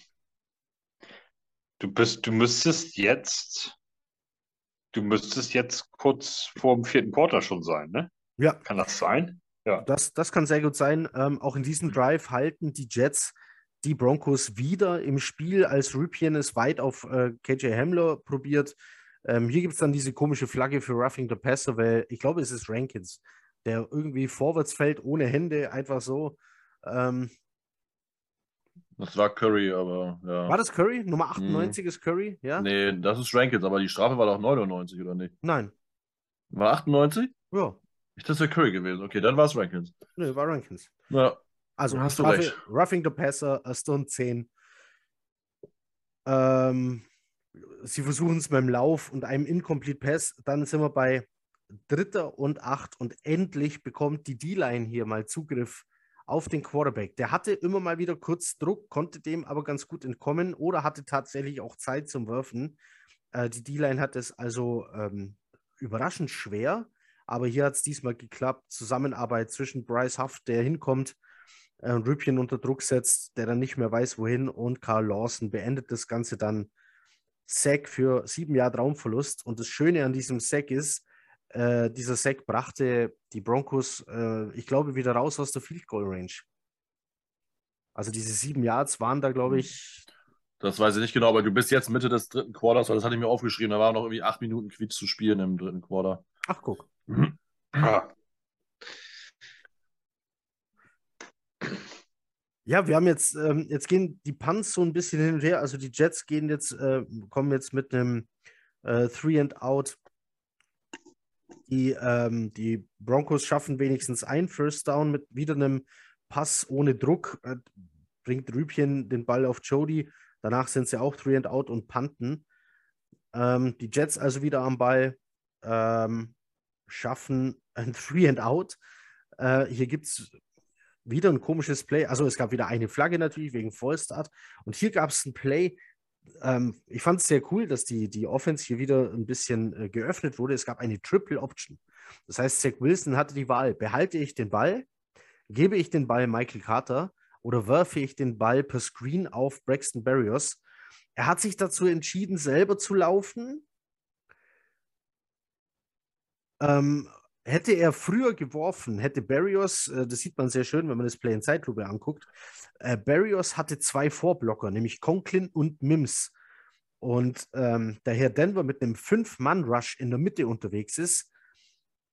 C: du bist, du müsstest jetzt du müsstest jetzt kurz vor dem vierten Quarter schon sein, ne?
A: Ja.
C: Kann das sein?
A: Ja. Das, das kann sehr gut sein. Ähm, auch in diesem Drive halten die Jets die Broncos wieder im Spiel, als Rübchen es weit auf äh, KJ Hamler probiert. Ähm, hier gibt es dann diese komische Flagge für Roughing the Passer, weil ich glaube, es ist Rankins, der irgendwie vorwärts fällt, ohne Hände, einfach so. Ähm,
B: das war Curry, aber ja.
A: War das Curry? Nummer 98 hm. ist Curry, ja?
B: Nee, das ist Rankins, aber die Strafe war doch 99, oder nicht?
A: Nein.
B: War 98?
A: Ja.
B: Ich dachte, das wäre Curry gewesen. Okay, dann war es Rankins.
A: Nee, war Rankins.
B: Ja.
A: Also, hast Strafe, du recht. Roughing the Passer, Stone 10. Ähm, sie versuchen es beim Lauf und einem Incomplete Pass. Dann sind wir bei Dritter und Acht und endlich bekommt die D-Line hier mal Zugriff auf den Quarterback. Der hatte immer mal wieder kurz Druck, konnte dem aber ganz gut entkommen oder hatte tatsächlich auch Zeit zum Werfen. Äh, die D-Line hat es also ähm, überraschend schwer, aber hier hat es diesmal geklappt. Zusammenarbeit zwischen Bryce Huff, der hinkommt, äh, Rübchen unter Druck setzt, der dann nicht mehr weiß, wohin, und Carl Lawson beendet das Ganze dann. Sack für sieben Jahre Raumverlust. Und das Schöne an diesem Sack ist, äh, dieser Sack brachte die Broncos, äh, ich glaube, wieder raus aus der Field Goal Range. Also diese sieben Yards waren da, glaube ich.
B: Das weiß ich nicht genau, aber du bist jetzt Mitte des dritten Quarters, das hatte ich mir aufgeschrieben. Da waren noch irgendwie acht Minuten Quietsch zu spielen im dritten Quarter.
A: Ach, guck.
B: Mhm. *clears throat* Ah.
A: Ja, wir haben jetzt, ähm, jetzt gehen die Punts so ein bisschen hin und her. Also die Jets gehen jetzt, äh, kommen jetzt mit einem äh, Three and Out. Die, ähm, die Broncos schaffen wenigstens ein First Down mit wieder einem Pass ohne Druck. Äh, bringt Rübchen den Ball auf Jody. Danach sind sie auch Three and Out und Panten. Ähm, die Jets also wieder am Ball ähm, schaffen ein *laughs* Three and Out. Äh, hier gibt es wieder ein komisches Play. Also es gab wieder eine Flagge natürlich wegen Vollstart. Und hier gab es ein Play. Ähm, ich fand es sehr cool, dass die, die Offense hier wieder ein bisschen äh, geöffnet wurde. Es gab eine Triple Option. Das heißt, Zach Wilson hatte die Wahl, behalte ich den Ball, gebe ich den Ball Michael Carter oder werfe ich den Ball per Screen auf Braxton Berrios. Er hat sich dazu entschieden, selber zu laufen. Ähm, Hätte er früher geworfen, hätte Barrios, äh, das sieht man sehr schön, wenn man das Play in Zeitlupe anguckt, äh, Barrios hatte zwei Vorblocker, nämlich Conklin und Mims. Und ähm, daher Denver mit einem Fünf-Mann-Rush in der Mitte unterwegs ist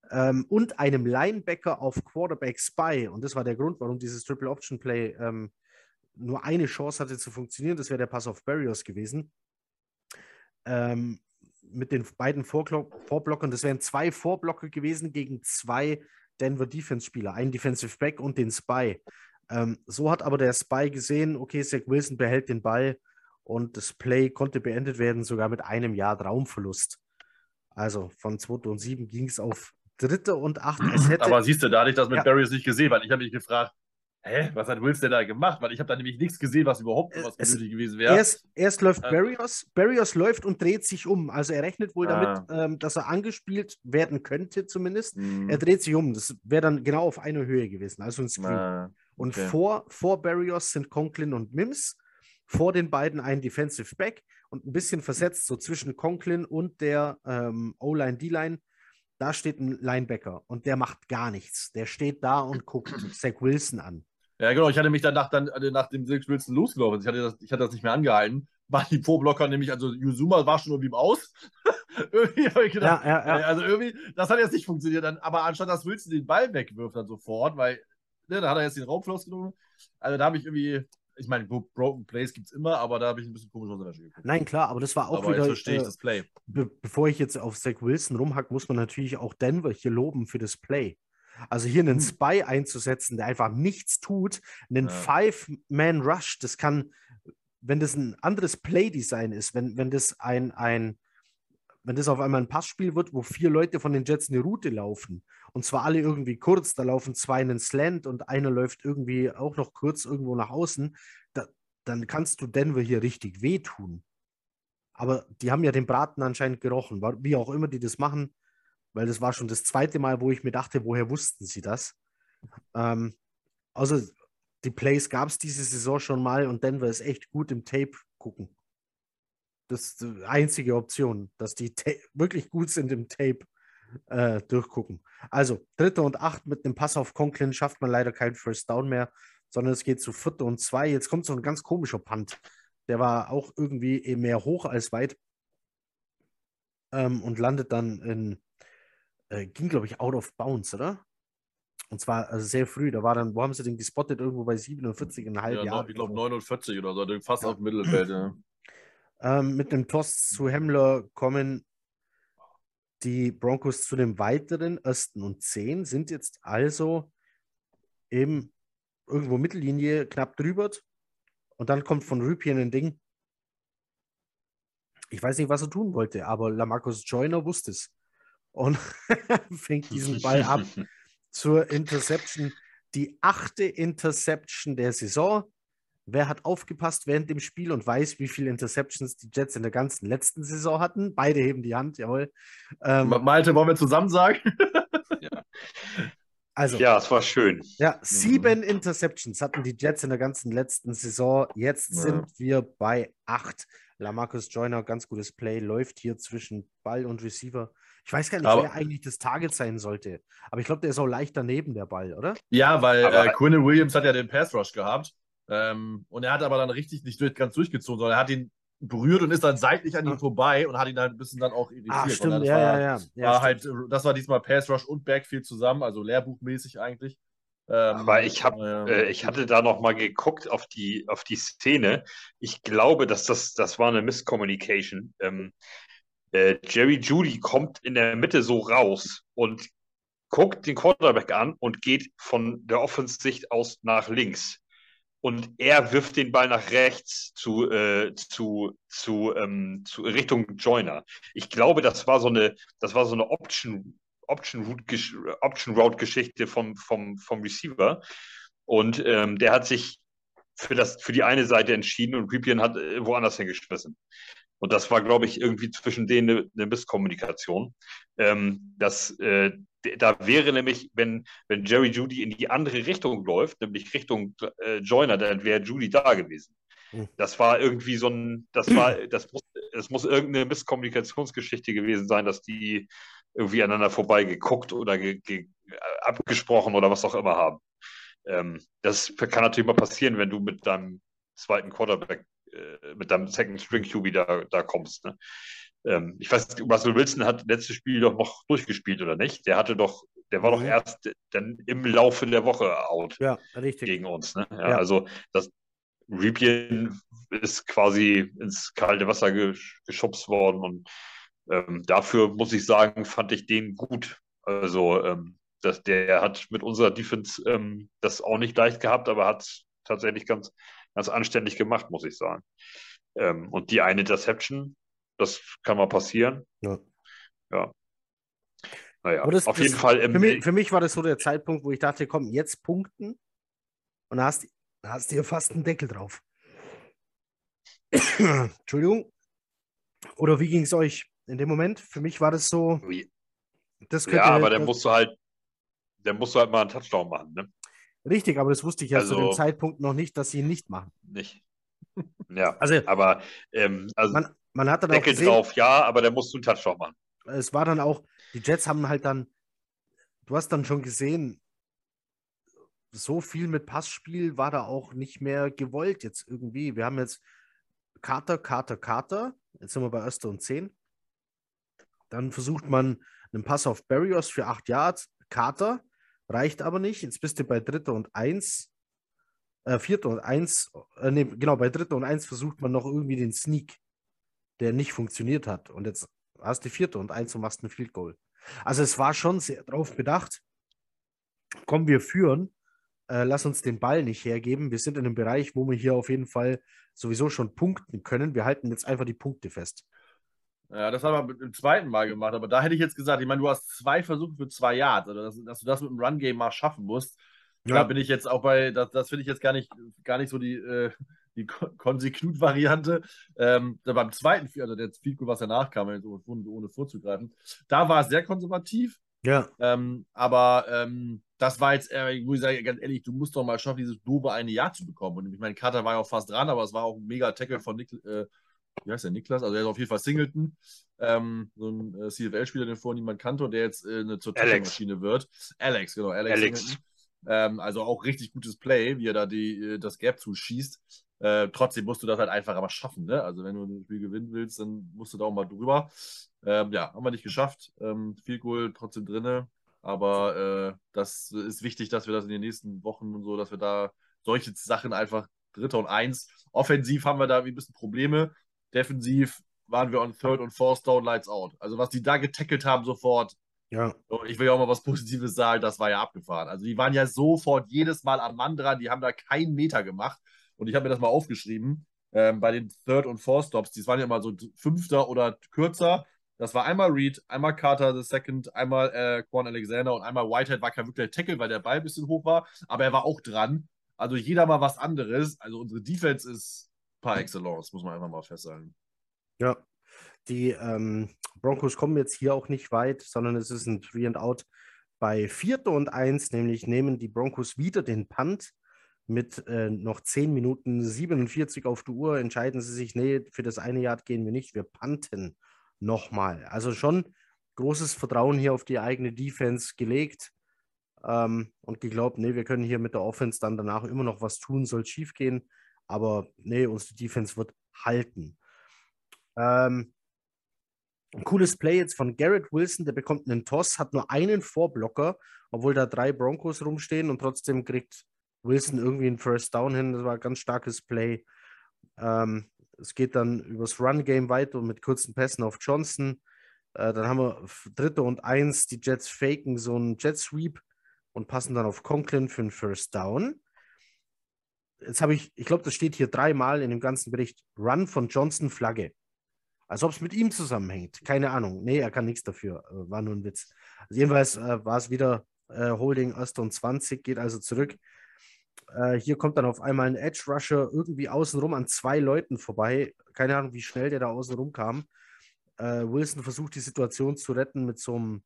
A: ähm, und einem Linebacker auf Quarterback Spy, und das war der Grund, warum dieses Triple Option Play ähm, nur eine Chance hatte zu funktionieren, das wäre der Pass auf Barrios gewesen. Ähm, mit den beiden Vorblockern, das wären zwei Vorblocker gewesen gegen zwei Denver Defense-Spieler, einen Defensive Back und den Spy. Ähm, so hat aber der Spy gesehen, okay, Zach Wilson behält den Ball und das Play konnte beendet werden, sogar mit einem Jahr Raumverlust. Also von 2007 ging es auf dritte und acht. *clears throat*
B: aber siehst du, da hatte ich das mit ja. Barrios nicht gesehen, weil ich habe mich gefragt, hä, was hat Wills denn da gemacht? Weil ich habe da nämlich nichts gesehen, was überhaupt was nötig gewesen wäre.
A: Erst, erst läuft äh, Barrios, Barrios läuft und dreht sich um. Also er rechnet wohl ah. damit, ähm, dass er angespielt werden könnte zumindest. Mhm. Er dreht sich um. Das wäre dann genau auf einer Höhe gewesen, also ein Screen. Ah, okay. Und vor, vor Barrios sind Conklin und Mims. Vor den beiden ein Defensive Back und ein bisschen versetzt, so zwischen Conklin und der ähm, O-Line, D-Line, da steht ein Linebacker und der macht gar nichts. Der steht da und guckt *clears throat* Zach Wilson an.
B: Ja, genau. Ich hatte mich danach dann äh, nach dem Silk Wilson losgelaufen. Ich hatte, das, ich hatte das nicht mehr angehalten. War die Vorblocker nämlich, also Yuzuma war schon irgendwie im Aus. *laughs* irgendwie habe ich gedacht, ja, ja, ja. also irgendwie, das hat jetzt nicht funktioniert. Dann, aber anstatt dass Wilson den Ball wegwirft dann sofort, weil ne, da hat er jetzt den Raumfloss genommen. Also da habe ich irgendwie, ich meine, Broken Plays gibt es immer, aber da habe ich ein bisschen komisch aus der
A: Wäsche Nein, klar, aber das war auch aber wieder. Jetzt
B: verstehe ich äh, das Play.
A: Be bevor ich jetzt auf Zach Wilson rumhack, muss man natürlich auch Denver hier loben für das Play. Also hier einen hm. Spy einzusetzen, der einfach nichts tut, einen ja. Five-Man-Rush, das kann, wenn das ein anderes Play-Design ist, wenn, wenn das ein, ein, wenn das auf einmal ein Passspiel wird, wo vier Leute von den Jets eine Route laufen, und zwar alle irgendwie kurz, da laufen zwei einen Slant und einer läuft irgendwie auch noch kurz irgendwo nach außen, da, dann kannst du Denver hier richtig wehtun. Aber die haben ja den Braten anscheinend gerochen, wie auch immer die das machen weil das war schon das zweite Mal, wo ich mir dachte, woher wussten sie das? Ähm, also die Plays gab es diese Saison schon mal und Denver ist echt gut im Tape gucken. Das ist die einzige Option, dass die Ta wirklich gut sind im Tape äh, durchgucken. Also dritte und acht mit einem Pass auf Conklin schafft man leider keinen First Down mehr, sondern es geht zu vierte und zwei. Jetzt kommt so ein ganz komischer Punt. Der war auch irgendwie mehr hoch als weit ähm, und landet dann in äh, ging, glaube ich, out of bounds, oder? Und zwar also sehr früh. Da war dann, wo haben sie den gespottet? Irgendwo bei 47,5
B: ja, Jahren. Ich glaube 49 oder so, fast ja. auf Mittelfeld. Ja.
A: Ähm, mit dem Toss zu Hemmler kommen die Broncos zu dem weiteren ersten und zehn, sind jetzt also eben irgendwo Mittellinie knapp drüber. Und dann kommt von Rüpien ein Ding. Ich weiß nicht, was er tun wollte, aber Lamarcus Joyner wusste es. Und *laughs* fängt diesen Ball ab *laughs* zur Interception. Die achte Interception der Saison. Wer hat aufgepasst während dem Spiel und weiß, wie viele Interceptions die Jets in der ganzen letzten Saison hatten? Beide heben die Hand, jawohl.
B: Ähm, Malte, wollen wir zusammen sagen? *laughs*
C: ja. Also, ja, es war schön.
A: Ja, sieben. Interceptions hatten die Jets in der ganzen letzten Saison. Jetzt ja. sind wir bei acht. Lamarcus Joyner, ganz gutes Play, läuft hier zwischen Ball und Receiver. Ich weiß gar nicht, aber, wer eigentlich das Target sein sollte. Aber ich glaube, der ist auch leicht daneben, der Ball, oder?
B: Ja, weil äh, Quinn Williams hat ja den Pass Rush gehabt. Ähm, und er hat aber dann richtig nicht durch, ganz durchgezogen, sondern er hat ihn berührt und ist dann seitlich an ihm vorbei und hat ihn halt ein bisschen dann auch irritiert. Ah,
A: stimmt,
B: ja,
A: war, ja,
B: ja. War halt, das war diesmal Pass Rush und Backfield zusammen, also lehrbuchmäßig eigentlich.
C: Ähm, Aber ich, hab, äh, ich hatte da noch mal geguckt auf die, auf die Szene. Ich glaube, dass das, das war eine Misscommunication. Ähm, äh, Jerry Judy kommt in der Mitte so raus und guckt den Quarterback an und geht von der Offensicht aus nach links und er wirft den Ball nach rechts zu, äh, zu, zu, ähm, zu Richtung Joiner. Ich glaube, das war so eine, das war so eine Option, Option Route, Option Route Geschichte vom, vom, vom Receiver. Und ähm, der hat sich für, das, für die eine Seite entschieden und Ripien hat äh, woanders hingeschmissen. Und das war, glaube ich, irgendwie zwischen denen eine, eine Misskommunikation. Ähm, das, äh, da wäre nämlich, wenn, wenn Jerry Judy in die andere Richtung läuft, nämlich Richtung äh, Joiner, dann wäre Judy da gewesen. Hm. Das war irgendwie so ein, das war, das muss, das muss irgendeine Misskommunikationsgeschichte gewesen sein, dass die irgendwie aneinander vorbei geguckt oder ge, ge, abgesprochen oder was auch immer haben. Ähm, das kann natürlich mal passieren, wenn du mit deinem zweiten Quarterback, äh, mit deinem Second String QB da, da kommst. Ne? ähm, ich weiß Russell Wilson hat letztes Spiel doch noch durchgespielt oder nicht? Der hatte doch, der war mhm. doch erst dann im Laufe der Woche out
A: ja, richtig.
C: gegen uns. Ne? Ja, ja. Also das Ripien ist quasi ins kalte Wasser geschubst worden und ähm, dafür muss ich sagen, fand ich den gut. Also ähm, das, der hat mit unserer Defense ähm, das auch nicht leicht gehabt, aber hat tatsächlich ganz, ganz anständig gemacht, muss ich sagen. Ähm, und die eine Interception, das kann mal passieren. Ja. ja. Naja,
A: das, auf das, jeden Fall. für, mich, für, mich, war das so der Zeitpunkt, wo ich dachte, komm, jetzt punkten. Und hast, hast du hier fast einen Deckel drauf. *coughs* Entschuldigung. Oder wie ging es euch in dem Moment? Für mich war das so.
C: Das ja, aber dann musst du halt, dann musst du halt mal einen Touchdown machen, ne?
A: Richtig, aber das wusste ich ja also, zu dem Zeitpunkt noch nicht, dass sie ihn nicht machen.
C: Nicht. Ja, *laughs* also, aber ähm, also,
A: man, man hat dann
C: Deckel auch gesehen, drauf, ja, aber der musst du einen Touchdown machen.
A: Es war dann auch, die Jets haben halt dann, du hast dann schon gesehen, so viel mit Passspiel war da auch nicht mehr gewollt jetzt irgendwie. Wir haben jetzt Carter, Carter, Carter. Jetzt sind wir bei Öster und 10. Dann versucht man einen Pass auf Barrios für 8 Yards. Carter reicht aber nicht. Jetzt bist du bei Dritter und 1. Äh, Vierter und 1. Äh, nee, genau, bei Dritter und 1 versucht man noch irgendwie den Sneak der nicht funktioniert hat. Und jetzt hast du die vierte und eins und machst ein Field Goal. Also es war schon sehr darauf bedacht, kommen wir führen, äh, lass uns den Ball nicht hergeben. Wir sind in einem Bereich, wo wir hier auf jeden Fall sowieso schon punkten können. Wir halten jetzt einfach die Punkte fest.
B: Ja, das haben wir im zweiten Mal gemacht, aber da hätte ich jetzt gesagt, ich meine, du hast zwei Versuche für zwei Yards, also dass, dass du das mit dem Run-Game mal schaffen musst. Ja. Da bin ich jetzt auch bei, das, das finde ich jetzt gar nicht, gar nicht so die, äh, die Konsi-Knut-Variante. Ähm, beim zweiten, also der Fico, was danach kam, ohne, ohne vorzugreifen, da war es sehr konservativ.
A: Ja.
B: Ähm, aber ähm, das war jetzt, äh, wo ich sage, ganz ehrlich, du musst doch mal schaffen, dieses doofe eine Jahr zu bekommen. Und ich meine, Carter war ja auch fast dran, aber es war auch ein mega Tackle von Nik äh, wie heißt der, Niklas? Also er ist auf jeden Fall Singleton. Ähm, so ein äh, CFL-Spieler, den vorher niemand kannte und der jetzt äh, eine zur Maschine wird. Alex, genau. Alex. Alex. Ähm, also auch richtig gutes Play, wie er da die, äh, das Gap zuschießt. Äh, trotzdem musst du das halt einfach aber schaffen. Ne? Also wenn du ein Spiel gewinnen willst, dann musst du da auch mal drüber. Ähm, ja, haben wir nicht geschafft. Ähm, viel Goal trotzdem drin. Aber äh, das ist wichtig, dass wir das in den nächsten Wochen und so, dass wir da solche Sachen einfach Dritter und Eins. Offensiv haben wir da ein bisschen Probleme. Defensiv waren wir on Third und Fourth Down Lights Out. Also was die da getackelt haben sofort.
A: Ja.
B: Ich will ja auch mal was Positives sagen, das war ja abgefahren. Also die waren ja sofort jedes Mal am Mann dran, die haben da keinen Meter gemacht. Und ich habe mir das mal aufgeschrieben. Ähm, bei den Third- und Fourth-Stops, die waren ja immer so fünfter oder kürzer. Das war einmal Reed, einmal Carter the Second, einmal äh, Quan Alexander und einmal Whitehead war kein wirklicher Tackle, weil der Ball ein bisschen hoch war, aber er war auch dran. Also jeder mal was anderes. Also unsere Defense ist par excellence, muss man einfach mal festsagen.
A: Ja, die ähm, Broncos kommen jetzt hier auch nicht weit, sondern es ist ein Three and Out bei Vierter und Eins, nämlich nehmen die Broncos wieder den Punt mit äh, noch 10 Minuten 47 auf der Uhr. Entscheiden sie sich, nee, für das eine Yard gehen wir nicht, wir punten nochmal. Also schon großes Vertrauen hier auf die eigene Defense gelegt ähm, und geglaubt, nee, wir können hier mit der Offense dann danach immer noch was tun, soll schief gehen, aber nee, unsere Defense wird halten. Ähm, ein cooles Play jetzt von Garrett Wilson, der bekommt einen Toss, hat nur einen Vorblocker, obwohl da drei Broncos rumstehen und trotzdem kriegt Wilson irgendwie einen First Down hin. Das war ein ganz starkes Play. Ähm, es geht dann übers Run-Game weiter mit kurzen Pässen auf Johnson. Äh, dann haben wir dritte und eins. Die Jets faken so einen Jet Sweep und passen dann auf Conklin für einen First Down. Jetzt habe ich, ich glaube, das steht hier dreimal in dem ganzen Bericht: Run von Johnson Flagge. Als ob es mit ihm zusammenhängt. Keine Ahnung. Nee, er kann nichts dafür. Äh, war nur ein Witz. Also jedenfalls äh, war es wieder äh, Holding 1 und 20, geht also zurück. Äh, hier kommt dann auf einmal ein Edge Rusher irgendwie außenrum an zwei Leuten vorbei. Keine Ahnung, wie schnell der da außenrum kam. Äh, Wilson versucht die Situation zu retten mit so einem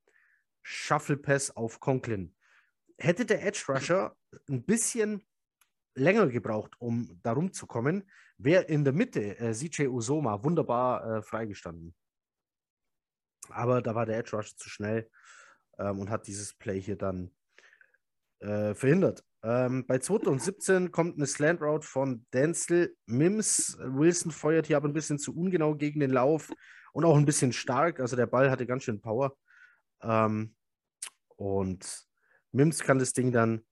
A: Shuffle Pass auf Conklin. Hätte der Edge Rusher ein bisschen länger gebraucht, um da rumzukommen, wäre in der Mitte äh, CJ Usoma wunderbar äh, freigestanden. Aber da war der Edge Rusher zu schnell ähm, und hat dieses Play hier dann äh, verhindert. Ähm, bei 2. und 17 kommt eine Slant Route von Denzel Mims. Wilson feuert hier aber ein bisschen zu ungenau gegen den Lauf und auch ein bisschen stark. Also der Ball hatte ganz schön Power. Ähm, und Mims kann das Ding dann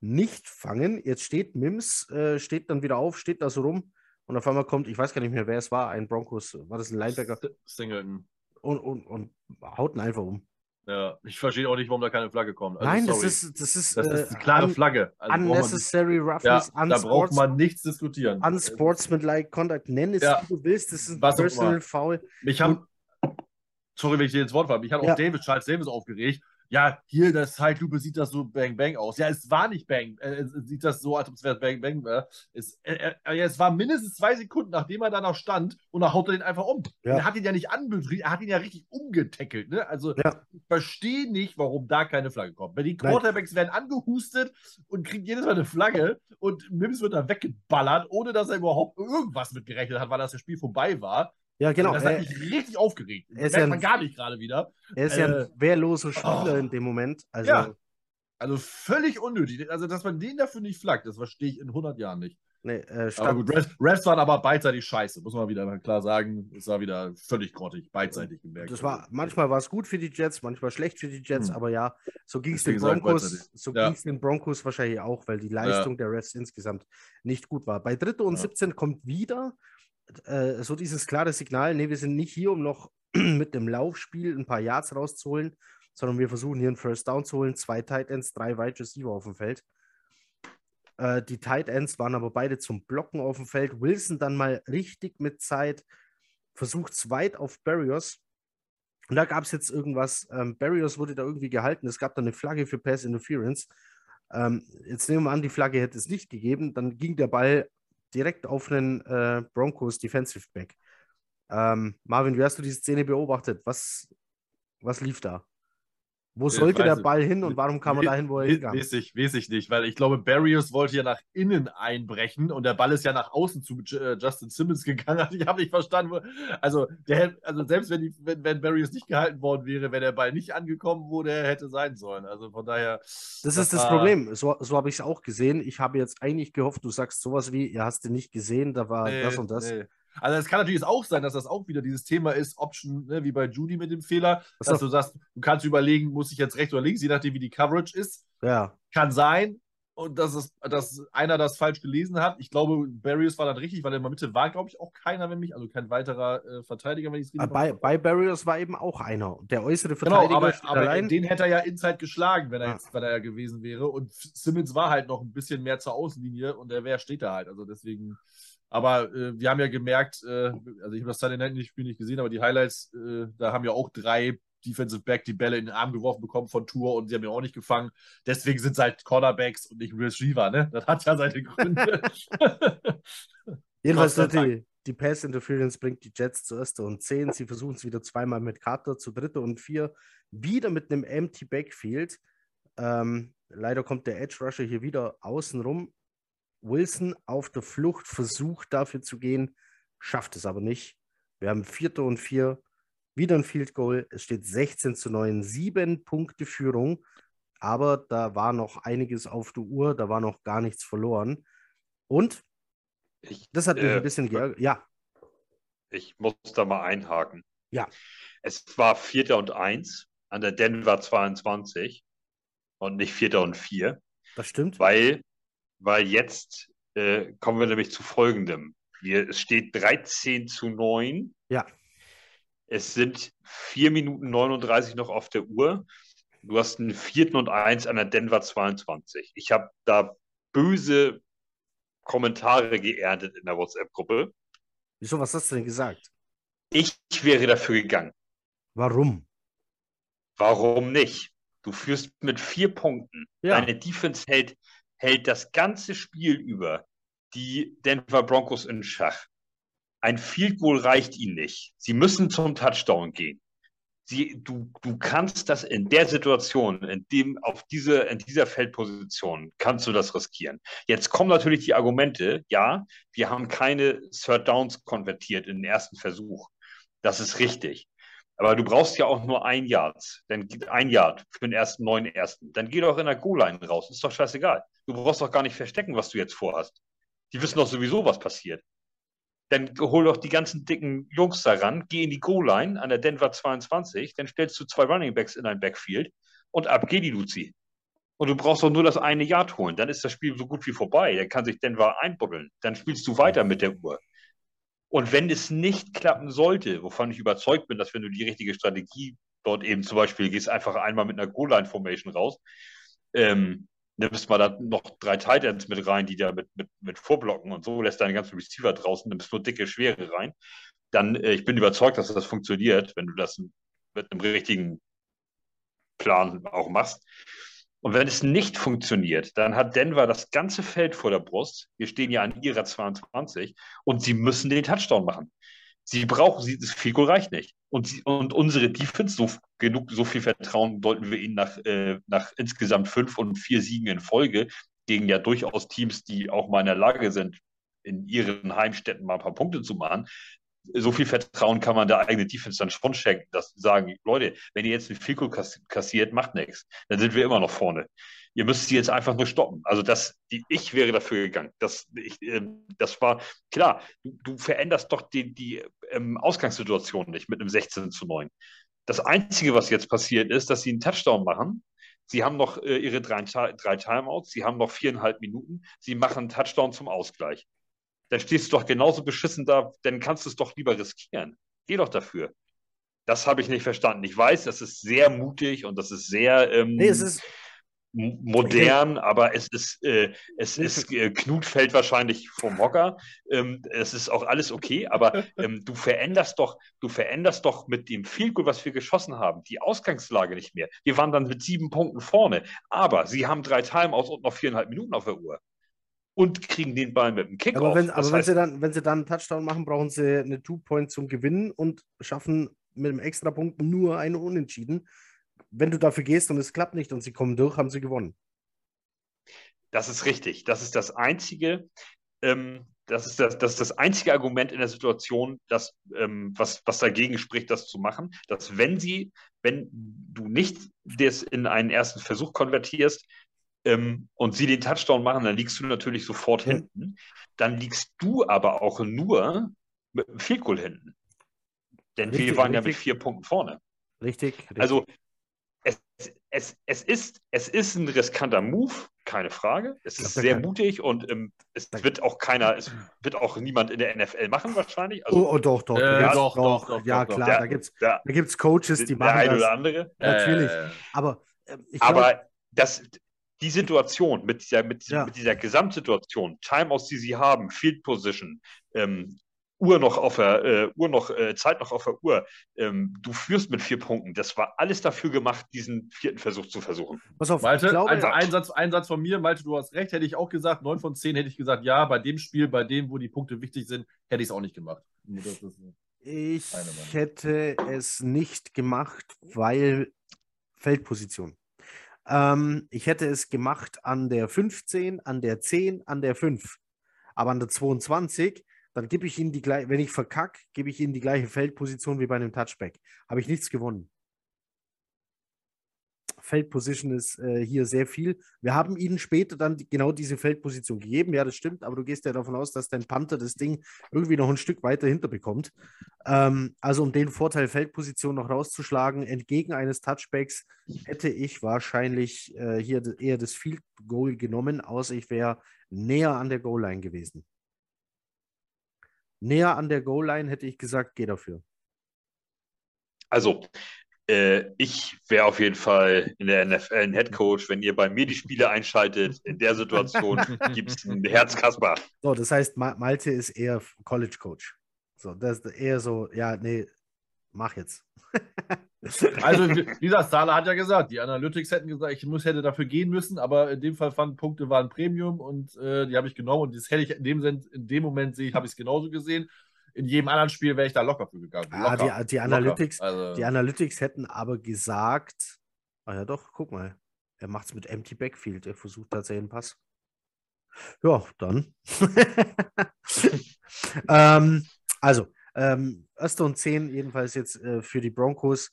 A: nicht fangen. Jetzt steht Mims, äh, steht dann wieder auf, steht da so rum und auf einmal kommt, ich weiß gar nicht mehr, wer es war, ein Broncos, war das ein Linebacker?
B: Singleton.
A: Und, und, und haut ihn einfach um.
B: Ja, ich verstehe auch nicht, warum da keine Flagge kommt.
A: Also, Nein, das ist, das ist,
B: das ist eine klare
A: un
B: Flagge.
A: Also unnecessary roughness,
B: ja, Da braucht man nichts diskutieren.
A: Unsportsmanlike conduct, nenn es,
B: ja.
A: wie du willst. Das ist ein
B: Was
A: personal foul.
B: Mich haben, sorry, wenn ich dir ins Wort falle, mich hat auch David Charles Davis aufgeregt. Ja, hier, das Zeitlupe sieht das so Bang Bang aus. Ja, es war nicht Bang. Äh, sieht das so, als ob es wäre Bang Bang wäre. Es, äh, äh, es war mindestens zwei Sekunden, nachdem er da noch stand und dann haut er den einfach um. Ja. Er hat ihn ja nicht anbetrieben, er hat ihn ja richtig umgetackelt. Ne? Also,
A: ja.
B: ich verstehe nicht, warum da keine Flagge kommt. Wenn die Quarterbacks Nein. werden angehustet und kriegen jedes Mal eine Flagge und Mims wird da weggeballert, ohne dass er überhaupt irgendwas mitgerechnet hat, weil das Spiel vorbei war.
A: Ja, genau.
B: Das hat mich richtig aufgeregt.
A: Er ist ja
B: man gar nicht gerade wieder.
A: Er ist äh, ja ein äh, wehrloser Spieler oh, in dem Moment. Also,
B: ja. Also völlig unnötig. Also, dass man den dafür nicht flaggt, das verstehe ich in 100 Jahren nicht.
A: Nee, äh,
B: aber gut, Refs, Refs, waren aber beidseitig scheiße, muss man wieder klar sagen. Es war wieder völlig grottig, beidseitig gemerkt.
A: Das war, manchmal war es gut für die Jets, manchmal schlecht für die Jets, hm. aber ja, so ging es den Broncos, so ja. den Broncos wahrscheinlich auch, weil die Leistung ja. der Refs insgesamt nicht gut war. Bei Dritte und ja. 17 kommt wieder äh, so dieses klare Signal, nee, wir sind nicht hier, um noch *clears throat* mit dem Laufspiel ein paar Yards rauszuholen, sondern wir versuchen hier einen First Down zu holen, zwei Tight Ends, drei Wide Receiver auf dem Feld. Äh, die Tight Ends waren aber beide zum Blocken auf dem Feld. Wilson dann mal richtig mit Zeit, versucht es weit auf Barriers. Und da gab es jetzt irgendwas, ähm, Barriers wurde da irgendwie gehalten, es gab da eine Flagge für Pass Interference. Ähm, jetzt nehmen wir an, die Flagge hätte es nicht gegeben, dann ging der Ball direkt auf einen äh, Broncos Defensive Back. Ähm, Marvin, wie hast du die Szene beobachtet? Was, was lief da? Wo sollte der Ball hin und warum kam er dahin, wo er hingegangen
B: ist? Weiß ich, weiß ich nicht, weil ich glaube, Barrios wollte ja nach innen einbrechen und der Ball ist ja nach außen zu äh, Justin Simmons gegangen. *laughs* Ich habe nicht verstanden, also, der, also selbst wenn, die, wenn, wenn Barrios nicht gehalten worden wäre, wäre der Ball nicht angekommen, wo der hätte sein sollen. Also von daher.
A: Das, das ist das Problem. So, so habe ich es auch gesehen. Ich habe jetzt eigentlich gehofft, du sagst sowas wie, ihr hast den nicht gesehen, da war nee, das und das. Nee.
B: Also es kann natürlich auch sein, dass das auch wieder dieses Thema ist, Option, ne, wie bei Judy mit dem Fehler, dass du sagst, du kannst überlegen, muss ich jetzt rechts oder links, je nachdem, wie die Coverage ist.
A: Ja.
B: Kann sein. Und dass, es, dass einer das falsch gelesen hat. Ich glaube, Barrios war dann richtig, weil in der Mitte war, glaube ich, auch keiner, wenn mich, also kein weiterer äh, Verteidiger, wenn ich es
A: richtig bei, bei Barrios war eben auch einer. Der äußere Verteidiger
B: genau, aber, aber allein. den hätte er ja inside geschlagen, wenn er, ah. jetzt, wenn er ja gewesen wäre. Und Simmons war halt noch ein bisschen mehr zur Außenlinie und der wer steht da halt. Also deswegen Aber äh, wir haben ja gemerkt, äh, also ich habe das Sunday Night Spiel nicht gesehen, aber die Highlights, äh, da haben ja auch drei Defensive Back die Bälle in den Arm geworfen bekommen von Tour und sie haben ja auch nicht gefangen. Deswegen sind es halt Cornerbacks und nicht Receiver, ne? Das hat ja seine Gründe. *laughs*
A: Jedenfalls die, die Pass Interference bringt die Jets zu erster und zehn. Sie versuchen es wieder zweimal mit Carter zu dritte und vier. Wieder mit einem Empty Backfield. Ähm, leider kommt der Edge Rusher hier wieder außen rum. Wilson auf der Flucht versucht dafür zu gehen, schafft es aber nicht. Wir haben vierte und vier, wieder ein Field Goal. Es steht 16 zu 9, sieben Punkte Führung. Aber da war noch einiges auf der Uhr, da war noch gar nichts verloren. Und ich, das hat mich äh, ein bisschen geärgert. Ja.
C: Ich muss da mal einhaken.
A: Ja.
C: Es war Vierter und Eins an der Denver 22 und nicht Vierter und Vier.
A: Das stimmt.
C: Weil, weil jetzt äh, kommen wir nämlich zu folgendem. Wir, es steht 13 zu 9.
A: Ja.
C: Es sind 4 Minuten 39 noch auf der Uhr. Du hast einen vierten und eins an der Denver 22. Ich habe da böse Kommentare geerntet in der WhatsApp-Gruppe.
A: Wieso, was hast du denn gesagt?
C: Ich wäre dafür gegangen.
A: Warum?
C: Warum nicht? Du führst mit vier Punkten. Ja. Deine Defense hält, hält das ganze Spiel über die Denver Broncos in Schach. Ein Field Goal reicht ihnen nicht. Sie müssen zum Touchdown gehen sie, du, du kannst das in der Situation, in dem, auf diese, in dieser Feldposition, kannst du das riskieren. Jetzt kommen natürlich die Argumente, ja, wir haben keine Third Downs konvertiert in den ersten Versuch. Das ist richtig. Aber du brauchst ja auch nur ein Yard, dann ein Yard für den ersten neun ersten. Dann geh doch in der Goal-Line raus. Ist doch scheißegal. Du brauchst doch gar nicht verstecken, was du jetzt vorhast. Die wissen doch sowieso, was passiert dann hol doch die ganzen dicken Jungs daran, geh in die Goal-Line an der Denver 22, dann stellst du zwei Running Backs in ein Backfield und ab geht die Luzi. Und du brauchst doch nur das eine Yard holen. Dann ist das Spiel so gut wie vorbei. Dann kann sich Denver einbuddeln. Dann spielst du weiter mit der Uhr. Und wenn es nicht klappen sollte, wovon ich überzeugt bin, dass wenn du die richtige Strategie dort eben zum Beispiel gehst, einfach einmal mit einer Goal-Line-Formation raus, ähm, nimmst mal da noch drei Titans mit rein, die da mit, mit, mit vorblocken und so, lässt deine ganzen Receiver draußen, nimmst nur dicke, schwere rein. Dann, äh, ich bin überzeugt, dass das funktioniert, wenn du das mit einem richtigen Plan auch machst. Und wenn es nicht funktioniert, dann hat Denver das ganze Feld vor der Brust. Wir stehen ja an ihrer 22 und sie müssen den Touchdown machen. Sie brauchen, sie, das Fico reicht nicht. Und, sie, und unsere Defense, so, genug, so viel Vertrauen sollten wir ihnen nach, äh, nach insgesamt fünf und vier Siegen in Folge gegen ja durchaus Teams, die auch mal in der Lage sind, in ihren Heimstätten mal ein paar Punkte zu machen. So viel Vertrauen kann man der eigenen Defense dann schon schenken, dass sie sagen, Leute, wenn ihr jetzt ein Fico kassiert, macht nichts. Dann sind wir immer noch vorne ihr müsst sie jetzt einfach nur stoppen. Also das, die, ich wäre dafür gegangen. Das, ich, äh, das war klar, du, du veränderst doch die, die ähm, Ausgangssituation nicht mit einem 16 zu 9. Das Einzige, was jetzt passiert ist, dass sie einen Touchdown machen. Sie haben noch äh, ihre drei, drei Timeouts, sie haben noch viereinhalb Minuten, sie machen einen Touchdown zum Ausgleich. Dann stehst du doch genauso beschissen da, dann kannst du es doch lieber riskieren. Geh doch dafür. Das habe ich nicht verstanden. Ich weiß, das ist sehr mutig und das ist sehr. Ähm,
A: nee, es ist,
C: modern, aber es ist, äh, es ist, äh, Knut fällt wahrscheinlich vom Hocker. Ähm, es ist auch alles okay, aber *laughs* ähm, du veränderst doch, du veränderst doch mit dem Goal, was wir geschossen haben, die Ausgangslage nicht mehr. Wir waren dann mit sieben Punkten vorne, aber sie haben drei Timeouts und noch viereinhalb Minuten auf der Uhr. Und kriegen den Ball mit dem Kickoff.
A: Aber, wenn, aber wenn, sie dann, wenn sie dann einen Touchdown machen, brauchen sie eine Two-Point zum Gewinnen und schaffen mit einem Extrapunkt nur eine Unentschieden wenn du dafür gehst und es klappt nicht und sie kommen durch, haben sie gewonnen.
C: Das ist richtig. Das ist das einzige, ähm, das, ist das, das ist das einzige Argument in der Situation, das, ähm, was, was dagegen spricht, das zu machen, dass wenn sie, wenn du nicht das in einen ersten Versuch konvertierst ähm, und sie den Touchdown machen, dann liegst du natürlich sofort mhm. hinten. Dann liegst du aber auch nur mit einem Field Goal hinten. Denn richtig, wir waren richtig. ja mit vier Punkten vorne.
A: Richtig, richtig.
C: Also es, es, es, ist, es ist ein riskanter Move, keine Frage. Es ist sehr mutig und ähm, es wird auch keiner, es wird auch niemand in der NFL machen wahrscheinlich.
A: Also, oh, oh, doch, doch, äh, ja, doch, doch, doch, Ja, doch, klar, der, da gibt es da, gibt's Coaches, die machen
C: der
A: eine
C: oder andere.
A: Natürlich. Äh, aber
C: äh, ich Aber das, die Situation, mit dieser, mit,
A: Ja.
C: mit dieser Gesamtsituation, Timeouts, die sie haben, Field Position, ähm, Uhr noch auf der äh, Uhr noch, äh, Zeit noch auf der Uhr, ähm, du führst mit vier Punkten. Das war alles dafür gemacht, diesen vierten Versuch zu versuchen.
A: Pass auf,
B: Malte,
A: glaube,
B: ein, ein, Satz, ein Satz von mir. Malte, du hast recht, hätte ich auch gesagt. Neun von zehn hätte ich gesagt, ja, bei dem Spiel, bei dem, wo die Punkte wichtig sind, hätte ich es auch nicht gemacht.
A: Ich hätte es nicht gemacht, weil Feldposition. Ähm, ich hätte es gemacht an der 15, an der 10, an der 5. Aber an der 22, dann gebe ich ihnen die gleiche, wenn ich verkacke, gebe ich ihnen die gleiche Feldposition wie bei einem Touchback. Habe ich nichts gewonnen. Feldposition ist äh, hier sehr viel. Wir haben ihnen später dann die, genau diese Feldposition gegeben. Ja, das stimmt, aber du gehst ja davon aus, dass dein Panther das Ding irgendwie noch ein Stück weiter hinter bekommt. Ähm, also um den Vorteil Feldposition noch rauszuschlagen, entgegen eines Touchbacks, hätte ich wahrscheinlich äh, hier eher das Field Goal genommen, außer ich wäre näher an der Goal Line gewesen. Näher an der Goal Line hätte ich gesagt, geh dafür.
C: Also, äh, ich wäre auf jeden Fall in der NFL ein Head Coach, wenn ihr bei mir die Spiele einschaltet. In der Situation *laughs* gibt es ein Herzkasper.
A: So, das heißt, Ma Malte ist eher College Coach. So, das ist eher so, ja, nee, mach jetzt. *laughs*
B: Also, dieser Sala hat ja gesagt, die Analytics hätten gesagt, ich muss, hätte dafür gehen müssen, aber in dem Fall fanden Punkte waren Premium und äh, die habe ich genommen und das hätte ich in dem, in dem Moment sehe ich, habe ich es genauso gesehen. In jedem anderen Spiel wäre ich da locker für gegangen.
A: Ah,
B: Locker,
A: die, die
B: locker.
A: Analytics,
B: Also,
A: Die Analytics hätten aber gesagt, ah ja doch, guck mal, er macht es mit Empty Backfield, er versucht tatsächlich einen Pass. Ja, dann. *laughs* ähm, also, ähm, erste und 10 jedenfalls jetzt äh, für die Broncos,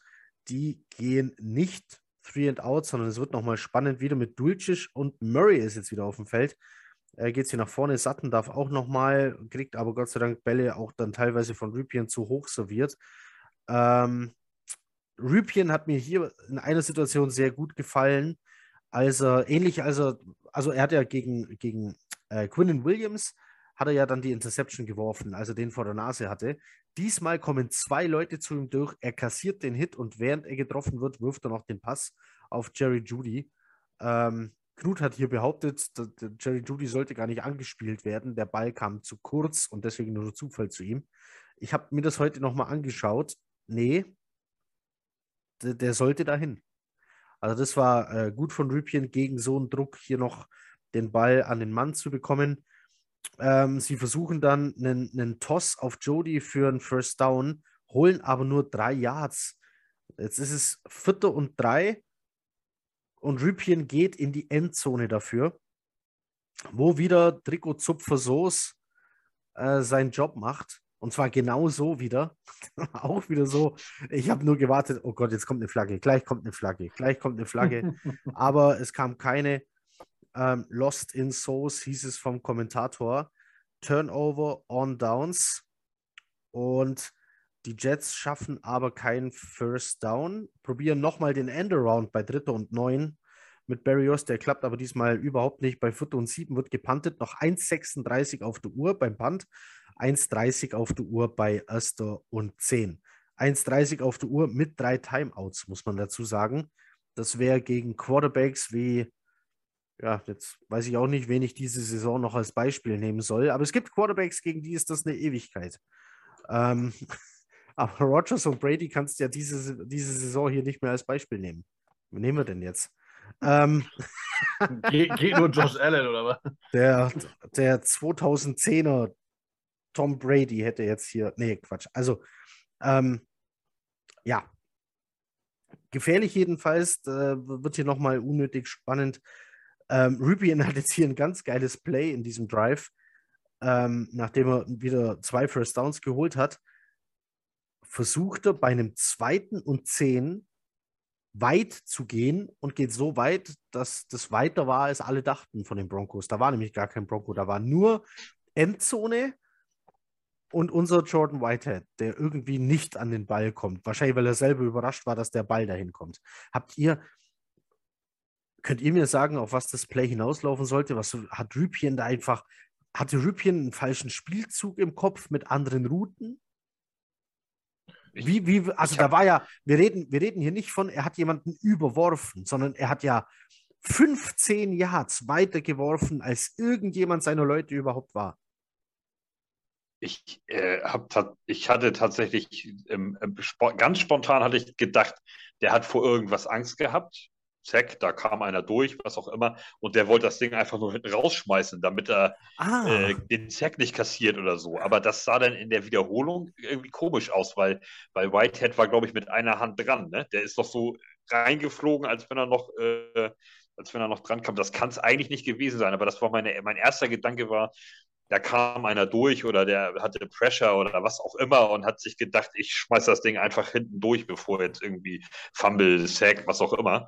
A: die gehen nicht three and out, sondern es wird nochmal spannend wieder mit Dulcich und Murray ist jetzt wieder auf dem Feld. Äh, Geht es hier nach vorne, Satten darf auch nochmal, kriegt aber Gott sei Dank Bälle auch dann teilweise von Rüpien zu hoch serviert. Ähm, Rüpien hat mir hier in einer Situation sehr gut gefallen, als er, ähnlich als er, also er hat ja gegen, gegen äh, Quinnen Williams, hat er ja dann die Interception geworfen, als er den vor der Nase hatte. Diesmal kommen zwei Leute zu ihm durch, er kassiert den Hit und während er getroffen wird, wirft er noch den Pass auf Jerry Judy. Ähm, Knut hat hier behauptet, Jerry Judy sollte gar nicht angespielt werden. Der Ball kam zu kurz und deswegen nur Zufall zu ihm. Ich habe mir das heute nochmal angeschaut. Nee, der, der sollte dahin. Also das war äh, gut von Rüpien gegen so einen Druck hier noch den Ball an den Mann zu bekommen. Ähm, sie versuchen dann einen, einen Toss auf Jody für einen First Down, holen aber nur drei Yards. Jetzt ist es Vierter und drei und Rüpien geht in die Endzone dafür, wo wieder Trikot Zupfer Soos äh, seinen Job macht. Und zwar genau so wieder. *laughs* Auch wieder so. Ich habe nur gewartet, oh Gott, jetzt kommt eine Flagge, gleich kommt eine Flagge, gleich kommt eine Flagge. *laughs* Aber es kam keine. Ähm, Lost in Sauce hieß es vom Kommentator. Turnover on Downs. Und die Jets schaffen aber keinen First Down. Probieren nochmal den Endaround bei Dritter und Neun mit Barrios. Der klappt aber diesmal überhaupt nicht. Bei Vierter und Sieben wird gepantet. Noch 1,36 auf der Uhr beim Punt. 1,30 auf der Uhr bei Erster und 10. 1,30 auf der Uhr mit drei Timeouts, muss man dazu sagen. Das wäre gegen Quarterbacks wie, ja, jetzt weiß ich auch nicht, wen ich diese Saison noch als Beispiel nehmen soll, aber es gibt Quarterbacks, gegen die ist das eine Ewigkeit. Ähm, *laughs* aber Rogers und Brady kannst du ja diese, diese Saison hier nicht mehr als Beispiel nehmen. Wen nehmen wir denn jetzt? Ähm, *laughs*
B: Ge geht nur Josh Allen oder was?
A: der, der 2010er Tom Brady hätte jetzt hier, nee, Quatsch. Also, ähm, ja, gefährlich jedenfalls, äh, wird hier nochmal unnötig spannend. Ähm, Rubin hat jetzt hier ein ganz geiles Play in diesem Drive, ähm, nachdem er wieder zwei First Downs geholt hat, versucht er bei einem zweiten und zehn weit zu gehen und geht so weit, dass das weiter war, als alle dachten von den Broncos. Da war nämlich gar kein Bronco, da war nur Endzone und unser Jordan Whitehead, der irgendwie nicht an den Ball kommt. Wahrscheinlich, weil er selber überrascht war, dass der Ball dahin kommt. Habt ihr, könnt ihr mir sagen, auf was das Play hinauslaufen sollte? Was hat Rüpien da einfach, hatte Rüpien einen falschen Spielzug im Kopf mit anderen Routen? Wie, wie, also da war ja, wir reden, wir reden hier nicht von, er hat jemanden überworfen, sondern er hat ja 15 Yards weiter geworfen, als irgendjemand seiner Leute überhaupt war.
C: Ich, äh, hab, ich hatte tatsächlich, ähm, ganz spontan hatte ich gedacht, der hat vor irgendwas Angst gehabt. Zack, da kam einer durch, was auch immer, und der wollte das Ding einfach nur hinten rausschmeißen, damit er ah. äh, den Zack nicht kassiert oder so. Aber das sah dann in der Wiederholung irgendwie komisch aus, weil, weil Whitehead war, glaube ich, mit einer Hand dran. Ne? Der ist doch so reingeflogen, als wenn er noch, äh, als wenn er noch dran kam. Das kann es eigentlich nicht gewesen sein, aber das war meine, mein erster Gedanke war, da kam einer durch oder der hatte Pressure oder was auch immer und hat sich gedacht, ich schmeiß das Ding einfach hinten durch, bevor jetzt irgendwie Fumble, Sack, was auch immer.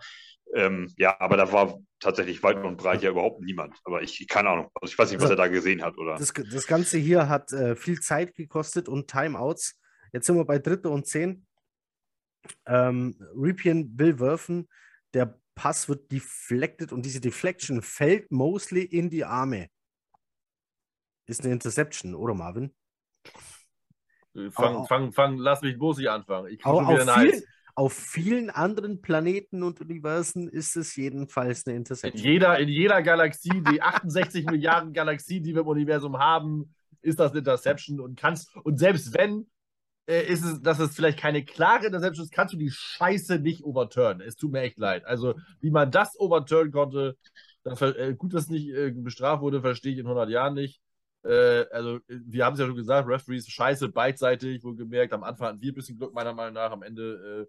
C: Ähm, ja, aber da war tatsächlich weit und breit ja überhaupt niemand. Aber ich, keine Ahnung, also ich weiß nicht, was also, er da gesehen hat, oder?
A: Das, das Ganze hier hat äh, viel Zeit gekostet und Timeouts. Jetzt sind wir bei Dritte und Zehn. Ähm, Ripien will werfen, der Pass wird deflected und diese Deflection fällt mostly in die Arme. Ist eine Interception, oder Marvin?
B: Fang, fang, fang, lass mich bloß nicht anfangen. Ich
A: auf, auf, viel, auf, vielen anderen Planeten und Universen ist es jedenfalls eine Interception.
B: In jeder, in jeder Galaxie, die 68 *laughs* Milliarden Galaxien, die wir im Universum haben, ist das eine Interception und kannst, und selbst wenn äh, ist es, dass es vielleicht keine klare Interception ist, kannst du die Scheiße nicht overturnen. Es tut mir echt leid. Also, wie man das overturnen konnte, das, äh, gut, dass nicht äh, bestraft wurde, verstehe ich in 100 Jahren nicht. Äh, also, wir haben es ja schon gesagt, Referees scheiße, beidseitig, wohl gemerkt. Am Anfang hatten wir ein bisschen Glück, meiner Meinung nach, am Ende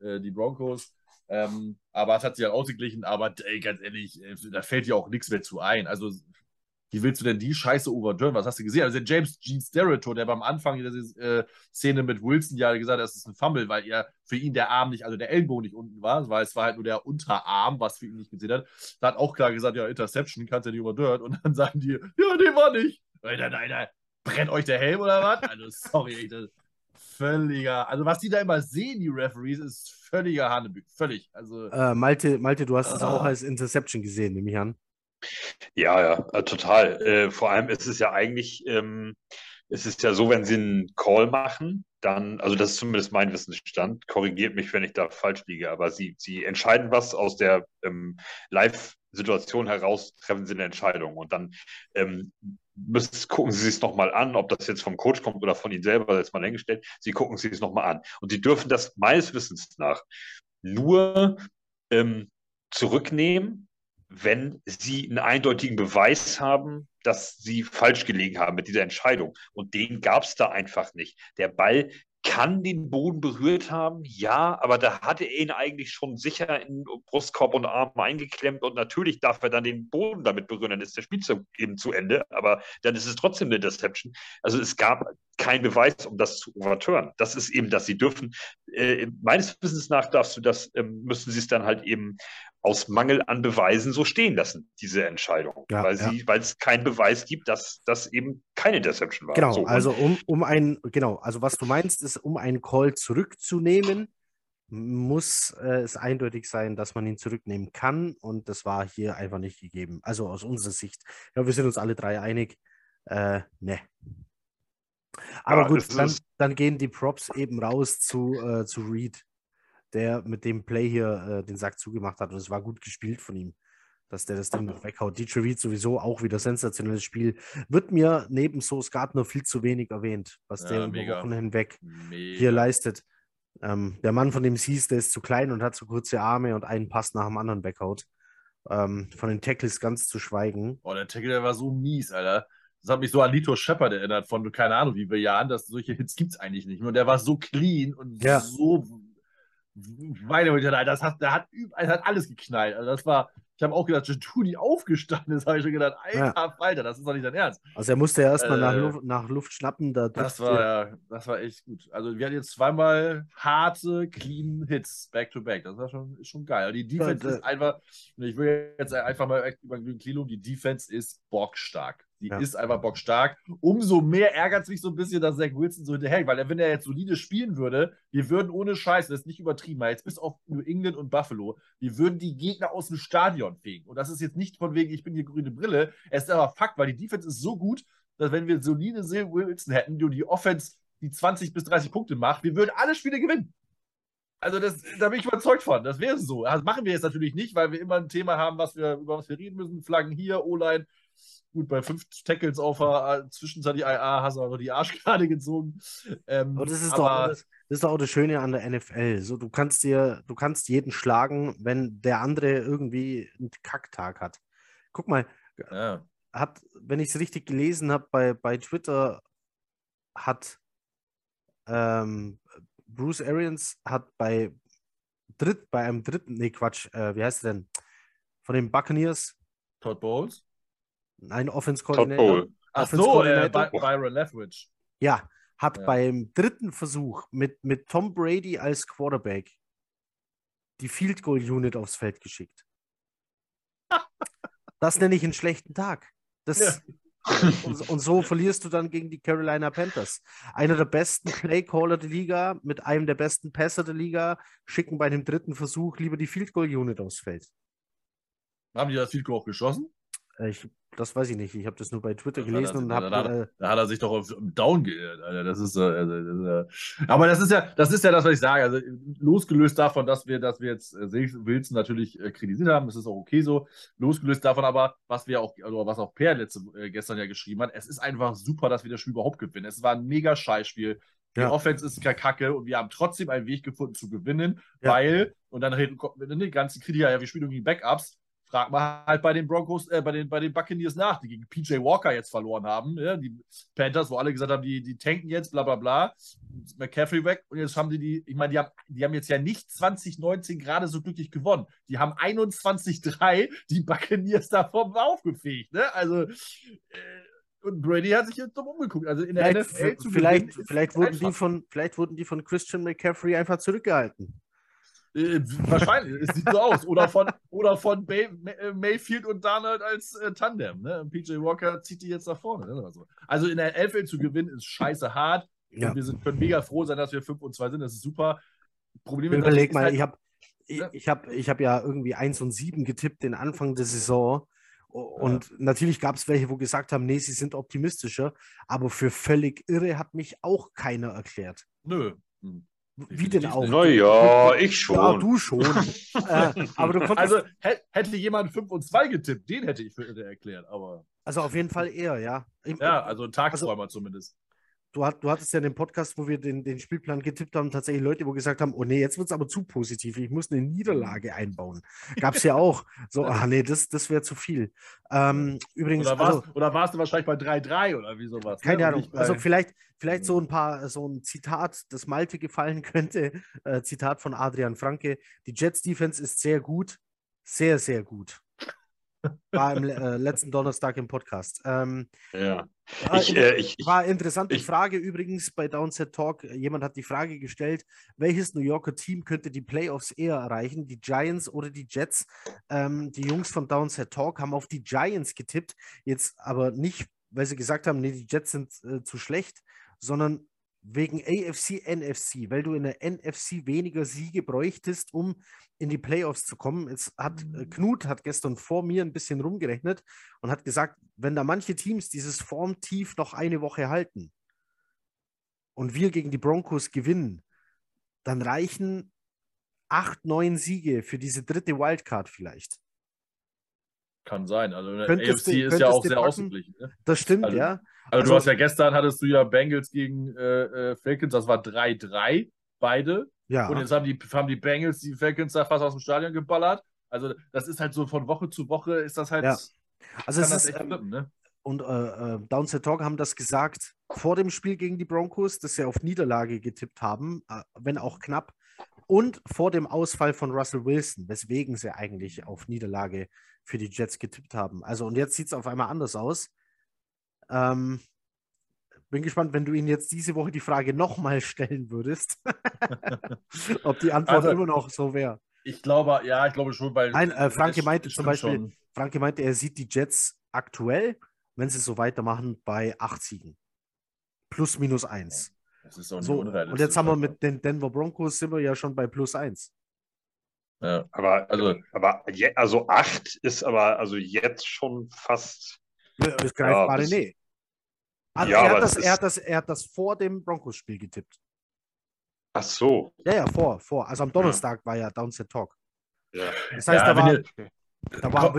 B: äh, äh, die Broncos. Ähm, aber es hat sich ja ausgeglichen, aber ey, ganz ehrlich, da fällt ja auch nichts mehr zu ein. Also wie willst du denn die Scheiße overturn? Was hast du gesehen? Also der James Gene Sterrito, der beim Anfang dieser äh, Szene mit Wilson ja gesagt hat, das ist ein Fumble, weil er für ihn der Arm nicht, also der Ellenbogen nicht unten war, weil es war halt nur der Unterarm, was für ihn nicht gesehen hat. Da hat auch klar gesagt, ja, Interception kannst du ja nicht overturn. Und dann sagen die, ja, nee, war nicht. Alter, Alter, brennt euch der Helm oder was? Also, sorry, das völliger, also was die da immer sehen, die Referees, ist völliger Hanebück, völlig. Also,
A: äh, Malte, Malte, du hast es auch als Interception gesehen, nehme ich an.
C: Ja, ja, äh, total. Äh, vor allem ist es ja eigentlich, ähm, es ist ja so, wenn sie einen Call machen, dann, also das ist zumindest mein Wissensstand, korrigiert mich, wenn ich da falsch liege, aber sie, sie entscheiden was aus der ähm, Live-Situation heraus, treffen sie eine Entscheidung und dann ähm, müssen, gucken Sie es nochmal an, ob das jetzt vom Coach kommt oder von Ihnen selber, jetzt mal hingestellt, Sie gucken sich es nochmal an. Und Sie dürfen das meines Wissens nach nur ähm, zurücknehmen, wenn sie einen eindeutigen Beweis haben, dass sie falsch gelegen haben mit dieser Entscheidung. Und den gab es da einfach nicht. Der Ball kann den Boden berührt haben, ja, aber da hatte er ihn eigentlich schon sicher in Brustkorb und Arm eingeklemmt und natürlich darf er dann den Boden damit berühren, dann ist der Spielzug eben zu Ende, aber dann ist es trotzdem eine Deception. Also es gab keinen Beweis, um das zu overturnen. Das ist eben, dass sie dürfen, äh, meines Wissens nach darfst du das, äh, müssen sie es dann halt eben aus Mangel an Beweisen so stehen lassen, diese Entscheidung. Ja, weil, ja. es keinen Beweis gibt, dass das eben keine Deception war.
A: Genau,
C: so,
A: also um, um ein, genau, also was du meinst, ist, um einen Call zurückzunehmen, muss äh, es eindeutig sein, dass man ihn zurücknehmen kann. Und das war hier einfach nicht gegeben. Also aus unserer Sicht. Ja, wir sind uns alle drei einig. Äh, ne. Aber ja, gut, dann, dann, gehen die Props eben raus zu, äh, zu Reed der mit dem Play hier äh, den Sack zugemacht hat. Und es war gut gespielt von ihm, dass der das Ding noch weghaut. Dietrich Reed sowieso auch wieder sensationelles Spiel. Wird mir neben Source Gardner viel zu wenig erwähnt, was ja, der über Wochen hinweg mega. hier leistet. Ähm, der Mann, von dem es hieß, der ist zu klein und hat zu kurze Arme und einen Pass nach dem anderen weghaut. Ähm, von den Tackles ganz zu schweigen.
B: Oh, der Tackle, der war so mies, Alter. Das hat mich so an Lito Shepard erinnert, von keine Ahnung wie wir Jahren, dass solche Hits gibt es eigentlich nicht mehr. Und der war so clean und ja. so meine Güte, das hat, der hat, das hat alles geknallt. Also das war, ich habe auch gedacht, Jatuni aufgestanden ist, habe ich schon gedacht, alter ja. Falter, das ist doch nicht dein Ernst.
A: Also er musste ja erstmal äh, nach, Luft, nach Luft schnappen. Da
B: das, war, ja, das war echt gut. Also wir hatten jetzt zweimal harte, clean Hits, back-to-back. Das war schon, ist schon geil. Die Defense ja, ist einfach, ich will jetzt einfach mal über den Kilo, die Defense ist bockstark. Die ja. ist einfach bockstark. Umso mehr ärgert es mich so ein bisschen, dass Zach Wilson so hinterher, weil wenn er jetzt solide spielen würde, wir würden ohne Scheiß, das ist nicht übertrieben, weil jetzt bis auf New England und Buffalo, wir würden die Gegner aus dem Stadion fegen. Und das ist jetzt nicht von wegen, ich bin hier grüne Brille. Es ist aber Fakt, weil die Defense ist so gut, dass wenn wir solide Zach Wilson hätten, die die Offense die 20 bis 30 Punkte macht, wir würden alle Spiele gewinnen. Also das, da bin ich überzeugt von. Das wäre so. Das machen wir jetzt natürlich nicht, weil wir immer ein Thema haben, was wir, über was wir reden müssen. Flaggen hier, O-Line. Gut, bei fünf Tackles auf der zwischenzeitlich IA hast du aber die Arschkarte *laughs* gezogen. Ähm,
A: aber das ist, aber, doch, das, das ist auch das Schöne an der NFL. So, du kannst dir, du kannst jeden schlagen, wenn der andere irgendwie einen Kacktag hat. Guck mal, ja. hat, wenn ich es richtig gelesen habe, bei, bei Twitter hat ähm, Bruce Arians hat bei Dritt, bei einem dritten, nee, Quatsch, äh, wie heißt er denn? Von den Buccaneers.
B: Todd Bowles?
A: Ein Offense Coordinator.
B: Ach so, äh, Byron Leftwich.
A: Ja, hat ja. beim dritten Versuch mit, mit Tom Brady als Quarterback die Field Goal Unit aufs Feld geschickt. *laughs* das nenne ich einen schlechten Tag. Das, ja. *laughs* Und, und, so verlierst du dann gegen die Carolina Panthers. Einer der besten Playcaller der Liga mit einem der besten Pässer der Liga schicken bei dem dritten Versuch lieber die Field Goal Unit aufs Feld.
B: Haben die das Field Goal auch geschossen?
A: Äh, ich das weiß ich nicht. Ich habe das nur bei Twitter gelesen und habe.
B: Da, äh, da, hat er sich doch auf Down geirrt, Alter. Das ist, also, äh, aber das ist ja, das ist ja das, was ich sage. Also losgelöst davon, dass wir, dass wir jetzt Wilson natürlich kritisiert haben, das ist auch okay so. Losgelöst davon aber, was wir auch, also was auch Per letzte, gestern ja geschrieben hat, es ist einfach super, dass wir das Spiel überhaupt gewinnen. Es war ein mega Scheißspiel. Die ja. Offense ist kacke und wir haben trotzdem einen Weg gefunden zu gewinnen, ja. weil, und dann reden die ganzen Kritiker, ja, wir spielen irgendwie Backups frag mal halt bei den Broncos, äh, bei den, bei den Buccaneers nach, die gegen PJ Walker jetzt verloren haben. Ja? Die Panthers, wo alle gesagt haben, die, die tanken jetzt, bla bla bla. McCaffrey weg und jetzt haben die die, ich meine, die haben, die haben jetzt ja nicht 2019 gerade so glücklich gewonnen. Die haben 21-3 die Buccaneers davon aufgefegt. Ne? Also, äh, und Brady hat sich jetzt dumm umgeguckt. Also in der
A: vielleicht, NFL zu vielleicht, vielleicht, wurden die von, vielleicht wurden die von Christian McCaffrey einfach zurückgehalten.
B: Äh, wahrscheinlich, es sieht so aus. Oder von, oder von Bay, äh, Mayfield und Darnold als äh, Tandem. Ne? PJ Walker zieht die jetzt nach vorne. Ne? Also in der NFL zu gewinnen ist scheiße hart. Ja. Und wir sind, können mega froh sein, dass wir 5 und 2 sind. Das ist super.
A: Problem Überleg mal, halt, ich habe ich, ja. ich hab, ich hab ja irgendwie 1 und 7 getippt den Anfang der Saison. Und ja. natürlich gab es welche, wo gesagt haben, nee, sie sind optimistischer. Aber für völlig irre hat mich auch keiner erklärt.
B: Nö. Hm.
A: Wie denn auch?
C: Naja, ich schon. Ja,
A: du schon. *laughs* äh,
B: aber du also hätte jemand 5 und 2 getippt, den hätte ich für erklärt. Aber
A: also auf jeden Fall eher, ja.
B: Ja, also ein Tagträumer also, zumindest
A: du, hat, du hattest ja den Podcast, wo wir den, den Spielplan getippt haben, tatsächlich Leute, wo gesagt haben, oh nee, jetzt wird es aber zu positiv, ich muss eine Niederlage einbauen. *laughs* Gab es ja auch. So, ach nee, das, das wäre zu viel. Ähm, übrigens,
B: oder warst, also, oder warst du wahrscheinlich bei 3-3 oder wie sowas?
A: Ne? Keine ne? Ahnung. Also vielleicht, vielleicht so ein paar, so ein Zitat, das Malte gefallen *laughs* könnte. Äh, Zitat von Adrian Franke. Die Jets Defense ist sehr gut. Sehr, sehr gut. War im äh, letzten Donnerstag im Podcast. Ähm,
C: ja.
A: War, ich, äh, ich, war interessante ich, Frage übrigens bei Downset Talk. Jemand hat die Frage gestellt, welches New Yorker Team könnte die Playoffs eher erreichen, die Giants oder die Jets? Ähm, die Jungs von Downset Talk haben auf die Giants getippt, jetzt aber nicht, weil sie gesagt haben, nee, die Jets sind äh, zu schlecht, sondern wegen AFC, NFC, weil du in der NFC weniger Siege bräuchtest, um in die Playoffs zu kommen. Jetzt hat äh, mhm. Knut hat gestern vor mir ein bisschen rumgerechnet und hat gesagt, wenn da manche Teams dieses Formtief noch eine Woche halten und wir gegen die Broncos gewinnen, dann reichen acht, neun Siege für diese dritte Wildcard vielleicht.
B: Kann sein. Also der AFC du, ist ja auch sehr ausgeglichen. Ne?
A: Das stimmt,
B: also,
A: ja.
B: Also, also, du hast ja gestern hattest du ja Bengals gegen äh, äh Falcons, das war 3-3, beide. Ja. Und jetzt haben die, haben die Bengals die Falcons da fast aus dem Stadion geballert. Also das ist halt so von Woche zu Woche ist das halt. Ja.
A: Also es ist, ähm, flippen, ne? Und äh, äh, Downset Talk haben das gesagt vor dem Spiel gegen die Broncos, dass sie auf Niederlage getippt haben, äh, wenn auch knapp. Und vor dem Ausfall von Russell Wilson, weswegen sie eigentlich auf Niederlage für die Jets getippt haben. Also, und jetzt sieht es auf einmal anders aus. Ähm, bin gespannt, wenn du ihn jetzt diese Woche die Frage nochmal stellen würdest, *laughs* ob die Antwort also, immer noch so wäre.
B: Ich glaube, ja, ich glaube schon, weil.
A: Nein, äh, Franke meinte zum Beispiel, schon. Franke meinte, er sieht die Jets aktuell, wenn sie so weitermachen, bei 8 Siegen. Plus minus 1.
B: Das ist auch nicht
A: so, Und jetzt haben wir mit den Denver Broncos sind wir ja schon bei plus 1.
C: Ja, aber also, aber je, also 8 ist aber also jetzt schon fast.
A: Das greifbare ja, Nee. Also ja, er, hat das, er, hat das, er hat das vor dem Broncos-Spiel getippt.
C: Ach so.
A: Ja, ja, vor, vor. Also am Donnerstag war ja Downset Talk.
C: Ja.
A: Das heißt,
B: Ja,
A: da war,
B: ihr-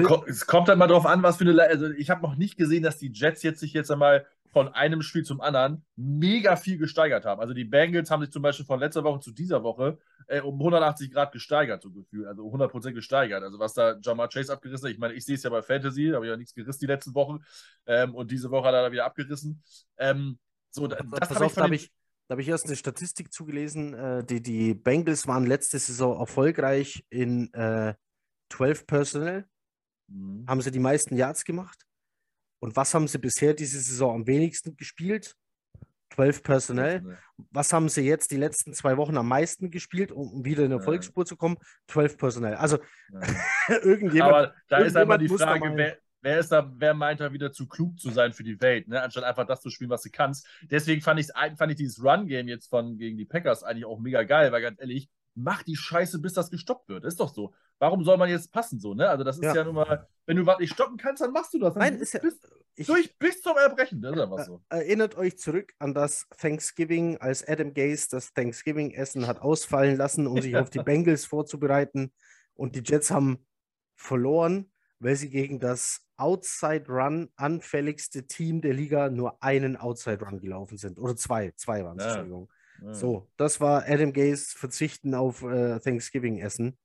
B: Ko- Es kommt halt mal drauf an, was für eine. Le also ich habe noch nicht gesehen, dass die Jets jetzt sich jetzt einmal von einem Spiel zum anderen mega viel gesteigert haben. Also die Bengals haben sich zum Beispiel von letzter Woche zu dieser Woche äh, um 180 Grad gesteigert, so gefühlt. Also 100% gesteigert. Also was da Jamar Chase abgerissen hat. Ich meine, ich sehe es ja bei Fantasy, da habe ich ja nichts gerissen die letzten Wochen. Ähm, und diese Woche hat er da wieder abgerissen. Ähm, so, das
A: Pass
B: habe ich
A: auf, da habe ich, da hab ich erst eine Statistik zugelesen. Äh, die, die Bengals waren letzte Saison erfolgreich in äh, 12 Personnel,
B: Mhm.
A: haben sie die meisten Yards gemacht. Und was haben sie bisher diese Saison am wenigsten gespielt? 12 Personnel. Was haben sie jetzt die letzten zwei Wochen am meisten gespielt, um wieder in eine. Erfolgsspur zu kommen? 12 Personell. Also *laughs* irgendjemand.
B: Aber da ist einmal
A: irgendjemand
B: die Frage, wer, wer ist da, wer meint da wieder zu klug zu sein für die Welt, ne? anstatt einfach das zu spielen, was du kannst. Deswegen fand, fand ich dieses Run-Game jetzt von gegen die Packers eigentlich auch mega geil, weil ganz ehrlich, mach die Scheiße, bis das gestoppt wird. Ist doch so. Warum soll man jetzt passen so, ne? Also das ist ja,
A: Ja.
B: nun mal, wenn du was nicht stoppen kannst, dann machst du das. Dann
A: Nein, ist ja.
B: bis,
A: Ich,
B: durch bis zum Erbrechen. Das ist einfach so.
A: Erinnert euch zurück an das Thanksgiving, als Adam Gase das Thanksgiving-Essen hat ausfallen lassen, um sich *laughs* auf die Bengals vorzubereiten. Und die Jets haben verloren, weil sie gegen das Outside-Run anfälligste Team der Liga nur einen Outside-Run gelaufen sind. Oder zwei, zwei waren es,
B: Ja.
A: Entschuldigung.
B: Ja.
A: So, das war Adam Gase verzichten auf äh, Thanksgiving-Essen,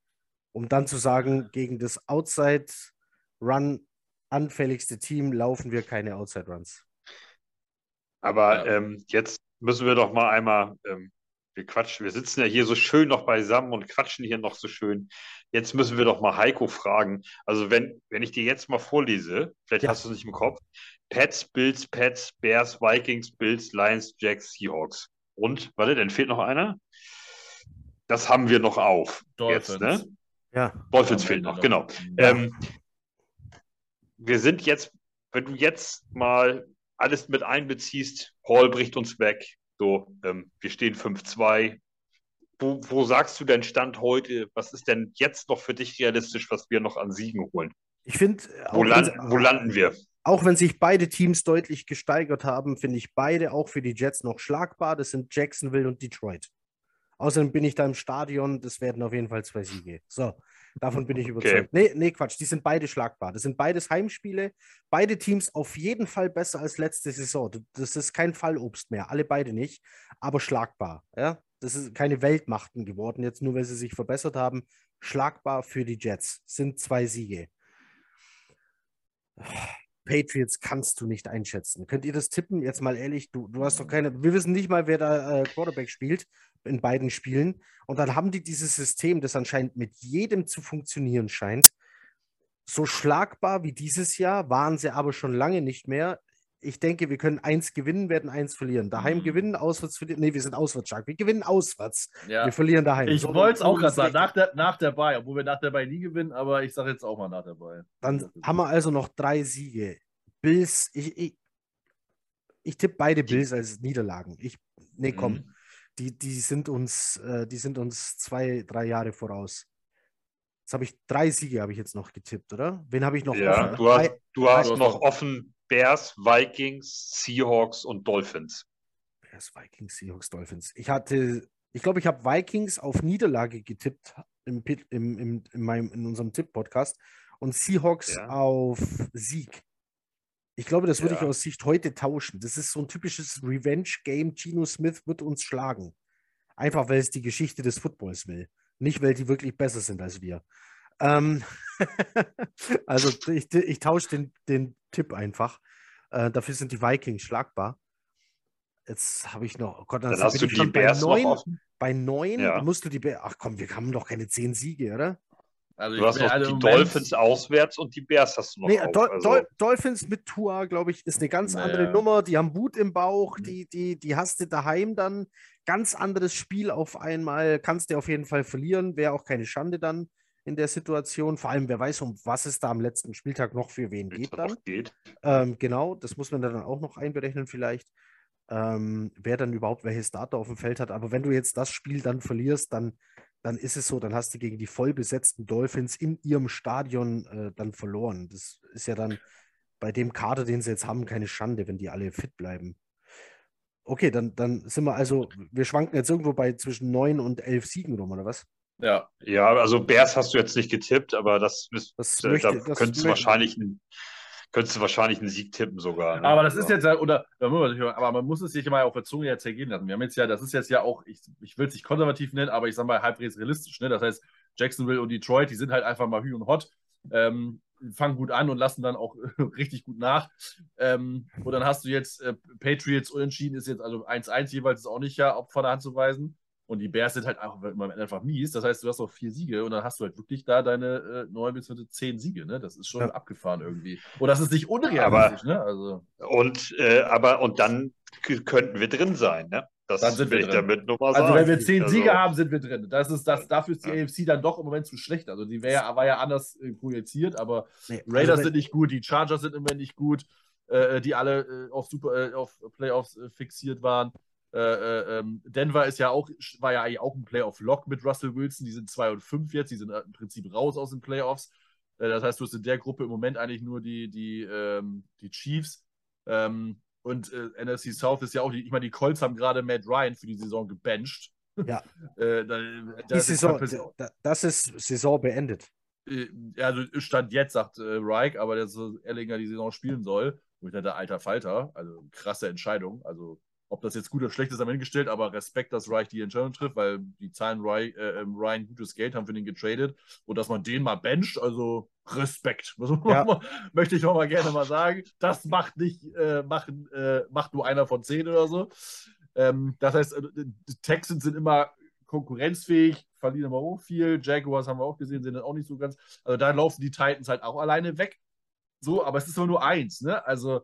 A: um dann zu sagen, gegen das Outside-Run anfälligste Team laufen wir keine Outside-Runs.
C: Aber
B: Ja.
C: ähm, jetzt müssen wir doch mal einmal, ähm, wir quatschen, wir sitzen ja hier so schön noch beisammen und quatschen hier noch so schön. Jetzt müssen wir doch mal Heiko fragen. Also wenn, wenn ich dir jetzt mal vorlese, vielleicht
A: Ja.
C: hast du es nicht im Kopf, Pets, Bills, Pets, Bears, Vikings, Bills, Lions, Jacks, Seahawks. Und, warte, dann fehlt noch einer. Das haben wir noch auf.
B: Dolphins.
C: Jetzt, ne?
A: Ja,
C: Dolphins fehlt noch, genau.
B: Ja.
C: Ähm, wir sind jetzt, wenn du jetzt mal alles mit einbeziehst, Hall bricht uns weg. So, ähm, wir stehen 5-2. Wo, wo sagst du denn Stand heute? Was ist denn jetzt noch für dich realistisch, was wir noch an Siegen holen?
A: ich finde,
C: Wo, land, wo landen wir?
A: Auch wenn sich beide Teams deutlich gesteigert haben, finde ich beide auch für die Jets noch schlagbar. Das sind Jacksonville und Detroit. Außerdem bin ich da im Stadion, das werden auf jeden Fall zwei Siege. So, davon bin ich überzeugt. Nee, nee, Quatsch, die sind beide schlagbar. Das sind beides Heimspiele. Beide Teams auf jeden Fall besser als letzte Saison. Das ist kein Fallobst mehr, alle beide nicht, aber schlagbar. Ja? Das ist keine Weltmachten geworden, jetzt nur weil sie sich verbessert haben. Schlagbar für die Jets. Sind zwei Siege. Patriots kannst du nicht einschätzen. Könnt ihr das tippen? Jetzt mal ehrlich, du, du hast doch keine. Wir wissen nicht mal, wer da äh, Quarterback spielt in beiden Spielen. Und dann haben die dieses System, das anscheinend mit jedem zu funktionieren scheint. So schlagbar wie dieses Jahr waren sie aber schon lange nicht mehr. Ich denke, wir können eins gewinnen, werden eins verlieren. Daheim
B: Mhm.
A: gewinnen, auswärts verlieren. Nee, wir sind auswärts stark. Wir gewinnen auswärts.
B: Ja.
A: Wir verlieren daheim.
B: Ich
A: So,
B: wollte es auch gerade sagen, nach der, nach der Bay, obwohl wir nach der Bay nie gewinnen, aber ich sage jetzt auch mal nach der Bay.
A: Dann haben wir also noch drei Siege. Bills, ich, ich, ich tippe beide Bills als Niederlagen. Ich, nee, komm,
B: Mhm.
A: die, die, sind uns, äh, die sind uns zwei, drei Jahre voraus. Jetzt habe ich drei Siege, habe ich jetzt noch getippt, oder? Wen habe ich noch
C: Ja,
A: offen?
C: du hast, du hast
B: Du hast
C: noch
B: noch-
C: offen Bears, Vikings, Seahawks und Dolphins.
A: Bears, Vikings, Seahawks, Dolphins. Ich hatte, ich glaube, ich habe Vikings auf Niederlage getippt im, im, im, in, meinem, in unserem Tipp-Podcast und Seahawks
C: Ja.
A: auf Sieg. Ich glaube, das würde ich
C: Ja.
A: aus Sicht heute tauschen. Das ist so ein typisches Revenge-Game. Gino Smith wird uns schlagen. Einfach, weil es die Geschichte des Footballs will. Nicht, weil die wirklich besser sind als wir. Ähm, *laughs* also ich, ich tausche den, den Tipp einfach. Äh, dafür sind die Vikings schlagbar. Jetzt habe ich noch, oh Gott,
C: Dann
A: bin
C: hast du die
A: bei
C: Bears noch
A: neun. Bei neun
C: Ja.
A: musst du die Bears. Ach komm, wir haben doch keine zehn Siege, oder?
B: Also
C: Du hast noch
B: also
C: die Dolphins auswärts und die Bears hast du noch
A: Nee,
C: auf.
A: Dol
C: Also,
A: Dol Dolphins mit Tua, glaube ich, ist eine ganz andere
B: Naja.
A: Nummer. Die haben Wut im Bauch,
B: Mhm.
A: die, die, die hast du daheim dann. Ganz anderes Spiel auf einmal. Kannst du auf jeden Fall verlieren. Wäre auch keine Schande dann in der Situation. Vor allem, wer weiß, um was es da am letzten Spieltag noch für wen geht dann.
C: geht.
A: Ähm, genau, das muss man dann auch noch einberechnen, vielleicht. Ähm, wer dann überhaupt welche Starter auf dem Feld hat. Aber wenn du jetzt das Spiel dann verlierst, dann, dann ist es so, dann hast du gegen die voll besetzten Dolphins in ihrem Stadion äh, dann verloren. Das ist ja dann bei dem Kader, den sie jetzt haben, keine Schande, wenn die alle fit bleiben. Okay, dann, dann sind wir also, wir schwanken jetzt irgendwo bei zwischen neun und elf Siegen rum, oder was?
B: Ja.
C: Ja, also Bears hast du jetzt nicht getippt, aber das, ist,
A: Das
C: da,
A: möchte-
C: da
A: das
C: könntest, du wahrscheinlich einen, könntest du wahrscheinlich einen Sieg tippen sogar. ne?
B: Aber das ist
C: Also,
B: jetzt, ja- oder, aber man muss es sich mal auf der Zunge jetzt ergehen lassen. Wir haben jetzt ja, das ist jetzt ja auch, ich, ich will es nicht konservativ nennen, aber ich sag mal halb realistisch. Ne? Das heißt, Jacksonville und Detroit, die sind halt einfach mal hü und hot. Ähm, fangen gut an und lassen dann auch *laughs* richtig gut nach. Ähm, und dann hast du jetzt äh, Patriots unentschieden, ist jetzt also 1-1 jeweils, ist auch nicht ja von der Hand zu weisen. Und die Bears sind halt einfach, immer einfach mies. Das heißt, du hast noch vier Siege und dann hast du halt wirklich da deine äh, neun bis zehn Siege. Ne? Das ist schon
A: Ja.
B: abgefahren irgendwie. Und das ist nicht unrealistisch. ne? Also,
C: Und, äh, aber, und dann könnten wir drin sein, ne? Das
B: Dann sind wir drin.
C: damit nur mal
B: also
C: sagen.
B: wenn wir zehn
C: Also,
B: Siege haben, sind wir drin. Das ist das, dafür ist die
C: Ja.
B: AFC dann doch im Moment zu schlecht. Also die wär, war ja anders äh, projiziert, aber
A: Nee,
B: Raiders
A: also,
B: sind nicht gut, die Chargers sind im Moment nicht gut, äh, die alle äh, auf Super, äh, auf Playoffs äh, fixiert waren. Äh, äh, ähm, Denver ist ja auch, war ja eigentlich auch ein Playoff-Lock mit Russell Wilson. Die sind 2 und 5 jetzt, die sind äh, im Prinzip raus aus den Playoffs. Äh, das heißt, du hast in der Gruppe im Moment eigentlich nur die, die, ähm, die Chiefs. Ähm, und äh, NFC South ist ja auch, die, ich meine, die Colts haben gerade Matt Ryan für die Saison gebencht.
A: Ja. *laughs*
B: äh, da,
A: die
B: das ist
A: Saison, da- das ist Saison beendet.
B: äh, also Stand jetzt, sagt Reich, aber dass Erlinger die Saison spielen soll. Wo ich dachte, alter Falter, also krasse Entscheidung. Also, ob das jetzt gut oder schlecht ist, am Ende gestellt, aber Respekt, dass Reich die Entscheidung trifft, weil die zahlen Reich, äh, ähm, Ryan gutes Geld, haben für den getradet und dass man den mal bencht, also Respekt. *laughs*
A: Ja.
B: möchte ich noch mal gerne mal sagen. Das macht nicht, äh, machen, äh, macht nur einer von zehn oder so. Ähm, das heißt, äh, die Texans sind immer konkurrenzfähig, verlieren aber auch viel. Jaguars haben wir auch gesehen, sind dann auch nicht so ganz. Also da laufen die Titans halt auch alleine weg. So, aber es ist immer nur eins, ne? Also,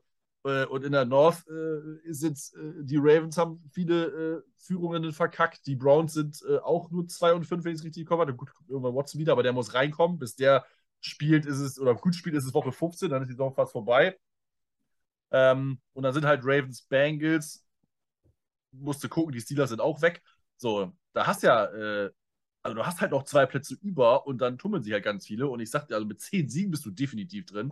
B: und in der North äh, sind äh, die Ravens haben viele äh, Führungen verkackt. Die Browns sind äh, auch nur 2 und 5, wenn ich es richtig komme. Gut, kommt irgendwann Watson wieder, aber der muss reinkommen. Bis der spielt, ist es, oder gut spielt, ist es Woche 15, dann ist die Saison fast vorbei. Ähm, und dann sind halt Ravens, Bengals, musste gucken, die Steelers sind auch weg. So, da hast ja, äh, also du hast halt noch zwei Plätze über und dann tummeln sich halt ganz viele. Und ich sagte, also mit zehn Siegen bist du definitiv drin.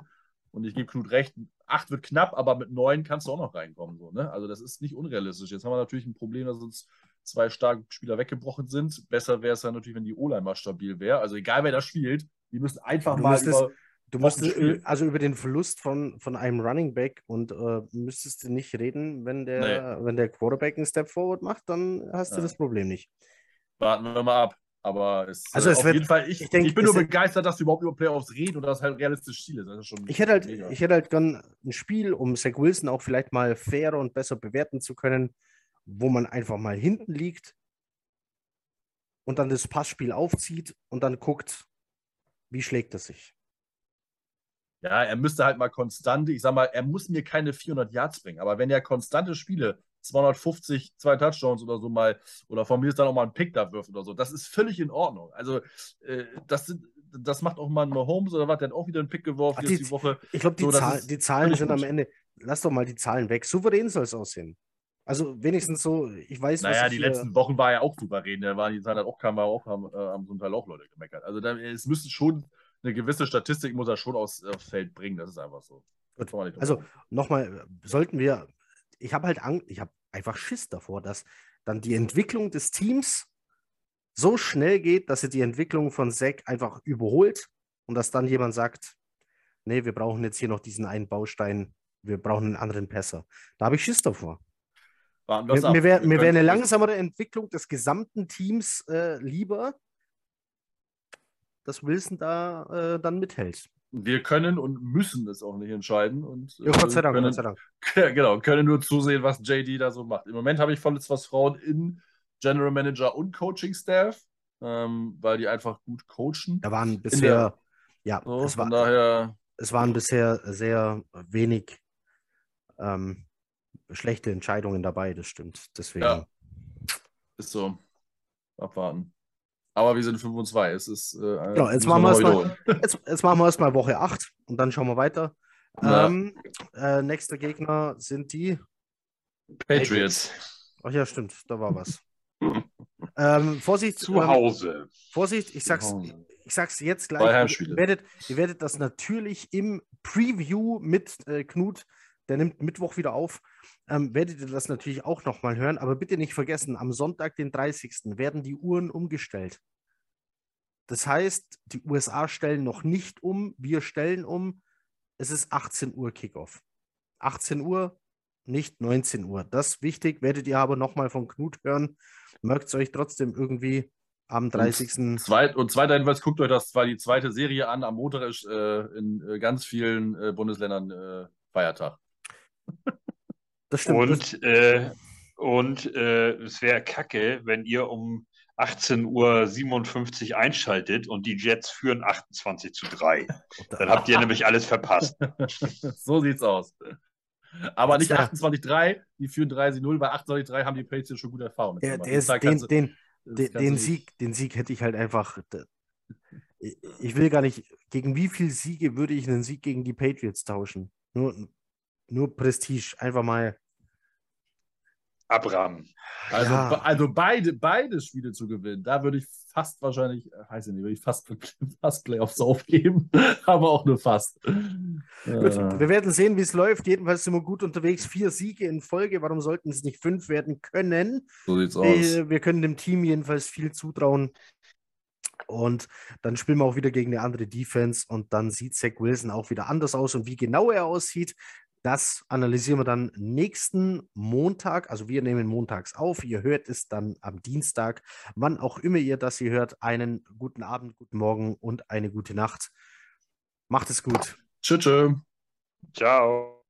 B: Und ich gebe Knut recht, acht wird knapp, aber mit neun kannst du auch noch reinkommen. So, ne? Also das ist nicht unrealistisch. Jetzt haben wir natürlich ein Problem, dass uns zwei starke Spieler weggebrochen sind. Besser wäre es dann natürlich, wenn die O-Line mal stabil wäre. Also egal wer da spielt, die müssen einfach
A: Du
B: mal über,
A: Du
B: Wochen
A: musst
B: spielen.
A: also über den Verlust von, von einem Running Back und äh, müsstest du nicht reden, wenn der, wenn der Quarterback einen Step forward macht, dann hast du
B: Ja.
A: das Problem nicht.
B: warten wir mal ab. Aber es,
A: Also
B: äh,
A: es
B: auf
A: wird-
B: jeden Fall, ich,
A: ich
B: ich,
A: denk,
B: bin
A: es-
B: nur begeistert, dass wir überhaupt über Playoffs reden und dass halt realistisch Ziel ist. Das ist schon
A: Ich hätte halt,
B: mega.
A: ich hätte halt gern ein Spiel, um Zach Wilson auch vielleicht mal fairer und besser bewerten zu können, wo man einfach mal hinten liegt und dann das Passspiel aufzieht und dann guckt, wie schlägt es sich.
B: Ja, er müsste halt mal konstante, ich sag mal, er muss mir keine 400 Yards bringen, aber wenn er konstante Spiele, 250, zwei Touchdowns oder so mal, oder von mir ist dann auch mal ein Pick da wirft oder so, das ist völlig in Ordnung. Also, äh, das, sind, das macht auch mal ein Mahomes oder was, der hat auch wieder einen Pick geworfen
A: Ach,
B: jetzt
A: die-
B: die Woche.
A: Ich glaube, die,
B: So,
A: Zahl, die Zahlen sind am. Ende, lass doch mal die Zahlen weg. Souverän soll es aussehen. Also wenigstens so, ich weiß, was
B: Naja, die letzten Wochen war er auch souverän. Der war die Zeit hat auch kam, war auch, haben, äh, haben Teil auch Leute gemeckert. Also da, es müsste schon eine gewisse Statistik muss er schon aus, aufs Feld bringen. Das ist einfach so. Nicht
A: Also nochmal, sollten wir, ich habe halt Angst, ich habe einfach Schiss davor, dass dann die Entwicklung des Teams so schnell geht, dass sie die Entwicklung von Zack einfach überholt und dass dann jemand sagt, nee, wir brauchen jetzt hier noch diesen einen Baustein, wir brauchen einen anderen Passer. Da habe ich Schiss davor. Mir, mir wäre wär eine langsamere Entwicklung des gesamten Teams äh, lieber, dass Wilson da äh, dann mithält.
B: Wir können und müssen es auch nicht entscheiden. Und,
A: Ja, Gott sei Dank,
B: können,
A: Gott sei Dank. *laughs*
B: genau, können nur zusehen, was JD da so macht. Im Moment habe ich volles Vertrauen in General Manager und Coaching Staff, ähm, weil die einfach gut coachen.
A: Da waren bisher, ja,
B: So,
A: es, war,
B: daher,
A: es waren bisher sehr wenig ähm, schlechte Entscheidungen dabei, das stimmt. Deswegen.
B: Ja. ist so. Abwarten. Aber wir sind 5 und 2. Es ist. Äh,
A: Genau, jetzt machen wir erstmal-. *laughs* Jetzt, jetzt machen wir erstmal Woche 8 und dann schauen wir weiter. Ähm, äh, nächster Gegner sind die.
B: Patriots.
A: Ach ja, stimmt, da war was. *laughs* ähm, Vorsicht,
C: Zu
A: ähm,
C: Hause.
A: Vorsicht, ich sag's, ich sag's jetzt gleich. Ihr werdet, ihr werdet das natürlich im Preview mit äh, Knut der nimmt Mittwoch wieder auf, ähm, werdet ihr das natürlich auch nochmal hören. Aber bitte nicht vergessen, am Sonntag, den 30. werden die Uhren umgestellt. Das heißt, die USA stellen noch nicht um, wir stellen um. Es ist 18 Uhr Kickoff. 18 Uhr, nicht 19 Uhr. Das ist wichtig, werdet ihr aber nochmal von Knut hören. Merkt es euch trotzdem irgendwie am 30.
B: Und, zweit, und zweiter Hinweis, guckt euch das zwar die zweite Serie an. Am Montag ist äh, in äh, ganz vielen äh, Bundesländern äh, Feiertag.
C: Das stimmt. Und, äh, und äh, es wäre kacke, wenn ihr um 18.57 Uhr einschaltet und die Jets führen 28 zu 3. Dann habt ihr nämlich alles verpasst. *laughs*
B: so sieht's aus. Aber nicht 28-3, die führen 3-0, bei 28-3 haben die Patriots schon gute Erfahrung.
A: Der, der ist, den, du, den, den, den Sieg, den Sieg hätte ich halt einfach. Ich will gar nicht, gegen wie viele Siege würde ich einen Sieg gegen die Patriots tauschen? Nur, nur Prestige, einfach mal.
C: Abraham.
B: Also, ja. also beide, beide Spiele zu gewinnen, da würde ich fast wahrscheinlich, äh, weiß ich nicht, würde ich fast, *laughs* fast Playoffs aufgeben, *laughs* aber auch nur fast. Gut,
A: äh. wir werden sehen, wie es läuft. Jedenfalls sind wir gut unterwegs. Vier Siege in Folge. Warum sollten es nicht fünf werden können?
B: So sieht's aus.
A: Wir, wir können dem Team jedenfalls viel zutrauen. Und dann spielen wir auch wieder gegen eine andere Defense und dann sieht Zach Wilson auch wieder anders aus. Und wie genau er aussieht, das analysieren wir dann nächsten Montag. Also wir nehmen montags auf. Ihr hört es dann am Dienstag. Wann auch immer ihr das hier hört. Einen guten Abend, guten Morgen und eine gute Nacht. Macht es gut.
B: Tschüss.
C: Ciao.